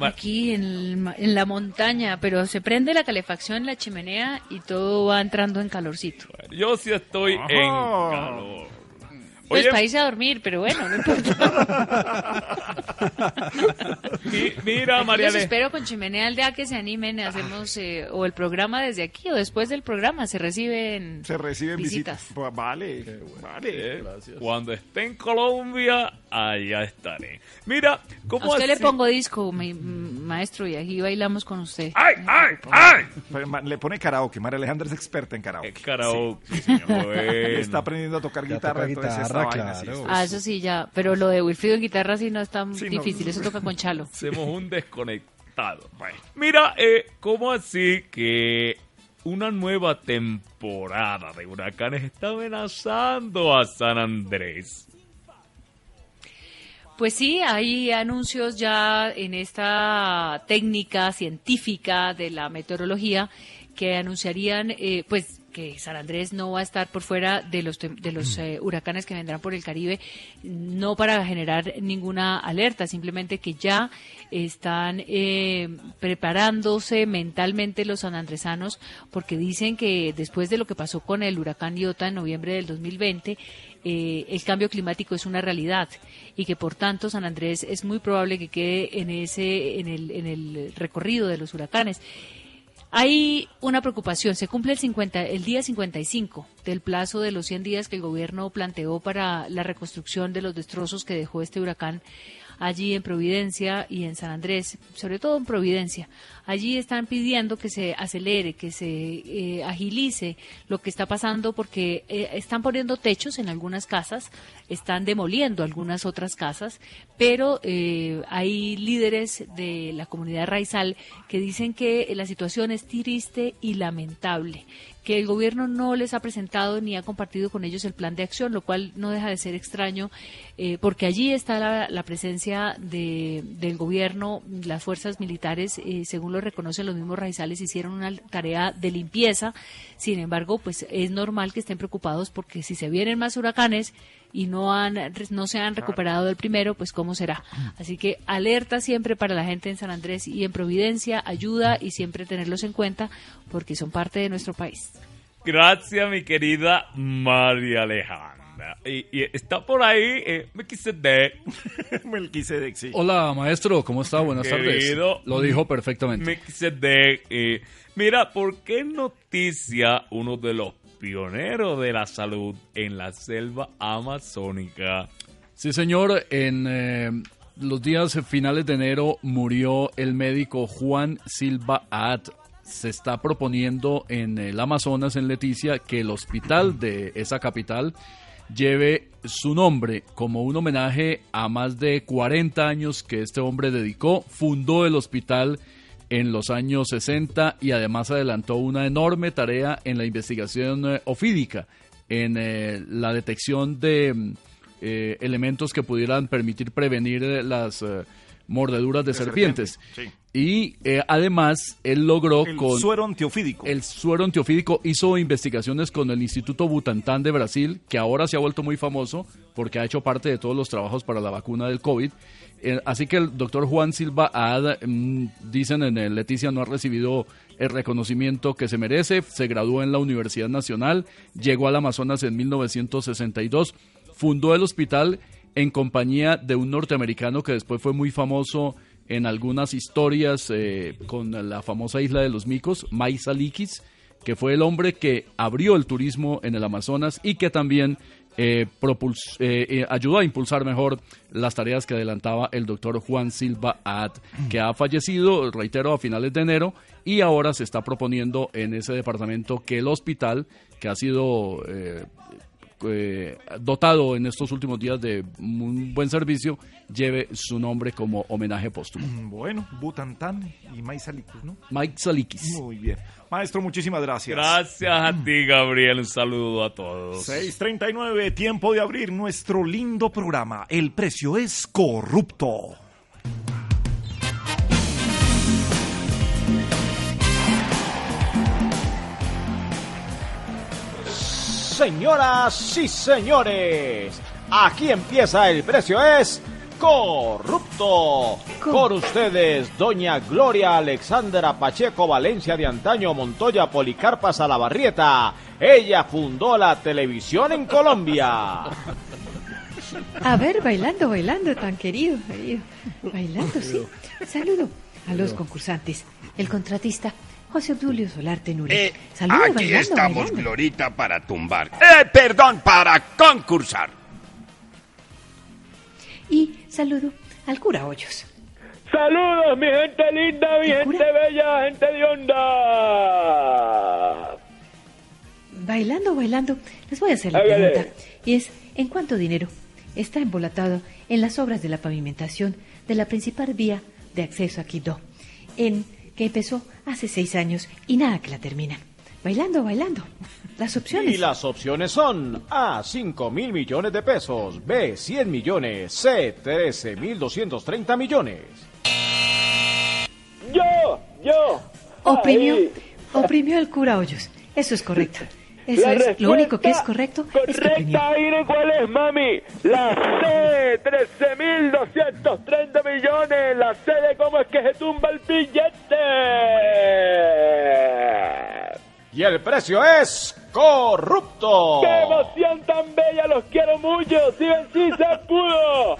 Speaker 12: Aquí en, en, la montaña, pero se prende la calefacción en la chimenea y todo va entrando en calorcito.
Speaker 48: Yo sí estoy Ajá. en calor.
Speaker 12: Pues Oye, para irse a dormir, pero bueno, no importa.
Speaker 48: Mi, mira, María.
Speaker 12: Los espero con chimenea al día que se animen. Hacemos eh, o el programa desde aquí o después del programa. Se reciben,
Speaker 5: se reciben
Speaker 12: visitas.
Speaker 5: visitas. Pues vale,
Speaker 48: bueno.
Speaker 5: vale.
Speaker 48: Eh, Cuando esté en Colombia, allá estaré. Mira, ¿cómo
Speaker 12: A usted
Speaker 48: así?
Speaker 12: le pongo disco, mi, maestro, y aquí bailamos con usted.
Speaker 48: ¡Ay, ay, ay!
Speaker 5: Le pone karaoke. María Alejandra es experta en karaoke.
Speaker 48: karaoke, sí. señor. Bueno.
Speaker 5: Está aprendiendo a tocar guitarra.
Speaker 8: toca
Speaker 5: entonces
Speaker 8: guitarra,
Speaker 5: vaina, sí, sí,
Speaker 12: Ah,
Speaker 5: sí.
Speaker 12: eso sí, ya. Pero lo de Wilfrido en guitarra sí no es tan
Speaker 5: Sí, no.
Speaker 12: difícil. Eso toca con Chalo.
Speaker 48: Hacemos un desconectado. Mira, eh, ¿cómo así que una nueva temporada de huracanes está amenazando a San Andrés?
Speaker 12: Pues sí, hay anuncios ya en esta técnica científica de la meteorología que anunciarían, eh, pues, que San Andrés no va a estar por fuera de los de los eh, huracanes que vendrán por el Caribe, no para generar ninguna alerta, simplemente que ya están eh, preparándose mentalmente los sanandresanos porque dicen que después de lo que pasó con el huracán Iota en noviembre del 2020, eh, el cambio climático es una realidad y que por tanto San Andrés es muy probable que quede en ese en el, en el recorrido de los huracanes. Hay una preocupación, se cumple el, 50, el día 55 del plazo de los 100 días que el gobierno planteó para la reconstrucción de los destrozos que dejó este huracán allí en Providencia y en San Andrés, sobre todo en Providencia. Allí están pidiendo que se acelere, que se eh, agilice lo que está pasando porque eh, están poniendo techos en algunas casas, están demoliendo algunas otras casas, pero eh, hay líderes de la comunidad raizal que dicen que la situación es triste y lamentable que el gobierno no les ha presentado ni ha compartido con ellos el plan de acción, lo cual no deja de ser extraño, eh, porque allí está la, presencia de, del gobierno, las fuerzas militares, eh, según lo reconocen los mismos raizales, hicieron una tarea de limpieza. Sin embargo, pues es normal que estén preocupados porque si se vienen más huracanes y no han no se han recuperado del primero, pues cómo será. Así que alerta siempre para la gente en San Andrés y en Providencia, ayuda y siempre tenerlos en cuenta porque son parte de nuestro país.
Speaker 48: Gracias, mi querida María Alejandra. Y, y está por ahí eh, Melquisedec.
Speaker 5: Melquisedec, sí.
Speaker 11: Hola, maestro, ¿cómo está? Buenas
Speaker 48: Querido,
Speaker 11: tardes. Lo dijo perfectamente.
Speaker 48: Melquisedec, eh, mira, ¿por qué noticia uno de los pioneros de la salud en la selva amazónica?
Speaker 11: Sí, señor, en eh, los días finales de enero murió el médico Juan Silva At. se está proponiendo en el Amazonas, en Leticia, que el hospital de esa capital lleve su nombre como un homenaje a más de 40 años que este hombre dedicó, fundó el hospital en los años 60 y además adelantó una enorme tarea en la investigación eh, ofídica, en eh, la detección de mm, eh, elementos que pudieran permitir prevenir las eh, mordeduras de,
Speaker 5: De
Speaker 11: serpientes.
Speaker 5: serpiente,
Speaker 11: Y eh, además él logró
Speaker 5: El
Speaker 11: con
Speaker 5: suero antiofídico.
Speaker 11: el suero antiofídico hizo investigaciones con el Instituto Butantan de Brasil, que ahora se ha vuelto muy famoso porque ha hecho parte de todos los trabajos para la vacuna del COVID. Eh, así que el doctor Juan Silva Ad, mm, dicen en el Leticia, no ha recibido el reconocimiento que se merece. Se graduó en la Universidad Nacional, llegó al Amazonas en 1962, fundó el hospital en compañía de un norteamericano que después fue muy famoso en algunas historias eh, con la famosa isla de los micos, Mai Salikis, que fue el hombre que abrió el turismo en el Amazonas y que también eh, propuls- eh, eh, ayudó a impulsar mejor las tareas que adelantaba el doctor Juan Silva Ad, que ha fallecido, reitero, a finales de enero y ahora se está proponiendo en ese departamento que el hospital, que ha sido eh, dotado en estos últimos días de un buen servicio, lleve su nombre como homenaje póstumo.
Speaker 5: Bueno, Butantan y Maisalicus, ¿no?
Speaker 11: Mike Salikis.
Speaker 5: Muy bien. Maestro, muchísimas gracias.
Speaker 49: Gracias a ti, Gabriel. Un saludo a todos.
Speaker 5: 6.39, tiempo de abrir nuestro lindo programa. El precio es corrupto.
Speaker 9: Señoras y señores, aquí empieza el precio es corrupto. Con ustedes, doña Gloria Alexandra Pacheco Valencia de Antaño Montoya Policarpa Salabarrieta. Ella fundó la televisión en Colombia.
Speaker 16: A ver, bailando, bailando, tan querido, querido. Bailando, sí. Saludo a los concursantes. El contratista, José Obdulio Solarte Nure.
Speaker 17: Eh,
Speaker 16: Saludo,
Speaker 17: aquí
Speaker 16: bailando,
Speaker 17: estamos,
Speaker 16: bailando.
Speaker 17: Glorita, para tumbar. Eh, perdón, para concursar.
Speaker 16: Y saludo al cura Hoyos.
Speaker 48: Saludos, mi gente linda, mi gente bella, gente de onda.
Speaker 16: Bailando, bailando, les voy a hacer la
Speaker 48: Hágale.
Speaker 16: pregunta. Y es, ¿en cuánto dinero está embolatado en las obras de la pavimentación de la principal vía de acceso a Quito? En que empezó hace seis años y nada que la terminan. Bailando, bailando. Las opciones.
Speaker 9: Y las opciones son A, 5 mil millones de pesos, B, 100 millones, C, 13 mil 230 millones.
Speaker 48: Yo, yo.
Speaker 16: Oprimió, oprimió al cura Hoyos. Eso es correcto. Eso
Speaker 48: La
Speaker 16: es lo único que es correcto. Es que.
Speaker 48: Correcta, ¿cuál es, mami? La C, 13.230 millones. La C de cómo es que se tumba el billete.
Speaker 9: Y el precio es corrupto.
Speaker 48: ¡Qué emoción tan bella! ¡Los quiero mucho! ¡Sí, sí se pudo!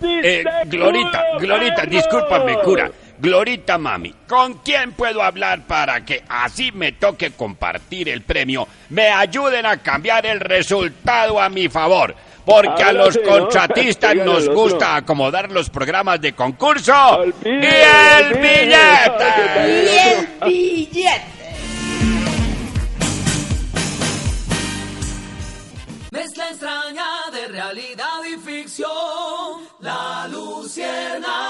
Speaker 48: ¡Sí
Speaker 17: Eh,
Speaker 48: se
Speaker 17: Glorita,
Speaker 48: pudo,
Speaker 17: Glorita,
Speaker 48: perro!
Speaker 17: discúlpame, cura. Glorita, mami, ¿con quién puedo hablar para que así me toque compartir el premio? Me ayuden a cambiar el resultado a mi favor. Porque a los
Speaker 48: sí, ¿no?
Speaker 17: contratistas nos gusta acomodar los programas de concurso. ¡Y el
Speaker 48: el
Speaker 17: billete!
Speaker 48: billete.
Speaker 16: billete!
Speaker 3: Mezcla extraña de realidad y ficción. La Luciérnaga.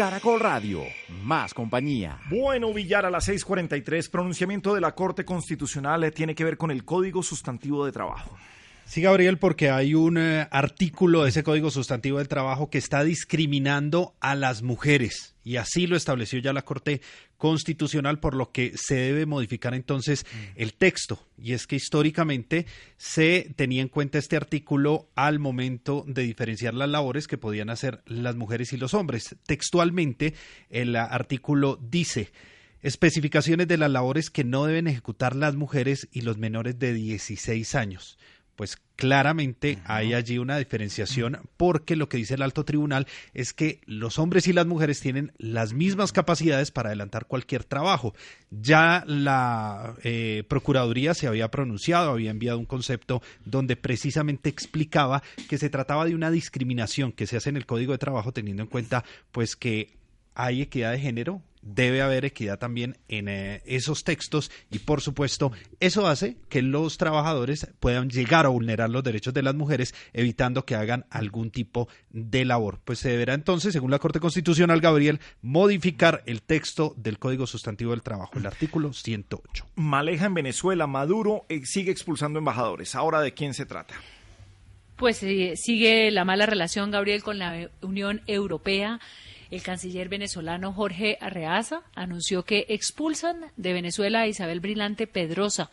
Speaker 7: Caracol Radio, más compañía.
Speaker 5: Bueno, Villar, a las 6:43, pronunciamiento de la Corte Constitucional eh, tiene que ver con el Código Sustantivo de Trabajo.
Speaker 8: Sí, Gabriel, porque hay un eh, artículo de ese Código Sustantivo del Trabajo que está discriminando a las mujeres y así lo estableció ya la Corte Constitucional, por lo que se debe modificar entonces el texto. Y es que históricamente se tenía en cuenta este artículo al momento de diferenciar las labores que podían hacer las mujeres y los hombres. Textualmente, el artículo dice... Especificaciones de las labores que no deben ejecutar las mujeres y los menores de 16 años pues claramente hay allí una diferenciación porque lo que dice el alto tribunal es que los hombres y las mujeres tienen las mismas capacidades para adelantar cualquier trabajo. Ya la eh, Procuraduría se había pronunciado, había enviado un concepto donde precisamente explicaba que se trataba de una discriminación que se hace en el Código de Trabajo teniendo en cuenta pues que hay equidad de género, debe haber equidad también en eh, esos textos y por supuesto eso hace que los trabajadores puedan llegar a vulnerar los derechos de las mujeres evitando que hagan algún tipo de labor. Pues se deberá entonces, según la Corte Constitucional, Gabriel, modificar el texto del Código Sustantivo del Trabajo, el artículo 108.
Speaker 5: Maleja en Venezuela, Maduro eh, sigue expulsando embajadores. ¿Ahora de quién se trata?
Speaker 12: Pues eh, sigue la mala relación, Gabriel, con la Unión Europea. El canciller venezolano Jorge Arreaza anunció que expulsan de Venezuela a Isabel Brilante Pedrosa.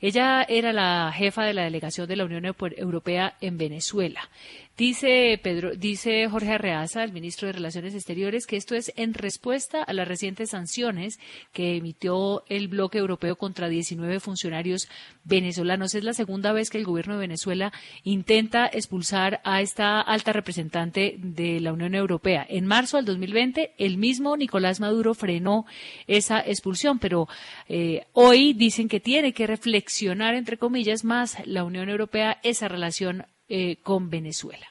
Speaker 12: Ella era la jefa de la delegación de la Unión Europea en Venezuela. Dice, Pedro, dice Jorge Arreaza, el ministro de Relaciones Exteriores, que esto es en respuesta a las recientes sanciones que emitió el bloque europeo contra 19 funcionarios venezolanos. Es la segunda vez que el gobierno de Venezuela intenta expulsar a esta alta representante de la Unión Europea. En marzo del 2020, el mismo Nicolás Maduro frenó esa expulsión, pero eh, hoy dicen que tiene que reflexionar, entre comillas, más la Unión Europea esa relación eh, con Venezuela.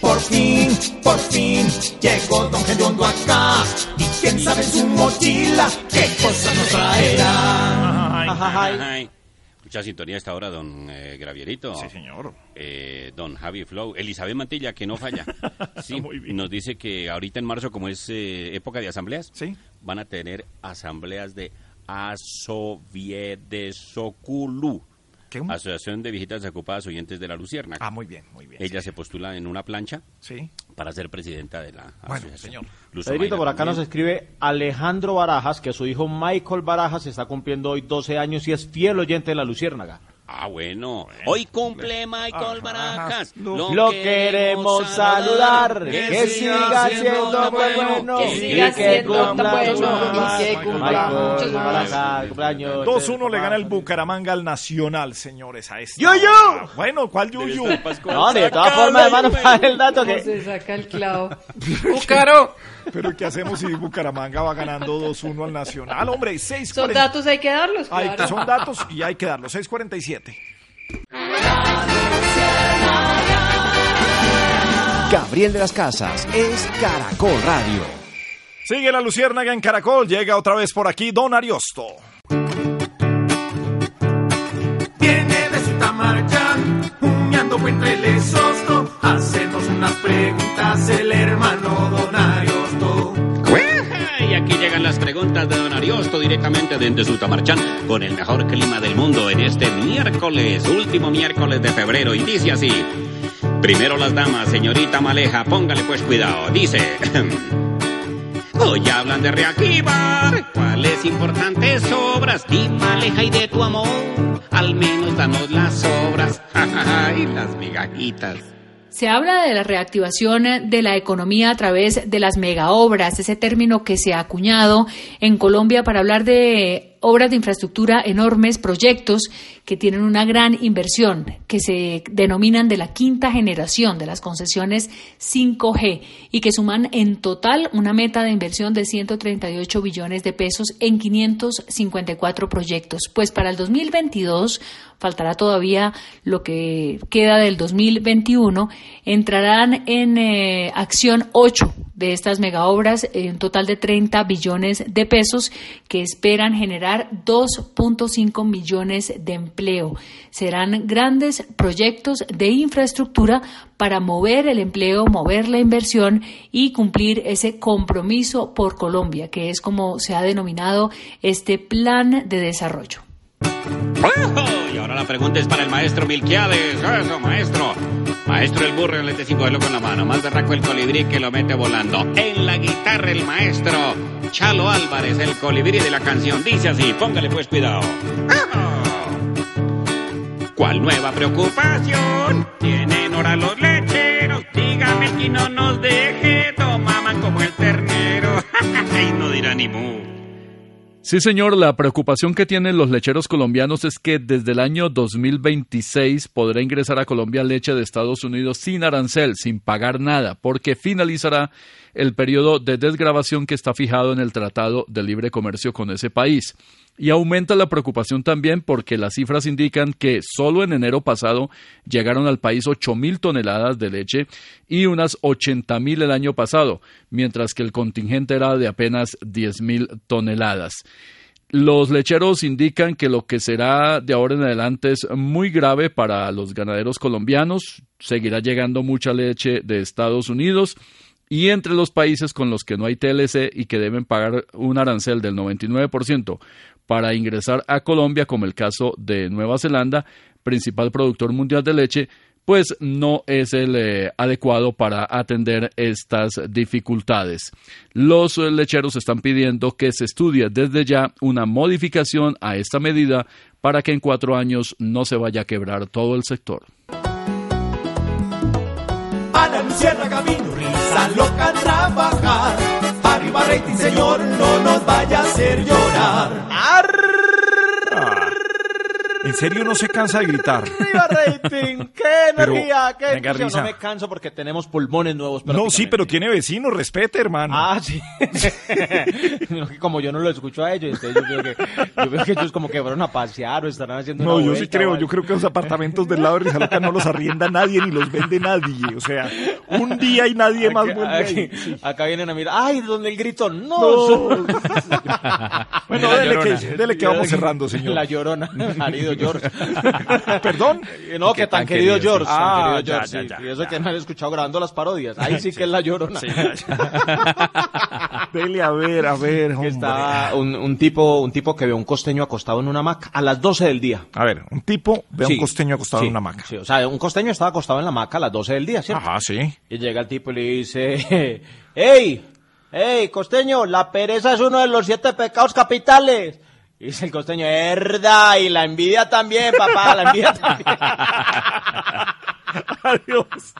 Speaker 15: Por fin, por fin, llegó Don Gediondo acá. Y quién sabe en su mochila qué cosa nos traerá.
Speaker 17: Ay, Mucha sintonía a esta hora, don eh, Gravierito.
Speaker 5: Sí, señor.
Speaker 17: Eh, don Javi Flow. Elizabeth Mantilla, que no falla. Sí, nos dice que ahorita en marzo, como es eh, época de asambleas, van a tener asambleas de Asoviedesoculú. Asociación de Viejitas Ocupadas Oyentes de la Lucierna.
Speaker 5: Ah, muy bien, muy bien.
Speaker 17: Ella se postula en una plancha
Speaker 5: sí.
Speaker 17: para ser presidenta de la
Speaker 5: bueno,
Speaker 17: asociación.
Speaker 5: señor.
Speaker 9: Pedrito, por acá
Speaker 17: también.
Speaker 9: nos escribe Alejandro Barajas, que su hijo Michael Barajas está cumpliendo hoy 12 años y es fiel oyente de la Luciérnaga.
Speaker 17: Ah, bueno. Hoy cumple Michael Barajas.
Speaker 9: Lo queremos saludar, que siga siendo bueno,
Speaker 16: Que siga siendo bueno, y que cumpla
Speaker 9: Michael
Speaker 16: muchos más.
Speaker 9: Barajas, cumpleaños.
Speaker 5: 2-1 le gana el Bucaramanga al Nacional, señores, a este.
Speaker 9: ¡Yuyu!
Speaker 5: Bueno, ¿cuál Yuyu?
Speaker 9: No, de todas formas, hermano, para el dato
Speaker 16: ¿Cómo
Speaker 9: que...
Speaker 16: se saca el clavo?
Speaker 5: ¡Bucaro! Pero ¿qué hacemos si Bucaramanga va ganando 2-1 al Nacional? Hombre, 6
Speaker 16: Son datos, hay que darlos,
Speaker 5: Hay-
Speaker 16: claro.
Speaker 5: son datos y hay que darlos. 6.47.
Speaker 7: Gabriel de las Casas es Caracol Radio.
Speaker 5: Sigue la Luciérnaga en Caracol. Llega otra vez por aquí Don Ariosto.
Speaker 15: Viene de Sutamarchán, humeando entre el sosto. Hacernos unas preguntas el hermano Don
Speaker 17: llegan las preguntas de Don Ariosto directamente desde Sutamarchán con el mejor clima del mundo en este miércoles, último miércoles de febrero. Y dice así: Primero las damas, señorita Maleja, póngale pues cuidado. Dice: Hoy hablan de reactivar. ¿Cuáles importantes obras? Di Maleja y de tu amor. Al menos danos las obras. y las migajitas.
Speaker 12: Se habla de la reactivación de la economía a través de las megaobras, ese término que se ha acuñado en Colombia para hablar de obras de infraestructura enormes, proyectos que tienen una gran inversión, que se denominan de la quinta generación de las concesiones 5G y que suman en total una meta de inversión de 138 billones de pesos en 554 proyectos. Pues para el 2022 faltará todavía lo que queda del 2021, entrarán en eh, acción ocho de estas megaobras, en un total de 30 billones de pesos, que esperan generar 2.5 millones de empleo. Serán grandes proyectos de infraestructura para mover el empleo, mover la inversión y cumplir ese compromiso por Colombia, que es como se ha denominado este plan de desarrollo.
Speaker 17: Y ahora la pregunta es para el maestro Milquiades. Eso, maestro. Maestro el burro, el este con la mano. Más berraco el colibrí que lo mete volando. En la guitarra el maestro Chalo Álvarez, el colibrí de la canción. Dice así, póngale pues cuidado. ¿Cuál nueva preocupación tienen ahora los lecheros? Dígame que no nos deje, tomaban como el ternero. y no dirá ni mu.
Speaker 11: Sí, señor, la preocupación que tienen los lecheros colombianos es que desde el año 2026 podrá ingresar a Colombia leche de Estados Unidos sin arancel, sin pagar nada, porque finalizará el periodo de desgravación que está fijado en el Tratado de Libre Comercio con ese país. Y aumenta la preocupación también porque las cifras indican que solo en enero pasado llegaron al país 8 mil toneladas de leche y unas 80 mil el año pasado, mientras que el contingente era de apenas 10 mil toneladas. Los lecheros indican que lo que será de ahora en adelante es muy grave para los ganaderos colombianos. Seguirá llegando mucha leche de Estados Unidos y entre los países con los que no hay TLC y que deben pagar un arancel del 99% para ingresar a Colombia, como el caso de Nueva Zelanda, principal productor mundial de leche, pues no es el eh, adecuado para atender estas dificultades. Los lecheros están pidiendo que se estudie desde ya una modificación a esta medida para que en cuatro años no se vaya a quebrar todo el sector.
Speaker 3: Loca trabajar. Arriba rating, señor, no nos vaya a hacer llorar.
Speaker 5: ¿En serio no se cansa de gritar?
Speaker 9: ¡Arriba rating! ¡Qué
Speaker 5: Pero,
Speaker 9: energía! ¡Qué
Speaker 5: venga,
Speaker 9: yo
Speaker 5: risa.
Speaker 9: no me canso porque tenemos pulmones nuevos.
Speaker 5: No, sí, pero tiene vecinos, respete, hermano.
Speaker 9: Ah, sí. No, que como yo no lo escucho a ellos, entonces yo creo que, yo creo que ellos como que fueron a pasear o estarán haciendo
Speaker 5: No,
Speaker 9: una
Speaker 5: yo sí
Speaker 9: vuelta o
Speaker 5: creo,
Speaker 9: algo.
Speaker 5: yo creo que los apartamentos del lado de Rizaloca no los arrienda nadie ni los vende nadie. O sea, un día y nadie más
Speaker 9: Acá-
Speaker 5: vuelve ahí.
Speaker 9: Acá vienen a mirar, ¡ay! ¿Dónde el grito? ¡No!
Speaker 5: No. Bueno,
Speaker 9: La
Speaker 5: dele
Speaker 9: Llorona.
Speaker 5: que, dele que vamos cerrando, señor.
Speaker 9: La llorona, querido George.
Speaker 5: ¿Perdón?
Speaker 9: No, que tan querido George.
Speaker 5: Ah,
Speaker 9: querido
Speaker 5: ya,
Speaker 9: George,
Speaker 5: ya,
Speaker 9: sí.
Speaker 5: ya,
Speaker 9: Y eso
Speaker 5: ya.
Speaker 9: que me han escuchado grabando las parodias. Ahí sí que es la llorona.
Speaker 5: Dele a ver, a ver,
Speaker 9: Que
Speaker 5: hombre.
Speaker 9: está un, un tipo, un tipo que ve un costeño acostado en una hamaca a las 12 del día.
Speaker 5: A ver, un tipo ve a
Speaker 9: Sí,
Speaker 5: un costeño acostado
Speaker 9: sí,
Speaker 5: en una hamaca.
Speaker 9: Sí, o sea, un costeño estaba acostado en la hamaca a las 12 del día, ¿cierto?
Speaker 5: Ajá, sí.
Speaker 9: Y llega el tipo y le dice, ¡Ey! ¡Ey, costeño! La pereza es uno de los siete pecados capitales. Y dice el costeño, ¡herda! Y la envidia también, papá, la envidia también.
Speaker 5: Adiós.